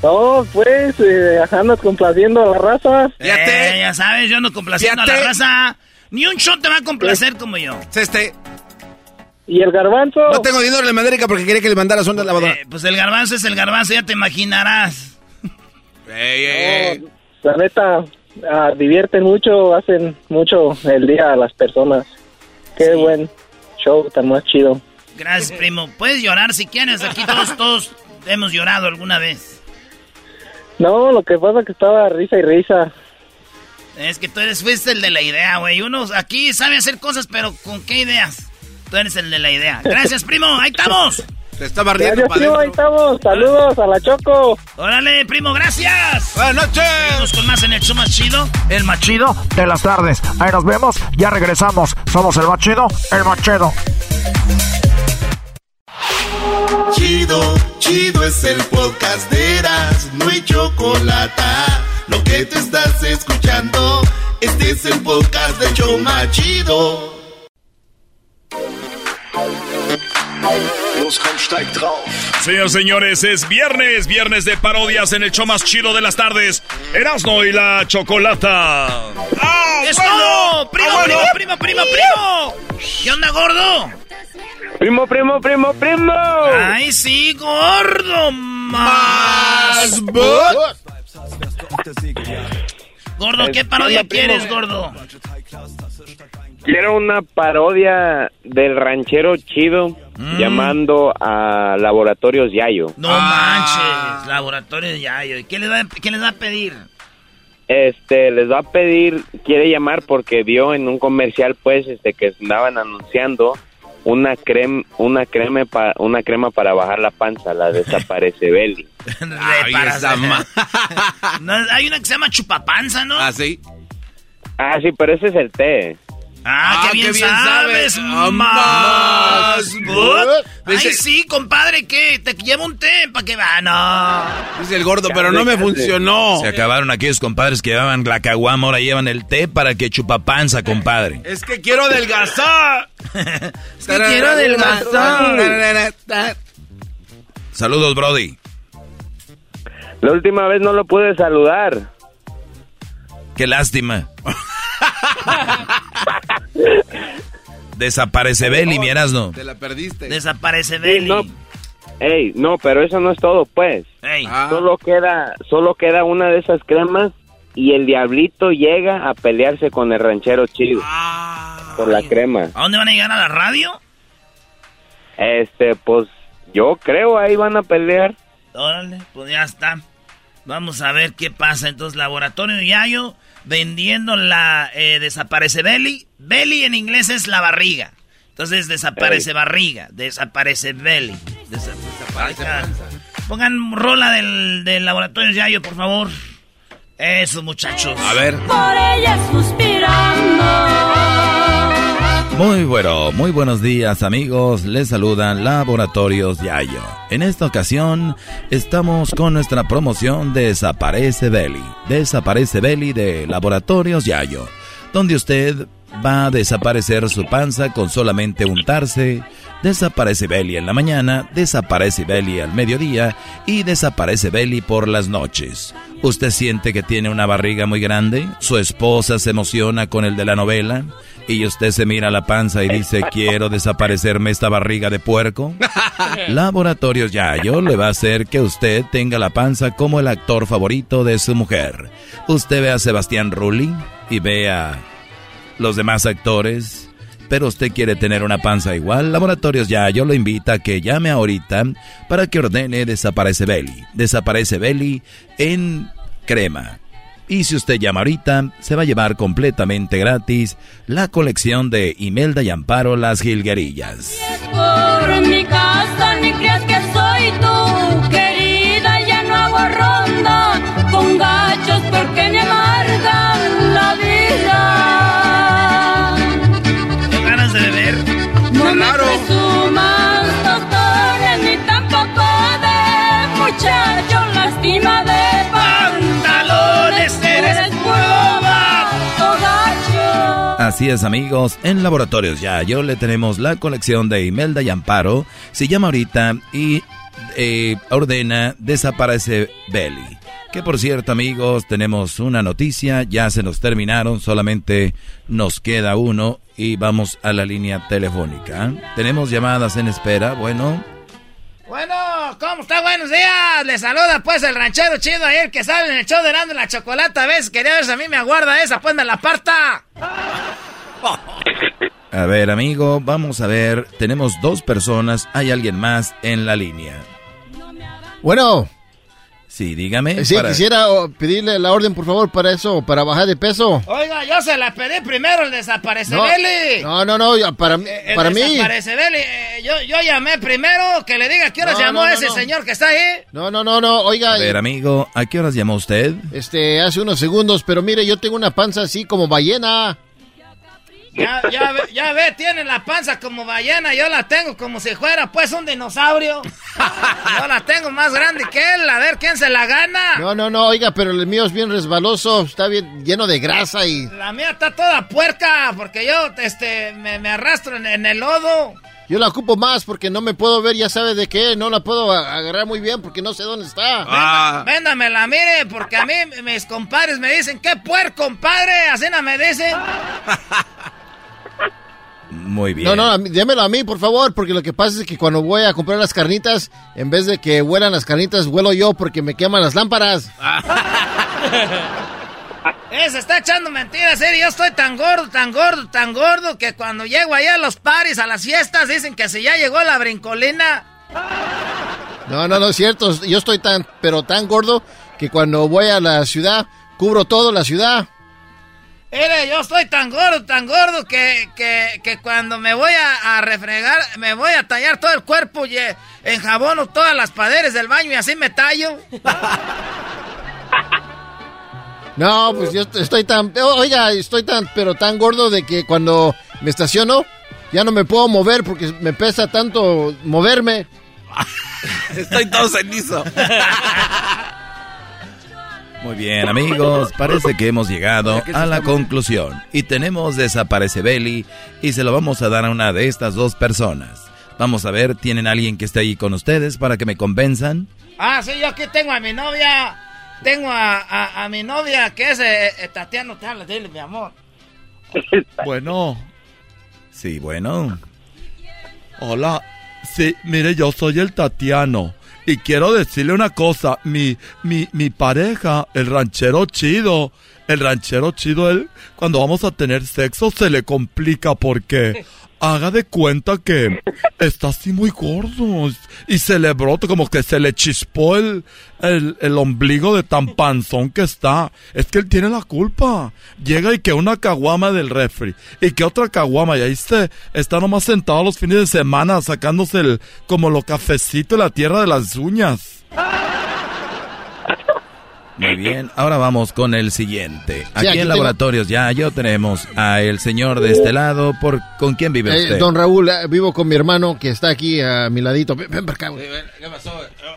No, pues, eh, andas complaciendo a la raza. Ya te. Eh, ya sabes, yo ando complaciendo a la raza. Ni un shot te va a complacer como yo. Este. ¿Y el garbanzo? No tengo dinero en América porque quería que le mandara una lavadora. Eh, pues el garbanzo es el garbanzo, ya te imaginarás. la neta, ah, divierten mucho, hacen mucho el día a las personas. Qué buen show, tan más chido. Gracias, primo. Puedes llorar si quieres. Aquí todos, todos hemos llorado alguna vez. No, lo que pasa es que estaba risa y risa. Es que tú eres, fuiste el de la idea, güey. Uno aquí sabe hacer cosas, pero ¿con qué ideas? Tú eres el de la idea. Gracias, primo. Ahí estamos. Te estaba riendo Gracias, primo. Ahí estamos. Saludos a la Choco. Órale, primo. Gracias. Buenas noches. Vamos con más en el show más chido. El más chido de las tardes. Ahí nos vemos. Ya regresamos. Somos el más chido, el más chido. Chido, chido es el podcast de Eras, no hay chocolate. Lo que te estás escuchando, este es el podcast de Choma Chido. Señores, señores, es viernes, viernes de parodias en el show más chido de las tardes. Erasno y la chocolata. ¡Ah, ¡Es todo! ¡Primo, ¡Ah, primo, primo, primo, primo! ¿Qué onda, gordo? Primo, primo, primo, primo. Ay, sí, gordo. Más. Gordo, ¿qué parodia quieres, gordo? Quiero una parodia del ranchero chido mm. llamando a Laboratorios Yayo. No ah. manches, Laboratorios Yayo. ¿Y qué les, va, qué les va a pedir? Este, les va a pedir, quiere llamar porque vio en un comercial, pues, este, que andaban anunciando una crema, una crema para una crema para bajar la panza, la desaparece Belly. hay una que se llama chupapanza, ¿no? Ah, sí. Ah, sí, pero ese es el té. Ah, qué, ah, bien, sabes, ah, más. Ay, sí, compadre, ¿qué? Te llevo un té para que va. No. Dice el gordo, pero no me funcionó. Se acabaron aquellos compadres que llevaban la caguama, ahora llevan el té para que chupa panza, compadre. Es que quiero adelgazar. es que quiero adelgazar. Saludos, Brody. La última vez no lo pude saludar. Qué lástima. Desaparece Belly, mi no. Te la perdiste. Desaparece Belly. no. Ey, no, pero eso no es todo, pues. Ah. Solo queda, solo queda una de esas cremas y el diablito llega a pelearse con el ranchero chido ah. por la crema. ¿A dónde van a llegar a la radio? Este, pues yo creo ahí van a pelear. Órale, pues ya está. Vamos a ver qué pasa. Entonces, Laboratorio Yayo vendiendo la eh, desaparece belly. Belly en inglés es la barriga. Entonces desaparece barriga, desaparece belly. desaparece Pongan rola del, del laboratorio Yayo, por favor. Eso, muchachos. A ver. Por ella suspirando. Muy bueno, muy buenos días amigos, les saludan Laboratorios Yayo. En esta ocasión estamos con nuestra promoción de Desaparece Belly, Desaparece Belly de Laboratorios Yayo, donde usted va a desaparecer su panza con solamente untarse. Desaparece Belly en la mañana, desaparece Belly al mediodía y desaparece Belly por las noches. ¿Usted siente que tiene una barriga muy grande? ¿Su esposa se emociona con el de la novela? Y usted se mira la panza y dice, quiero desaparecerme esta barriga de puerco. Laboratorios Yayo le va a hacer que usted tenga la panza como el actor favorito de su mujer. Usted ve a Sebastián Rulli y ve a los demás actores, pero usted quiere tener una panza igual. Laboratorios Yayo lo invita a que llame ahorita para que ordene Desaparece Belly. Desaparece Belly en crema y si usted llama ahorita, se va a llevar completamente gratis la colección de Imelda y Amparo Las Gilguerillas. Así es amigos, en Laboratorios Ya yo le tenemos la colección de Imelda y Amparo. Si llama ahorita y eh, ordena Desaparece Belly. Que por cierto amigos, tenemos una noticia, ya se nos terminaron, solamente nos queda uno y vamos a la línea telefónica. Tenemos llamadas en espera, bueno. Bueno, ¿cómo está? Buenos días. Le saluda pues el ranchero chido ayer que sale en el show de Nando la Chocolata. A veces quería ver si a mí me aguarda esa, pues me la parta. A ver, amigo, vamos a ver. Tenemos dos personas. Hay alguien más en la línea. Bueno. Sí, dígame. Sí, quisiera oh, pedirle la orden, por favor, para eso, para bajar de peso. Oiga, yo se la pedí primero, el desaparece Belly. No, no, no, para, el para mí. Desaparece Belly. Eh, yo, yo llamé primero, que le diga a qué horas llamó ese señor que está ahí. No, no, no, no, oiga. A ver, amigo, ¿a qué horas llamó usted? Este, hace unos segundos, pero mire, yo tengo una panza así como ballena. Ya, ya, ve, ya ve, tiene la panza como ballena, yo la tengo como si fuera pues un dinosaurio. Yo la tengo más grande que él, a ver quién se la gana. No, no, no, oiga, pero el mío es bien resbaloso, está bien lleno de grasa y... La mía está toda puerca, porque yo este, me, arrastro en, el lodo. Yo la ocupo más porque no me puedo ver, ya sabe de qué, no la puedo agarrar muy bien porque no sé dónde está. Ah. Véndamela, mire, porque a mí mis compadres me dicen, ¿qué puerco, compadre? Así no me dicen. Muy bien. No, no, démelo a mí, por favor, porque lo que pasa es que cuando voy a comprar las carnitas, en vez de que huelan las carnitas, huelo yo porque me queman las lámparas. eh, se está echando mentiras, ¿eh? Yo estoy tan gordo, tan gordo, tan gordo que cuando llego allá a los paris, a las fiestas, dicen que si ya llegó la brincolina. No, no, no es cierto. Yo estoy tan, pero tan gordo que cuando voy a la ciudad, cubro todo la ciudad. Mire, yo estoy tan gordo, tan gordo que, que, cuando me voy a, refregar, me voy a tallar todo el cuerpo y en jabón todas las paredes del baño y así me tallo. No, pues yo estoy tan, oiga, estoy tan, pero tan gordo de que cuando me estaciono ya no me puedo mover porque me pesa tanto moverme. estoy todo cenizo. Muy bien, amigos, parece que hemos llegado a la conclusión y tenemos Desaparece Belly y se lo vamos a dar a una de estas dos personas. Vamos a ver, ¿tienen alguien que esté ahí con ustedes para que me convenzan? Ah, sí, yo aquí tengo a mi novia. Tengo a, mi novia que es eh, eh, Tatiana, dile, mi amor. Bueno. Sí, bueno. Hola. Sí, mire, yo soy el Tatiano. Y quiero decirle una cosa, mi, mi, mi pareja, el ranchero chido, el ranchero chido, él, cuando vamos a tener sexo se le complica porque haga de cuenta que está así muy gordo y se le brota como que se le chispó el, el, ombligo de tan panzón que está. Es que él tiene la culpa. Llega y que una caguama del refri y que otra caguama y ahí se está nomás sentado los fines de semana sacándose el, como lo cafecito de la tierra de las uñas. Muy bien, ahora vamos con el siguiente. Aquí, en Laboratorios ya yo tenemos a el señor de este lado. Por, ¿Con quién vive eh, usted? don Raúl, eh, vivo con mi hermano que está aquí a mi ladito. Ven, para acá, ¿Qué pasó?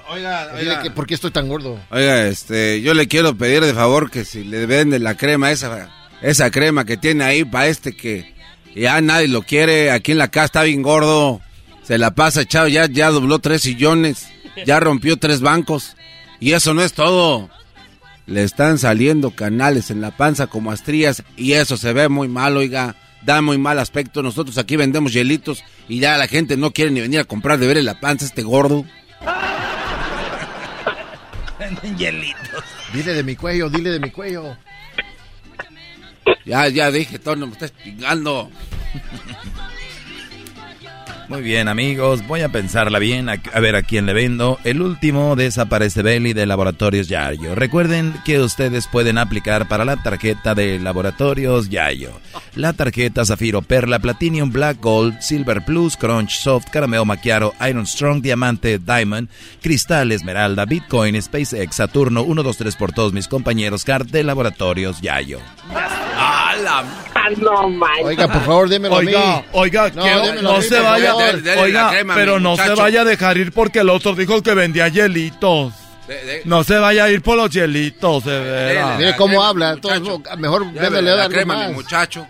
Oiga, oiga. ¿Por qué estoy tan gordo? Oiga, este, yo le quiero pedir de favor que si le venden la crema esa esa crema que tiene ahí para este que ya nadie lo quiere. Aquí en la casa está bien gordo. Se la pasa echado, ya, ya dobló tres sillones, ya rompió tres bancos. Y eso no es todo. Le están saliendo canales en la panza como astrías y eso se ve muy mal, oiga. Da muy mal aspecto. Nosotros aquí vendemos hielitos y ya la gente no quiere ni venir a comprar de ver en la panza este gordo. Venden hielitos. Dile de mi cuello, dile de mi cuello. Ya, ya dije, todo, me estás chingando. Muy bien, amigos, voy a pensarla bien, a, ver a quién le vendo. El último desaparece Belly de Laboratorios Yayo. Recuerden que ustedes pueden aplicar para la tarjeta de Laboratorios Yayo. La tarjeta Zafiro Perla, Platinum, Black Gold, Silver Plus, Crunch, Soft, Carameo Maquiaro, Iron Strong, Diamante, Diamond, Cristal, Esmeralda, Bitcoin, SpaceX, Saturno, 1, 2, 3 por todos mis compañeros card de Laboratorios Yayo. ¡A la... No, Oiga, por favor, démelo oiga, a mí. Oiga, No, que no, se vaya, favor. Dele- dele oiga, crema, pero no se vaya a dejar ir porque el otro dijo que vendía hielitos. No se vaya a ir por los hielitos, de veras. Mire cómo habla. todo- mejor démele la crema, más. mi muchacho.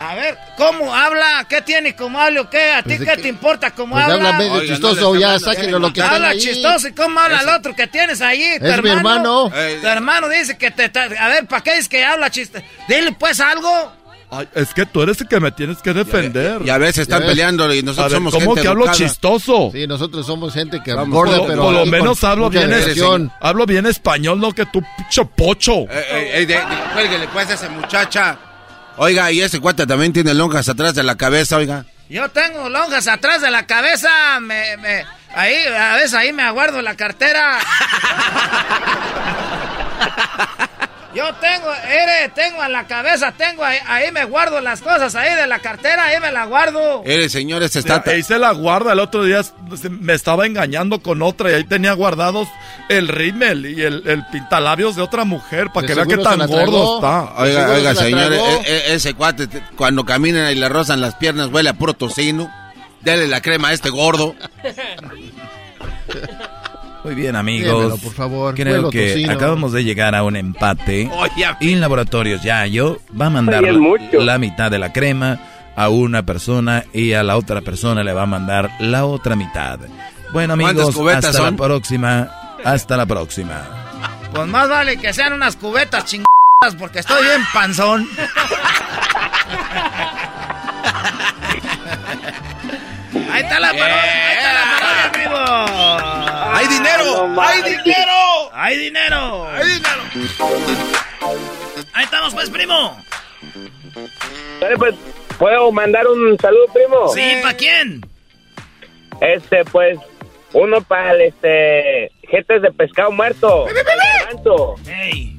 A ver, ¿cómo habla? ¿Qué tiene? ¿Cómo habla o qué? ¿A ti Pues qué que- te importa cómo Pues habla? habla medio Oiga, chistoso, no ya está sáquenlo lo que habla están ahí. chistoso y cómo habla el otro que tienes ahí, tu Es mi hermano. Tu hermano dice que te... te- a ver, ¿para qué dices que habla chistoso? Dile pues algo. Ay, es que tú eres el que me tienes que defender. Y a veces están ves. peleando y nosotros ver, somos ¿cómo gente que hablo educada. chistoso? Sí, nosotros somos gente que Vamos, por, pero por lo menos hablo bien, diversión. hablo bien español, no que tú, pinche pocho. Eh, eh, eh, de- de- cuélguele, pues a esa muchacha. Oiga, y ese cuate también tiene lonjas atrás de la cabeza, oiga. Yo tengo lonjas atrás de la cabeza, me, me, ahí, a veces ahí me aguardo la cartera. Yo tengo, ere, tengo en la cabeza, tengo ahí, ahí me guardo las cosas ahí de la cartera, ahí me la guardo. Eres, señor, ese está... Ahí se la guarda. El otro día se- me estaba engañando con otra y ahí tenía guardados el rímel y el, el pintalabios de otra mujer para que vea qué tan gordo está. Oiga, oiga, se la señor, tragó. e- e- ese cuate, te- cuando caminan y le rozan las piernas, huele a puro tocino. Dele la crema a este gordo. Muy bien, amigos. Démelo, por favor. Creo que tocino. acabamos de llegar a un empate. Y en Laboratorios Yayo va a mandar la, mitad de la crema a una persona y a la otra persona le va a mandar la otra mitad. Bueno, ¿Cuántas amigos, cubetas hasta son? la próxima. Hasta la próxima. Pues más vale que sean unas cubetas chingadas porque estoy bien panzón. Ahí está la parodia, ahí está la parodia, primo. ¡Hay dinero! ¡Hay dinero! ¡Hay dinero! ¡Hay dinero! Ahí estamos, pues, primo. Dale, pues, ¿puedo mandar un saludo, primo? Sí, ¿para quién? Este, pues, uno para el, este, jetes de pescado muerto. Ey,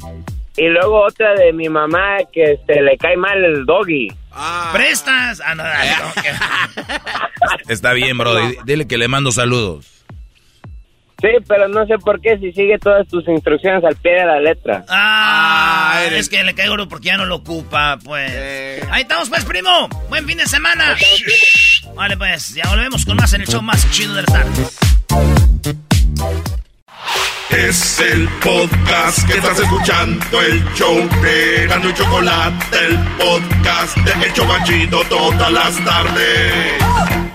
Y luego otra de mi mamá que, este, le cae mal el doggy. prestas. Ah, no, no, no, Está bien, bro. Dile que le mando saludos. Sí, pero no sé por qué si sigue todas tus instrucciones al pie de la letra. Ah, es que le cae oro porque ya no lo ocupa, pues. Ahí estamos, pues, primo. Buen fin de semana. Vale, pues, ya volvemos con más en el show más chido de las tardes. Es el podcast que estás escuchando, el show de Gano y Chocolate, el podcast de El Chocachito todas las tardes.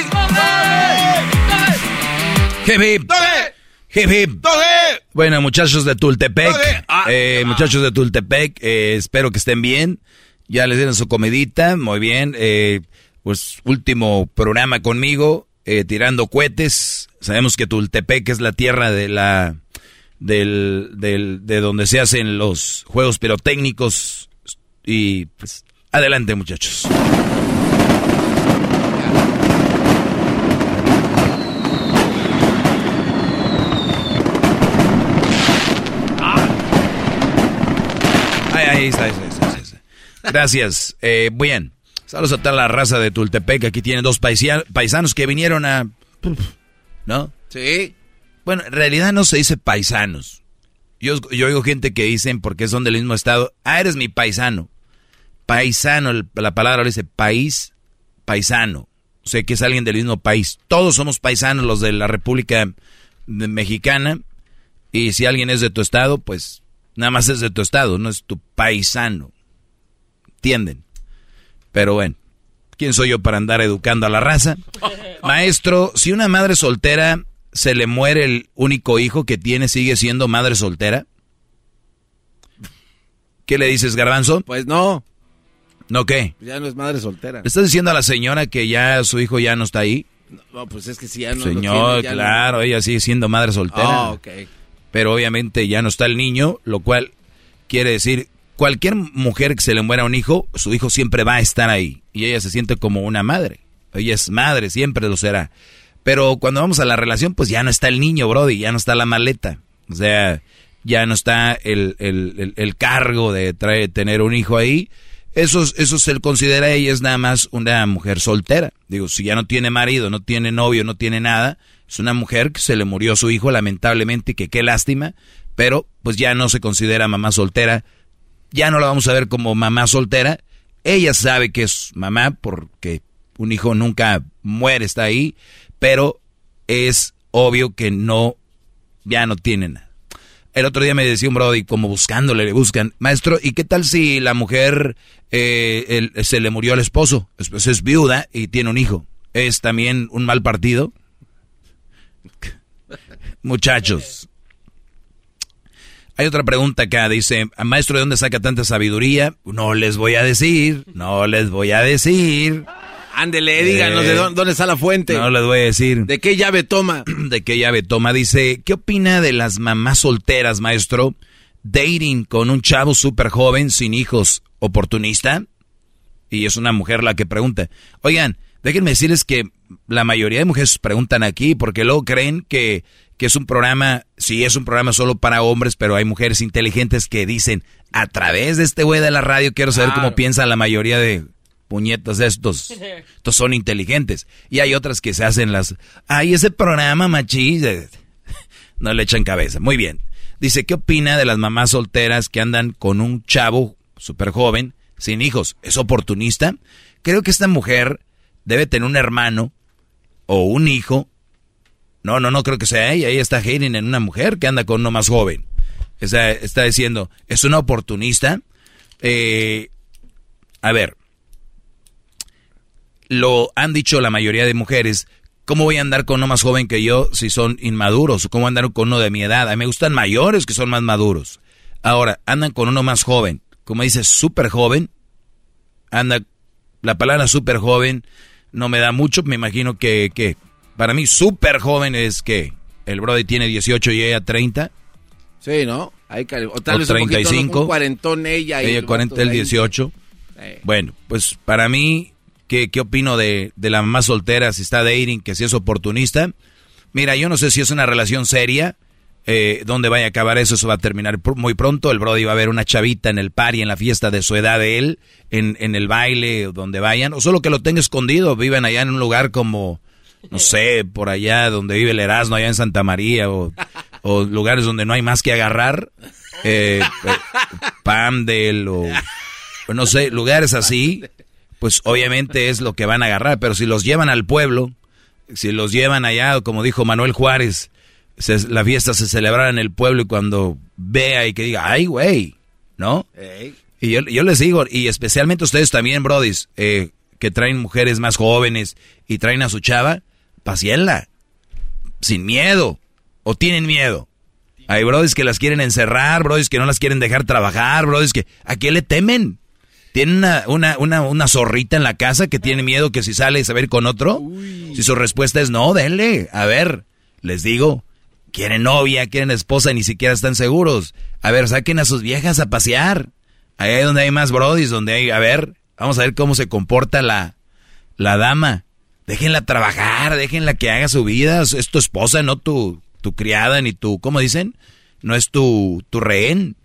Hip. doggy. Bueno, muchachos de Tultepec, ah, eh, muchachos de Tultepec, eh, espero que estén bien. Ya les dieron su comidita, muy bien. Eh, pues último programa conmigo, tirando cohetes. Sabemos que Tultepec es la tierra de la del, del, de donde se hacen los juegos pirotécnicos. Y pues adelante, muchachos. Ahí está, ahí Gracias. Eh, bien. Saludos a toda la raza de Tultepec. Aquí tienen dos paisanos que vinieron a... ¿No? Sí. Bueno, en realidad no se dice paisanos. Yo, yo oigo gente que dicen, porque son del mismo estado, ah, eres mi paisano. Paisano, la palabra dice país, paisano. O sea, que es alguien del mismo país. Todos somos paisanos los de la República Mexicana. Y si alguien es de tu estado, pues Nada más es de tu estado, no es tu paisano. ¿Entienden? Pero bueno, ¿quién soy yo para andar educando a la raza? Maestro, si una madre soltera se le muere el único hijo que tiene, ¿sigue siendo madre soltera? ¿Qué le dices, Garbanzo? Pues no. ¿No qué? Ya no es madre soltera. ¿Le estás diciendo a la señora que ya su hijo ya no está ahí? No, pues es que si ya no Señor, claro, ella sigue siendo madre soltera. Ah, ok pero obviamente ya no está el niño, lo cual quiere decir cualquier mujer que se le muera un hijo, su hijo siempre va a estar ahí y ella se siente como una madre. Ella es madre, siempre lo será. Pero cuando vamos a la relación, pues ya no está el niño, Brody, ya no está la maleta. O sea, ya no está el, el, el, cargo de traer, tener un hijo ahí. Eso, eso se considera ella es nada más una mujer soltera. Digo, si ya no tiene marido, no tiene novio, no tiene nada, es una mujer que se le murió su hijo, lamentablemente, que qué lástima, pero pues ya no se considera mamá soltera. Ya no la vamos a ver como mamá soltera. Ella sabe que es mamá porque un hijo nunca muere, está ahí, pero es obvio que no, ya no tiene nada. El otro día me decía un brody, como buscándole, le buscan, maestro, ¿y qué tal si la mujer eh, se le murió al esposo? Después es viuda y tiene un hijo. ¿Es también un mal partido? Muchachos. Hay otra pregunta acá, dice, maestro, ¿de dónde saca tanta sabiduría? No les voy a decir, no les voy a decir. Ándele, díganos de dónde, está la fuente. No les voy a decir. ¿De qué llave toma? ¿De qué llave toma? Dice, ¿qué opina de las mamás solteras, maestro? Dating con un chavo súper joven, sin hijos, oportunista. Y es una mujer la que pregunta. Oigan, déjenme decirles que la mayoría de mujeres preguntan aquí porque luego creen que, que es un programa, sí es un programa solo para hombres, pero hay mujeres inteligentes que dicen, a través de este güey de la radio quiero saber cómo piensa la mayoría de puñetas de estos. Estos son inteligentes. Y hay otras que se hacen las, ay, ese programa machista. No le echan cabeza. Muy bien. Dice, ¿qué opina de las mamás solteras que andan con un chavo súper joven, sin hijos? ¿Es oportunista? Creo que esta mujer debe tener un hermano o un hijo. No, no, no creo que sea ella. Ella está hating en una mujer que anda con uno más joven. Está, está diciendo, es una oportunista. Eh, a ver, lo han dicho la mayoría de mujeres. ¿Cómo voy a andar con uno más joven que yo si son inmaduros? ¿Cómo andar con uno de mi edad? A mí me gustan mayores que son más maduros. Ahora, andan con uno más joven. Como dice, súper joven. Anda, la palabra súper joven no me da mucho. Me imagino que, que para mí súper joven es que el Brody tiene 18 y ella 30. Sí, ¿no? Hay, o tal vez 35. Un cuarentón ella. Y ella 40, el 18. Bueno, pues para mí, ¿qué, qué opino de, de la mamá soltera? Si está dating, que si es oportunista. Mira, yo no sé si es una relación seria eh, dónde vaya a acabar eso, eso va a terminar muy pronto. El Brody va a ver una chavita en el party, en la fiesta de su edad de él, en, en el baile, donde vayan, o solo que lo tenga escondido, viven allá en un lugar como, no sé, por allá donde vive el Erasmo, allá en Santa María, o, lugares donde no hay más que agarrar, eh, eh Pamdel, o no sé, lugares así, pues obviamente es lo que van a agarrar, pero si los llevan al pueblo, si los llevan allá, como dijo Manuel Juárez, la fiesta se celebrara en el pueblo y cuando vea y que diga, ay, güey, ¿no? Y yo, les digo, y especialmente ustedes también, brodis, eh, que traen mujeres más jóvenes y traen a su chava, pacienla, sin miedo, o tienen miedo. Hay brodis que las quieren encerrar, brodis que no las quieren dejar trabajar, brodis que... ¿A qué le temen? ¿Tienen una, una, una, una zorrita en la casa que tiene miedo que si sale se va a ir con otro? Si su respuesta es no, denle. A ver, les digo, quieren novia, quieren esposa ni siquiera están seguros. A ver, saquen a sus viejas a pasear. Ahí es donde hay más brodis, donde hay... A ver, vamos a ver cómo se comporta la, la dama. Déjenla trabajar, déjenla que haga su vida. Es tu esposa, no tu, tu criada, ni tu... ¿Cómo dicen? No es tu, tu rehén.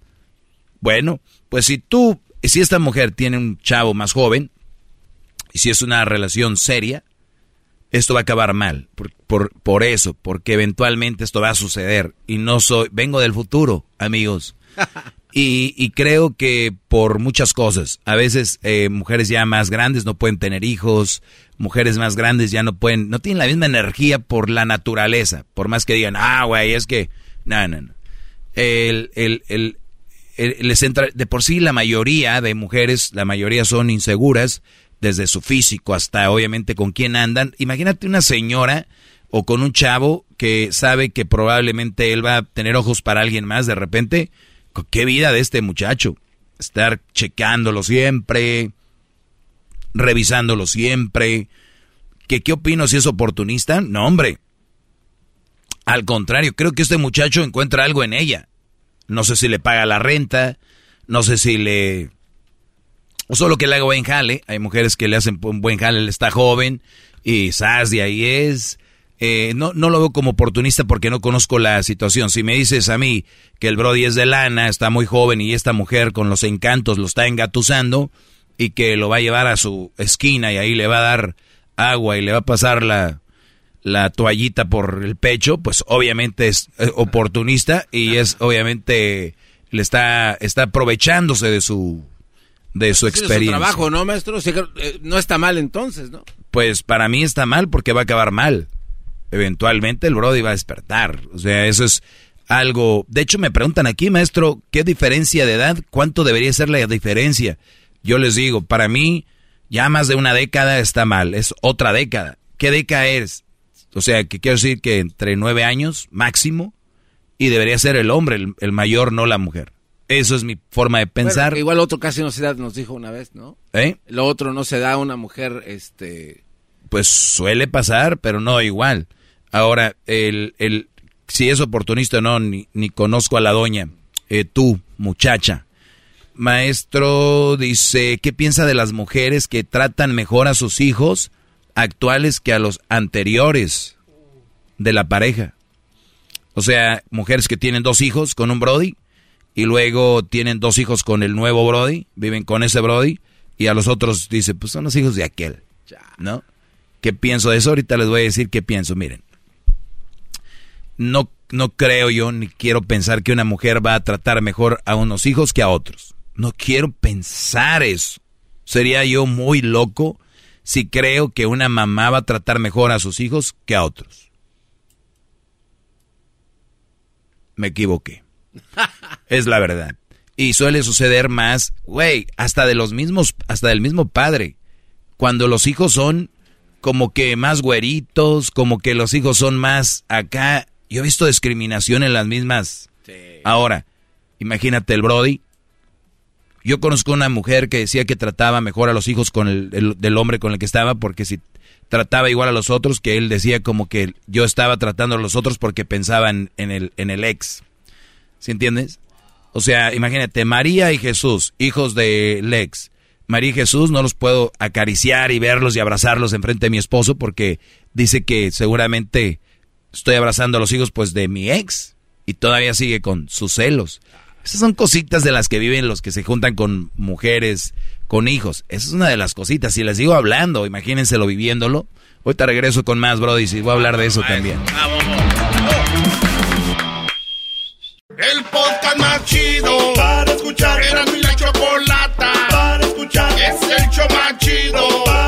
Bueno, pues si tú si esta mujer tiene un chavo más joven, y si es una relación seria, esto va a acabar mal. Por, por, eso, porque eventualmente esto va a suceder. Y no soy, vengo del futuro, amigos. Y, y creo que por muchas cosas, a veces eh, mujeres ya más grandes no pueden tener hijos, mujeres más grandes ya no pueden, no tienen la misma energía por la naturaleza, por más que digan, ah, güey, es que, no, no, no. El, el, el, eh, les entra, de por sí la mayoría de mujeres, la mayoría son inseguras, desde su físico hasta obviamente con quién andan. Imagínate una señora o con un chavo que sabe que probablemente él va a tener ojos para alguien más de repente. ¿Qué vida de este muchacho? Estar checándolo siempre, revisándolo siempre. ¿Qué, ¿Qué opino si es oportunista? No, hombre. Al contrario, creo que este muchacho encuentra algo en ella. No sé si le paga la renta, no sé si le... O solo que le haga buen jale. Hay mujeres que le hacen un buen jale, él está joven y sas de ahí es. Eh, no, no lo veo como oportunista porque no conozco la situación. Si me dices a mí que el Brody es de lana, está muy joven y esta mujer con los encantos lo está engatusando y que lo va a llevar a su esquina y ahí le va a dar agua y le va a pasar la, la toallita por el pecho, pues obviamente es eh, oportunista y es obviamente le está, está aprovechándose de su de su experiencia. su trabajo, ¿no, maestro? Eh, no está mal entonces, ¿no? Pues para mí está mal porque va a acabar mal. Eventualmente el Brody va a despertar. O sea, eso es algo... De hecho, me preguntan aquí, maestro, ¿qué diferencia de edad? ¿Cuánto debería ser la diferencia? Yo les digo, para mí, ya más de una década está mal. Es otra década. ¿Qué década es? O sea, que quiero decir que entre nueve años máximo y debería ser el hombre el, mayor, no la mujer. Eso es mi forma de pensar. igual otro casi no se da, nos dijo una vez, ¿no? ¿Eh? Lo otro no se da a una mujer, este... Pues suele pasar, pero no igual. Ahora, el, el, si es oportunista o no, ni, ni conozco a la doña. Eh, tú, muchacha. Maestro dice, ¿qué piensa de las mujeres que tratan mejor a sus hijos actuales que a los anteriores de la pareja. O sea, mujeres que tienen dos hijos con un Brody y luego tienen dos hijos con el nuevo Brody, viven con ese Brody y a los otros dice, pues son los hijos de aquel. ¿No? ¿Qué pienso de eso? Ahorita les voy a decir qué pienso. Miren, no, no creo yo ni quiero pensar que una mujer va a tratar mejor a unos hijos que a otros. No quiero pensar eso. Sería yo muy loco si creo que una mamá va a tratar mejor a sus hijos que a otros. Me equivoqué. es la verdad. Y suele suceder más, güey, hasta de los mismos, hasta del mismo padre. Cuando los hijos son como que más güeritos, como que los hijos son más acá. Yo he visto discriminación en las mismas. Ahora, imagínate el Brody yo conozco una mujer que decía que trataba mejor a los hijos con el, del hombre con el que estaba, porque si trataba igual a los otros, que él decía como que yo estaba tratando a los otros porque pensaban en el, en el ex. ¿Sí entiendes? O sea, imagínate, María y Jesús, hijos del ex. María y Jesús no los puedo acariciar y verlos y abrazarlos enfrente de mi esposo porque dice que seguramente estoy abrazando a los hijos pues de mi ex y todavía sigue con sus celos. Esas son cositas de las que viven los que se juntan con mujeres, con hijos. Esa es una de las cositas. Si les digo hablando, imagínenselo viviéndolo. Ahorita regreso con más, Brody, y voy a hablar de eso también. El podcast más chido para escuchar. Era mi la chocolata para escuchar. Es el show más chido para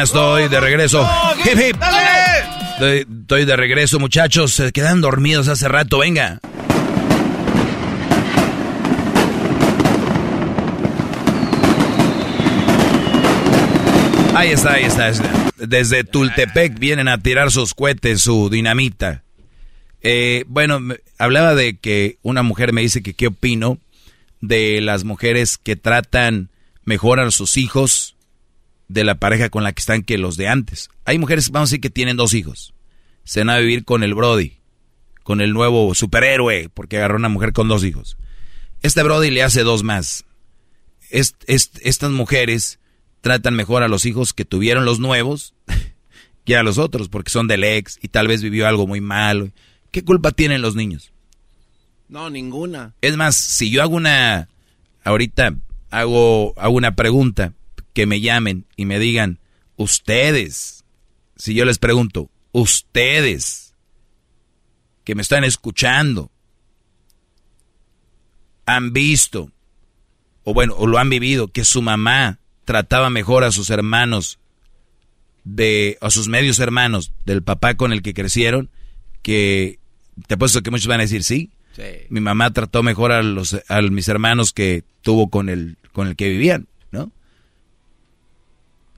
ya estoy de regreso. Hip, hip. Estoy, de regreso, muchachos. Se quedan dormidos hace rato. Venga. Ahí está, ahí está. Desde Tultepec vienen a tirar sus cohetes, su dinamita. Eh, bueno, hablaba de que una mujer me dice que qué opino de las mujeres que tratan mejor a sus hijos de la pareja con la que están que los de antes. Hay mujeres, vamos a decir, que tienen dos hijos. Se van a vivir con el Brody, con el nuevo superhéroe, porque agarró una mujer con dos hijos. Este Brody le hace dos más. estas mujeres tratan mejor a los hijos que tuvieron los nuevos que a los otros, porque son del ex y tal vez vivió algo muy malo. ¿Qué culpa tienen los niños? No, ninguna. Es más, si yo hago una, ahorita hago, hago una pregunta, que me llamen y me digan, ustedes, si yo les pregunto, ustedes, que me están escuchando, han visto, o bueno, o lo han vivido, que su mamá trataba mejor a sus hermanos, de, a sus medios hermanos, del papá con el que crecieron, que te apuesto que muchos van a decir sí. Mi mamá trató mejor a los a mis hermanos que tuvo con el con el que vivían.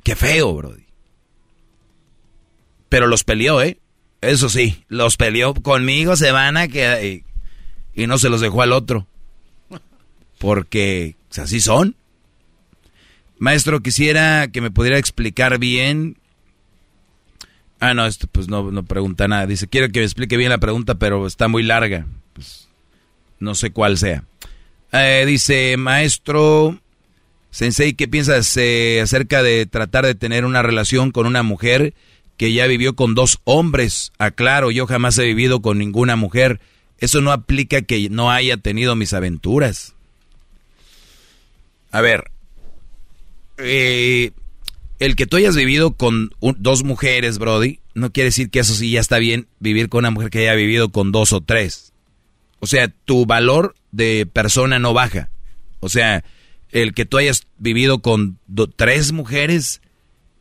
Qué feo, brody. Pero los peleó, ¿eh? Eso sí, los peleó conmigo, se van a quedar y, no se los dejó al otro. Porque pues, así son. Maestro, quisiera que me pudiera explicar bien. Ah, no, esto pues no, no pregunta nada. Dice, quiero que me explique bien la pregunta, pero está muy larga. Pues no sé cuál sea. Eh, dice, maestro Sensei, ¿qué piensas eh, acerca de tratar de tener una relación con una mujer que ya vivió con dos hombres? Aclaro, yo jamás he vivido con ninguna mujer. Eso no aplica que no haya tenido mis aventuras. A ver, eh, el que tú hayas vivido con dos mujeres, Brody, no quiere decir que eso sí ya está bien vivir con una mujer que haya vivido con dos o tres. O sea, tu valor de persona no baja. O sea, el que tú hayas vivido con tres mujeres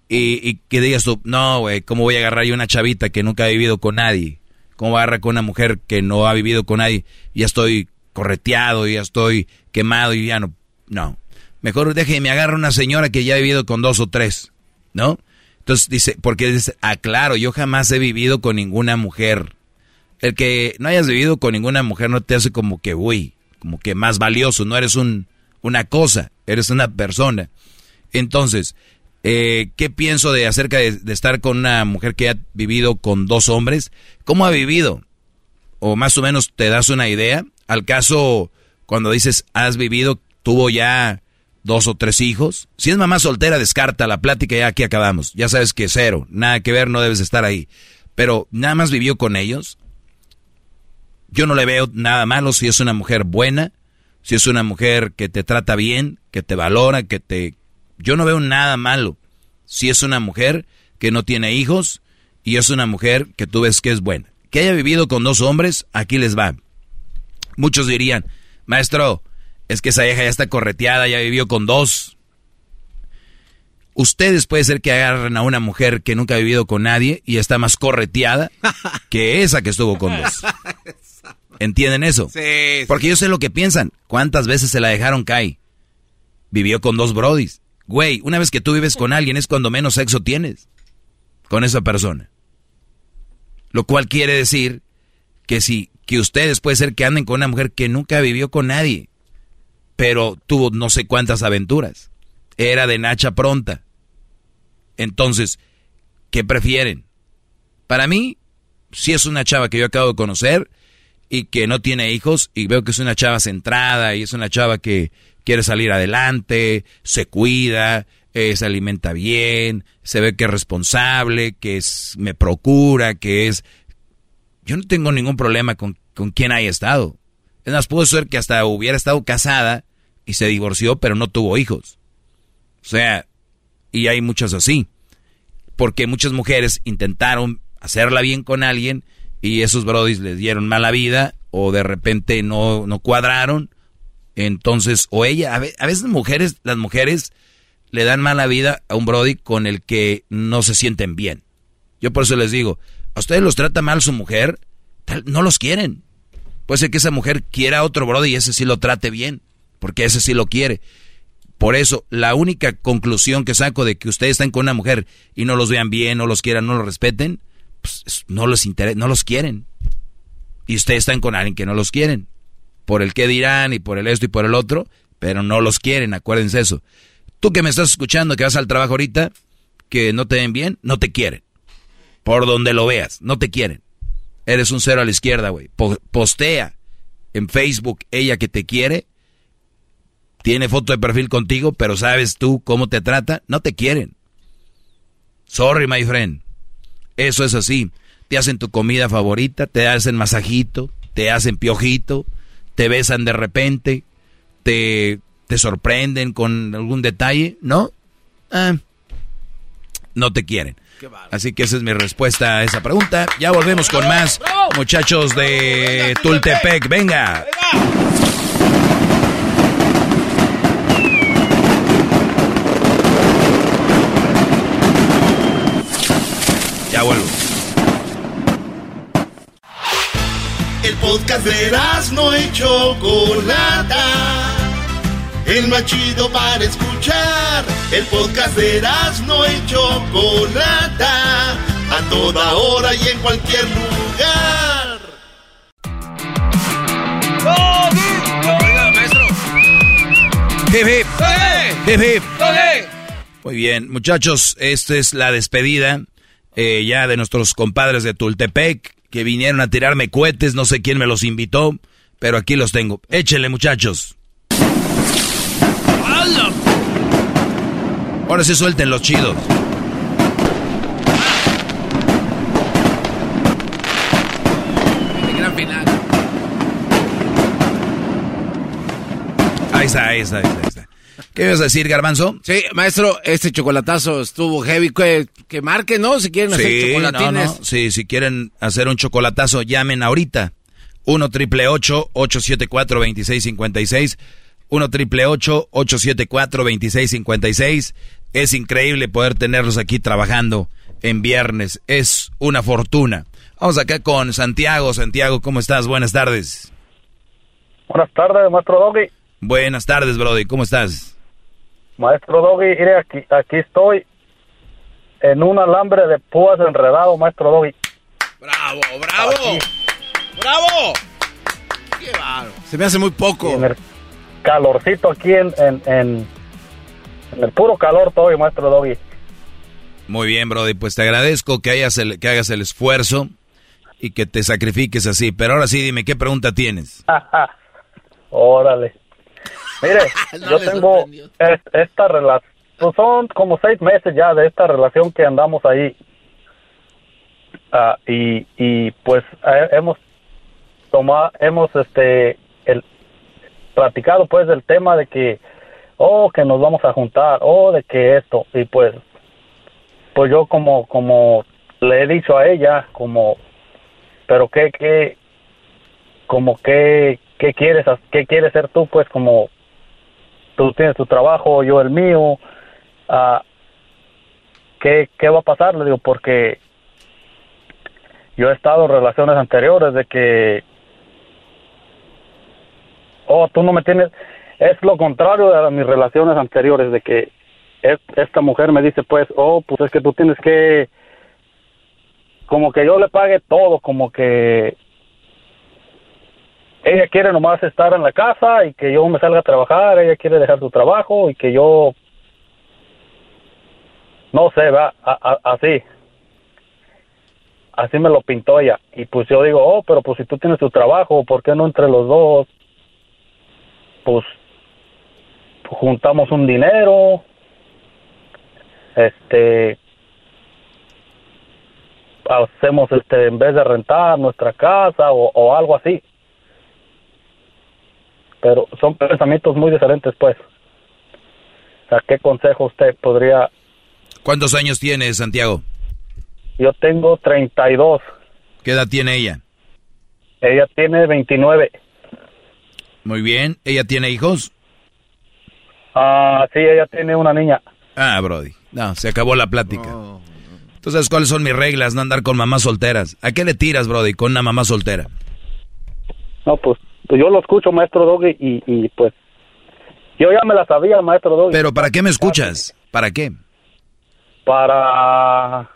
y, que digas tú, no, güey, ¿cómo voy a agarrar yo una chavita que nunca ha vivido con nadie? ¿Cómo voy a agarrar con una mujer que no ha vivido con nadie? Ya estoy correteado, ya estoy quemado y ya no. No. Mejor déjeme agarrar una señora que ya ha vivido con dos o tres, ¿no? Entonces dice, porque dice, aclaro, yo jamás he vivido con ninguna mujer. El que no hayas vivido con ninguna mujer no te hace como que, uy, como que más valioso, no eres un, una cosa, eres una persona. Entonces, eh, ¿qué pienso de acerca de, de, estar con una mujer que ha vivido con dos hombres? ¿Cómo ha vivido? O más o menos te das una idea. Al caso, cuando dices has vivido, tuvo ya dos o tres hijos. Si es mamá soltera, descarta la plática ya aquí acabamos. Ya sabes que cero, nada que ver, no debes estar ahí. Pero nada más vivió con ellos. Yo no le veo nada malo si es una mujer buena, si es una mujer que te trata bien, que te valora, que te... Yo no veo nada malo. Si es una mujer que no tiene hijos y es una mujer que tú ves que es buena. Que haya vivido con dos hombres, aquí les va. Muchos dirían, maestro, es que esa hija ya está correteada, ya vivió con dos. Ustedes puede ser que agarren a una mujer que nunca ha vivido con nadie y está más correteada que esa que estuvo con dos. ¿Entienden eso? Sí, Porque yo sé lo que piensan. ¿Cuántas veces se la dejaron caer? Vivió con dos brodis. Güey, una vez que tú vives con alguien es cuando menos sexo tienes con esa persona. Lo cual quiere decir que si que ustedes puede ser que anden con una mujer que nunca vivió con nadie pero tuvo no sé cuántas aventuras. Era de Nacha pronta. Entonces, ¿qué prefieren? Para mí, si es una chava que yo acabo de conocer y que no tiene hijos y veo que es una chava centrada y es una chava que quiere salir adelante, se cuida, eh, se alimenta bien, se ve que es responsable, que es, me procura, que es... Yo no tengo ningún problema con, con quien haya estado. Es más, puede ser que hasta hubiera estado casada y se divorció, pero no tuvo hijos. O sea, y hay muchas así. Porque muchas mujeres intentaron hacerla bien con alguien y esos brodis les dieron mala vida o de repente no, no cuadraron. Entonces, o ella, a veces mujeres, las mujeres le dan mala vida a un brody con el que no se sienten bien. Yo por eso les digo, a ustedes los trata mal su mujer, no los quieren. Puede ser que esa mujer quiera a otro brody y ese sí lo trate bien porque ese sí lo quiere. Por eso, la única conclusión que saco de que ustedes están con una mujer y no los vean bien, no los quieran, no los respeten, pues no los interesa, no los quieren. Y ustedes están con alguien que no los quieren. Por el que dirán y por el esto y por el otro, pero no los quieren, acuérdense eso. Tú que me estás escuchando, que vas al trabajo ahorita, que no te ven bien, no te quieren. Por donde lo veas, no te quieren. Eres un cero a la izquierda, güey. postea en Facebook ella que te quiere, tiene foto de perfil contigo, pero sabes tú cómo te trata, no te quieren. Sorry, my friend. Eso es así. Te hacen tu comida favorita, te hacen masajito, te hacen piojito, te besan de repente, te, te sorprenden con algún detalle, ¿no? Ah, no te quieren. Así que esa es mi respuesta a esa pregunta. Ya volvemos con más muchachos de Tultepec. Venga. Vuelvo. El podcast de no hecho Chocolata. El más chido para escuchar. El podcast de no y Chocolata, a toda hora y en cualquier lugar. Muy bien, muchachos, esta es la despedida eh, ya de nuestros compadres de Tultepec que vinieron a tirarme cohetes, no sé quién me los invitó, pero aquí los tengo. Échenle, muchachos. Ahora sí suelten los chidos. gran final. Ahí está, ahí está, ahí está. ¿Qué ibas a decir, Garbanzo? Sí, maestro, este chocolatazo estuvo heavy. Que, que marque, ¿no? Si quieren hacer chocolatines. Sí, si quieren hacer un chocolatazo, llamen ahorita. 1 triple 874 2656 1 triple 874 2656 Es increíble poder tenerlos aquí trabajando en viernes. Es una fortuna. Vamos acá con Santiago. Santiago, ¿cómo estás? Buenas tardes. Buenas tardes, maestro Doggy. Buenas tardes, Brody. ¿Cómo estás? Maestro Doggy, mire, aquí, aquí estoy en un alambre de púas enredado, maestro Doggy. ¡Bravo, bravo! ¡Bravo! ¡Qué Se me hace muy poco calorcito aquí en, en, el puro calor todo, maestro Doggy. Muy bien, Brody, pues te agradezco que, hayas que hagas el esfuerzo y que te sacrifiques así. Pero ahora sí, dime, ¿qué pregunta tienes? Órale. Mire, yo tengo esta relación, pues son como seis meses ya de esta relación que andamos ahí. Ah, y, y pues eh, hemos tomado, hemos este, el, platicado pues del tema de que, oh, que nos vamos a juntar, oh, de que esto, y pues, pues yo como, como le he dicho a ella, como, pero qué, qué, como qué, qué quieres, qué quieres ser tú, pues como tú tienes tu trabajo, yo el mío, ah, ¿qué, ¿qué va a pasar? Le digo, porque yo he estado en relaciones anteriores de que oh, tú no me tienes, es lo contrario de mis relaciones anteriores, de que esta mujer me dice, pues, oh, pues es que tú tienes que, como que yo le pague todo, como que ella quiere nomás estar en la casa y que yo me salga a trabajar, ella quiere dejar su trabajo y que yo, no sé, va, así. Así me lo pintó ella. Y pues yo digo, oh, pero pues si tú tienes tu trabajo, ¿por qué no entre los dos? pues juntamos un dinero, este, hacemos este, en vez de rentar nuestra casa o, algo así. Pero son pensamientos muy diferentes, pues. ¿A qué consejo usted podría? ¿Cuántos años tiene Santiago? Yo tengo 32. ¿Qué edad tiene ella? Ella tiene 29. Muy bien. ¿Ella tiene hijos? Ah, sí, ella tiene una niña. Ah, Brody. No, se acabó la plática. Entonces, ¿cuáles son mis reglas? No andar con mamás solteras. ¿A qué le tiras, Brody, con una mamá soltera? No, pues yo lo escucho, maestro Doggy, y, y pues Yo ya me la sabía, maestro Doggy. Pero ¿para qué me escuchas? ¿Para qué? Para...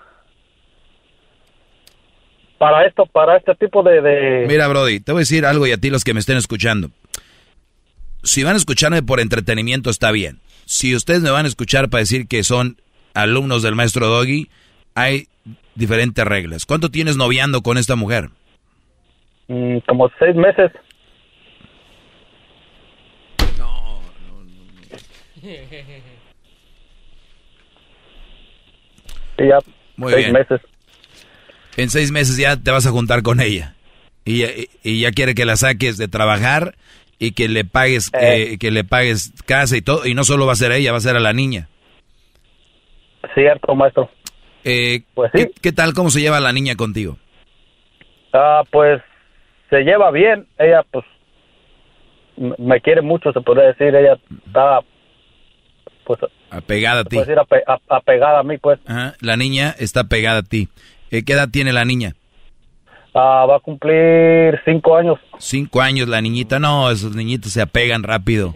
Para esto, para este tipo de, de... Mira, Brody, te voy a decir algo y a ti los que me estén escuchando. Si van a escucharme por entretenimiento está bien. Si ustedes me van a escuchar para decir que son alumnos del maestro Doggy, hay diferentes reglas. ¿Cuánto tienes noviando con esta mujer? Mm, como seis meses. No, no, no. Sí, ya Muy seis bien. meses. En seis meses ya te vas a juntar con ella. Y, ya- y ya quiere que la saques de trabajar y que le pagues eh, que le pagues casa y todo. Y no solo va a ser ella, va a ser a la niña. Cierto, maestro. Eh, Pues ¿qué, qué tal? ¿Cómo se lleva la niña contigo? Ah, pues se lleva bien. Ella, pues, me quiere mucho, se podría decir. Ella está, pues, Apegada a ti. ape- a- apegada a mí, pues. Ajá, La niña está pegada a ti. Eh, ¿Qué edad tiene la niña? Ah, va a cumplir cinco años. Cinco años la niñita. No, esos niñitos se apegan rápido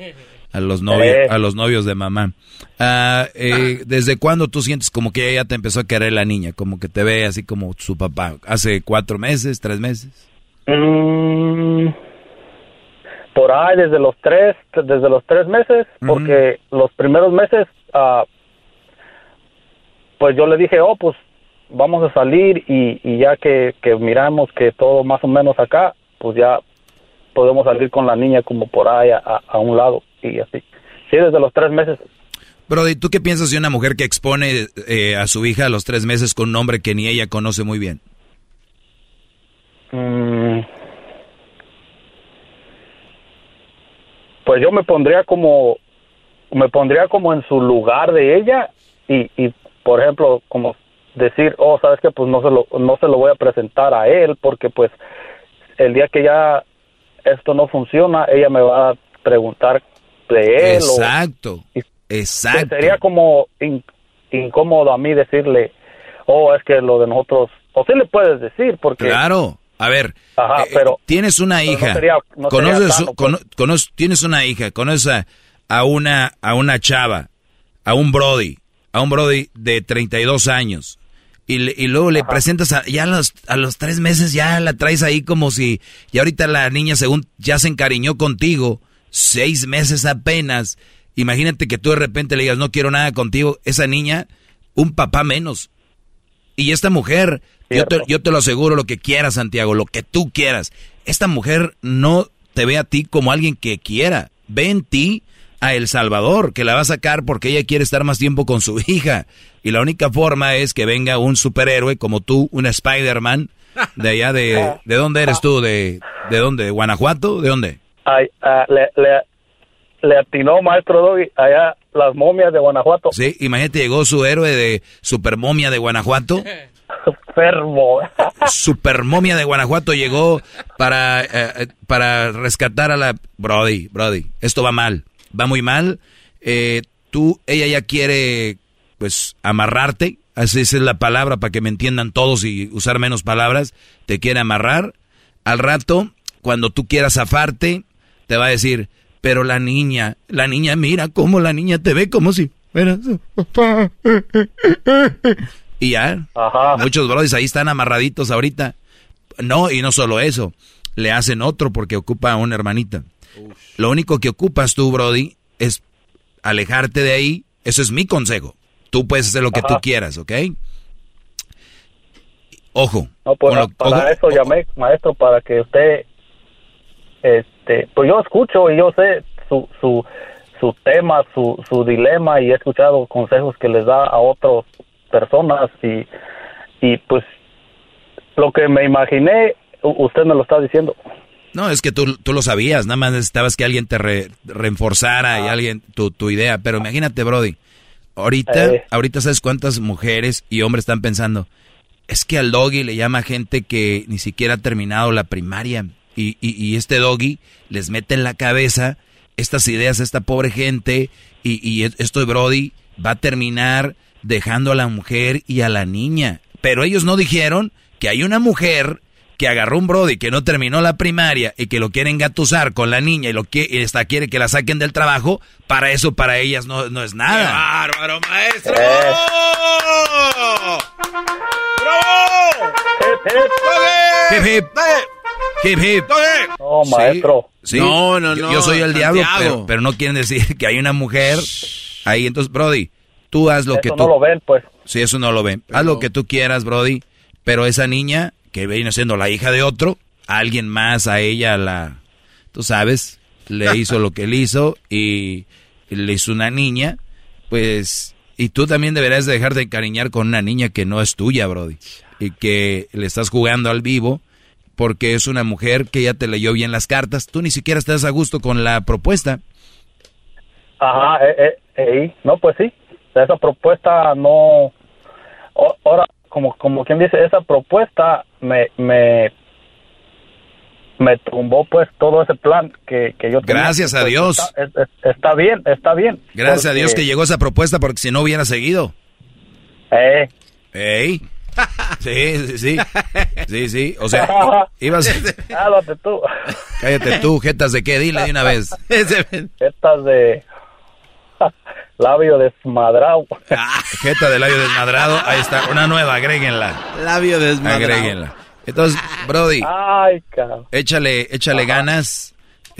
a los novios, Eh. a los novios de mamá. Ah, eh, ¿Desde cuándo tú sientes como que ella te empezó a querer la niña? Como que te ve así como su papá. ¿Hace cuatro meses, tres meses? Mm, por ahí desde los tres, desde los tres meses, porque los primeros meses, ah, pues yo le dije, oh, pues vamos a salir y, y ya que, que miramos que todo más o menos acá, pues ya podemos salir con la niña como por ahí a un lado y así. Sí, desde los tres meses. Brody, ¿tú qué piensas de una mujer que expone eh, a su hija a los tres meses con un hombre que ni ella conoce muy bien? Mm. Pues yo me pondría como me pondría como en su lugar de ella y, y por ejemplo como decir oh sabes que pues no se lo no se lo voy a presentar a él porque pues el día que ya esto no funciona ella me va a preguntar de él o- Exacto. Exacto. sería como in- incómodo a mí decirle oh es que lo de nosotros o sí le puedes decir porque Claro. A ver, Ajá, eh, pero- tienes una no hija, sería- no sería conoces, sano, cono- conoces- tienes una hija, conoces a, a una a una chava, a un Brody, a un Brody de 32 años. Y luego le presentas a, ya a los, a los tres meses ya la traes ahí como si, y ahorita la niña según ya se encariñó contigo, seis meses apenas. Imagínate que tú de repente le digas no quiero nada contigo, esa niña, un papá menos. Y esta mujer, yo te, yo te lo aseguro, lo que quieras, Santiago, lo que tú quieras. Esta mujer no te ve a ti como alguien que quiera. Ve en ti a El Salvador, que la va a sacar porque ella quiere estar más tiempo con su hija. Y la única forma es que venga un superhéroe como tú, un Spider-Man, de allá de... ¿De dónde eres tú? ¿De, de dónde? ¿De Guanajuato? ¿De dónde? Ay, ah, le, le, le atinó maestro Doggy allá las momias de Guanajuato. Sí, imagínate, llegó su héroe de Supermomia de Guanajuato. Fermo. Supermomia de Guanajuato llegó para, eh, eh, para rescatar a la... Brody, Brody, esto va mal, va muy mal. Eh, tú, ella ya quiere, pues, amarrarte, así es la palabra para que me entiendan todos y usar menos palabras, te quiere amarrar. Al rato, cuando tú quieras zafarte, te va a decir, pero la niña, la niña, mira cómo la niña te ve como si fuera papá. Y ya, muchos brodis ahí están amarraditos ahorita. No, y no solo eso, le hacen otro porque ocupa a una hermanita. Lo único que ocupas tú, Brody, es alejarte de ahí. Eso es mi consejo. Tú puedes hacer lo que tú Ajá. quieras, ¿ok? Ojo. No, pues, lo- para ojo, eso llamé, maestro, para que usted, este, pues yo escucho y yo sé su, su, su tema, su, su dilema y he escuchado consejos que les da a otras personas y, y pues lo que me imaginé, usted me lo está diciendo. No, es que tú, tú lo sabías, nada más necesitabas que alguien te re- reforzara y alguien tu, tu idea. Pero imagínate, Brody, ahorita, Eh. ahorita sabes cuántas mujeres y hombres están pensando, es que al doggy le llama gente que ni siquiera ha terminado la primaria y, y, y este doggy les mete en la cabeza estas ideas a esta pobre gente y, y esto de Brody va a terminar dejando a la mujer y a la niña. Pero ellos no dijeron que hay una mujer que agarró un Brody que no terminó la primaria y que lo quieren gatusar con la niña y lo que y esta quiere que la saquen del trabajo, para eso para ellas no, no es nada. ¡Bárbaro, maestro! Eh. ¡Bravo! Hip hip. Hip hip. No, maestro. Sí. No, no, Yo- no, Yo, soy el diablo, pero, pero no quieren decir que hay una mujer ahí. Entonces, Brody, tú haz lo Eso que tú. no lo ven, pues. Sí, eso no lo ven. Haz lo que tú quieras, Brody. Pero esa niña, que viene siendo la hija de otro, alguien más, a ella la. Tú sabes, le hizo lo que le hizo y le hizo una niña, pues. Y tú también deberás de dejar de encariñar con una niña que no es tuya, Brody. Y que le estás jugando al vivo porque es una mujer que ya te leyó bien las cartas. Tú ni siquiera estás a gusto con la propuesta. Ajá, eh, eh, eh, no, pues sí. Esa propuesta no. Ahora, como, como quien dice, esa propuesta me, me, me tumbó pues todo ese plan que, que yo tenía. Gracias a Pues, Dios. Está, es- es- está bien, está bien. Gracias a Dios que llegó esa propuesta porque si no hubiera seguido. Eh, ¿Ey? Sí, sí, sí. Sí, sí. O sea, ibas. Cállate tú. Cállate tú, jetas de qué, dile de una vez. Estas de labio desmadrado. Jeta de labio desmadrado, ahí está, una nueva, agréguenla. Labio desmadrado. Agréguenla. Entonces, Brody, Ay, cabrón. échale, échale ganas.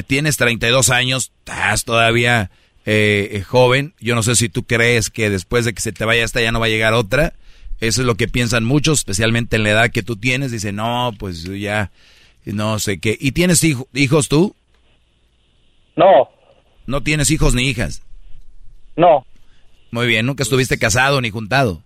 Tienes 32 años, estás todavía eh, eh, joven. Yo no sé si tú crees que después de que se te vaya esta ya no va a llegar otra. Eso es lo que piensan muchos, especialmente en la edad que tú tienes. Dicen, no, pues ya, no sé qué. ¿Y tienes hijo- hijos tú? No. No tienes hijos ni hijas. No. Muy bien, nunca estuviste casado ni juntado.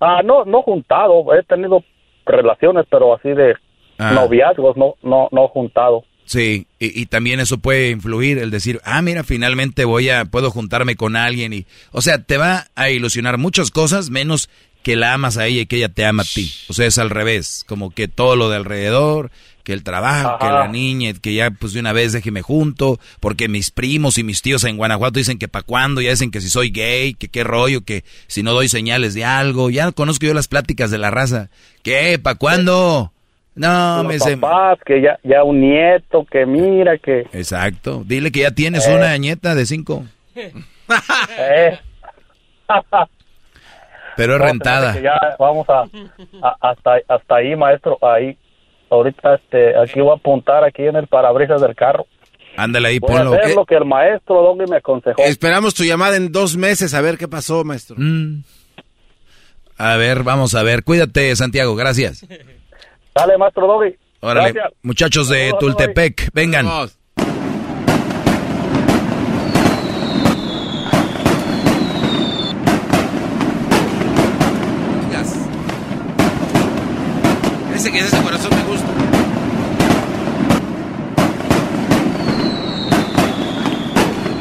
Ah, no, no juntado. He tenido relaciones, pero así de Ah. noviazgos, no, no, no juntado. Sí, y, y también eso puede influir, el decir, ah, mira, finalmente voy a, puedo juntarme con alguien y, o sea, te va a ilusionar muchas cosas menos que la amas a ella y que ella te ama a ti. O sea, es al revés, como que todo lo de alrededor, que el trabajo, que la niña, que ya pues de una vez déjeme junto, porque mis primos y mis tíos en Guanajuato dicen que pa' cuándo, ya dicen que si soy gay, que qué rollo, que si no doy señales de algo, ya conozco yo las pláticas de la raza. ¿Qué? ¿Pa' cuándo? No, me se... papás, que ya, ya un nieto, que mira, que... Exacto. Dile que ya tienes Eh. una nieta de cinco. Eh. Pero es rentada. ya vamos a, a- hasta, hasta ahí, maestro, ahí. Ahorita, este, aquí voy a apuntar aquí en el parabrisas del carro. Ándale ahí, Voy ponlo. a hacer lo que el maestro Doggy me aconsejó. Esperamos tu llamada en dos meses a ver qué pasó, maestro. Mm. A ver, vamos a ver. Cuídate, Santiago. Gracias. Dale, maestro Doggy. Órale. Gracias. Muchachos de Tultepec, vengan. Ese que es ese corazón me gusta.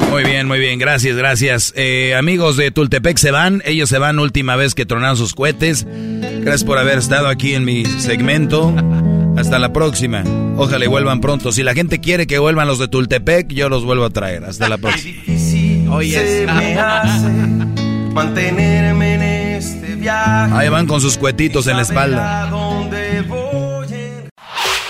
Muy bien, muy bien. Gracias, gracias. Eh, amigos de Tultepec se van. Ellos se van última vez que tronaron sus cohetes. Gracias por haber estado aquí en mi segmento. Hasta la próxima. Ojalá y vuelvan pronto. Si la gente quiere que vuelvan los de Tultepec, yo los vuelvo a traer. Hasta la próxima. Hace mantenerme en este viaje. Ahí van con sus cuetitos en la espalda.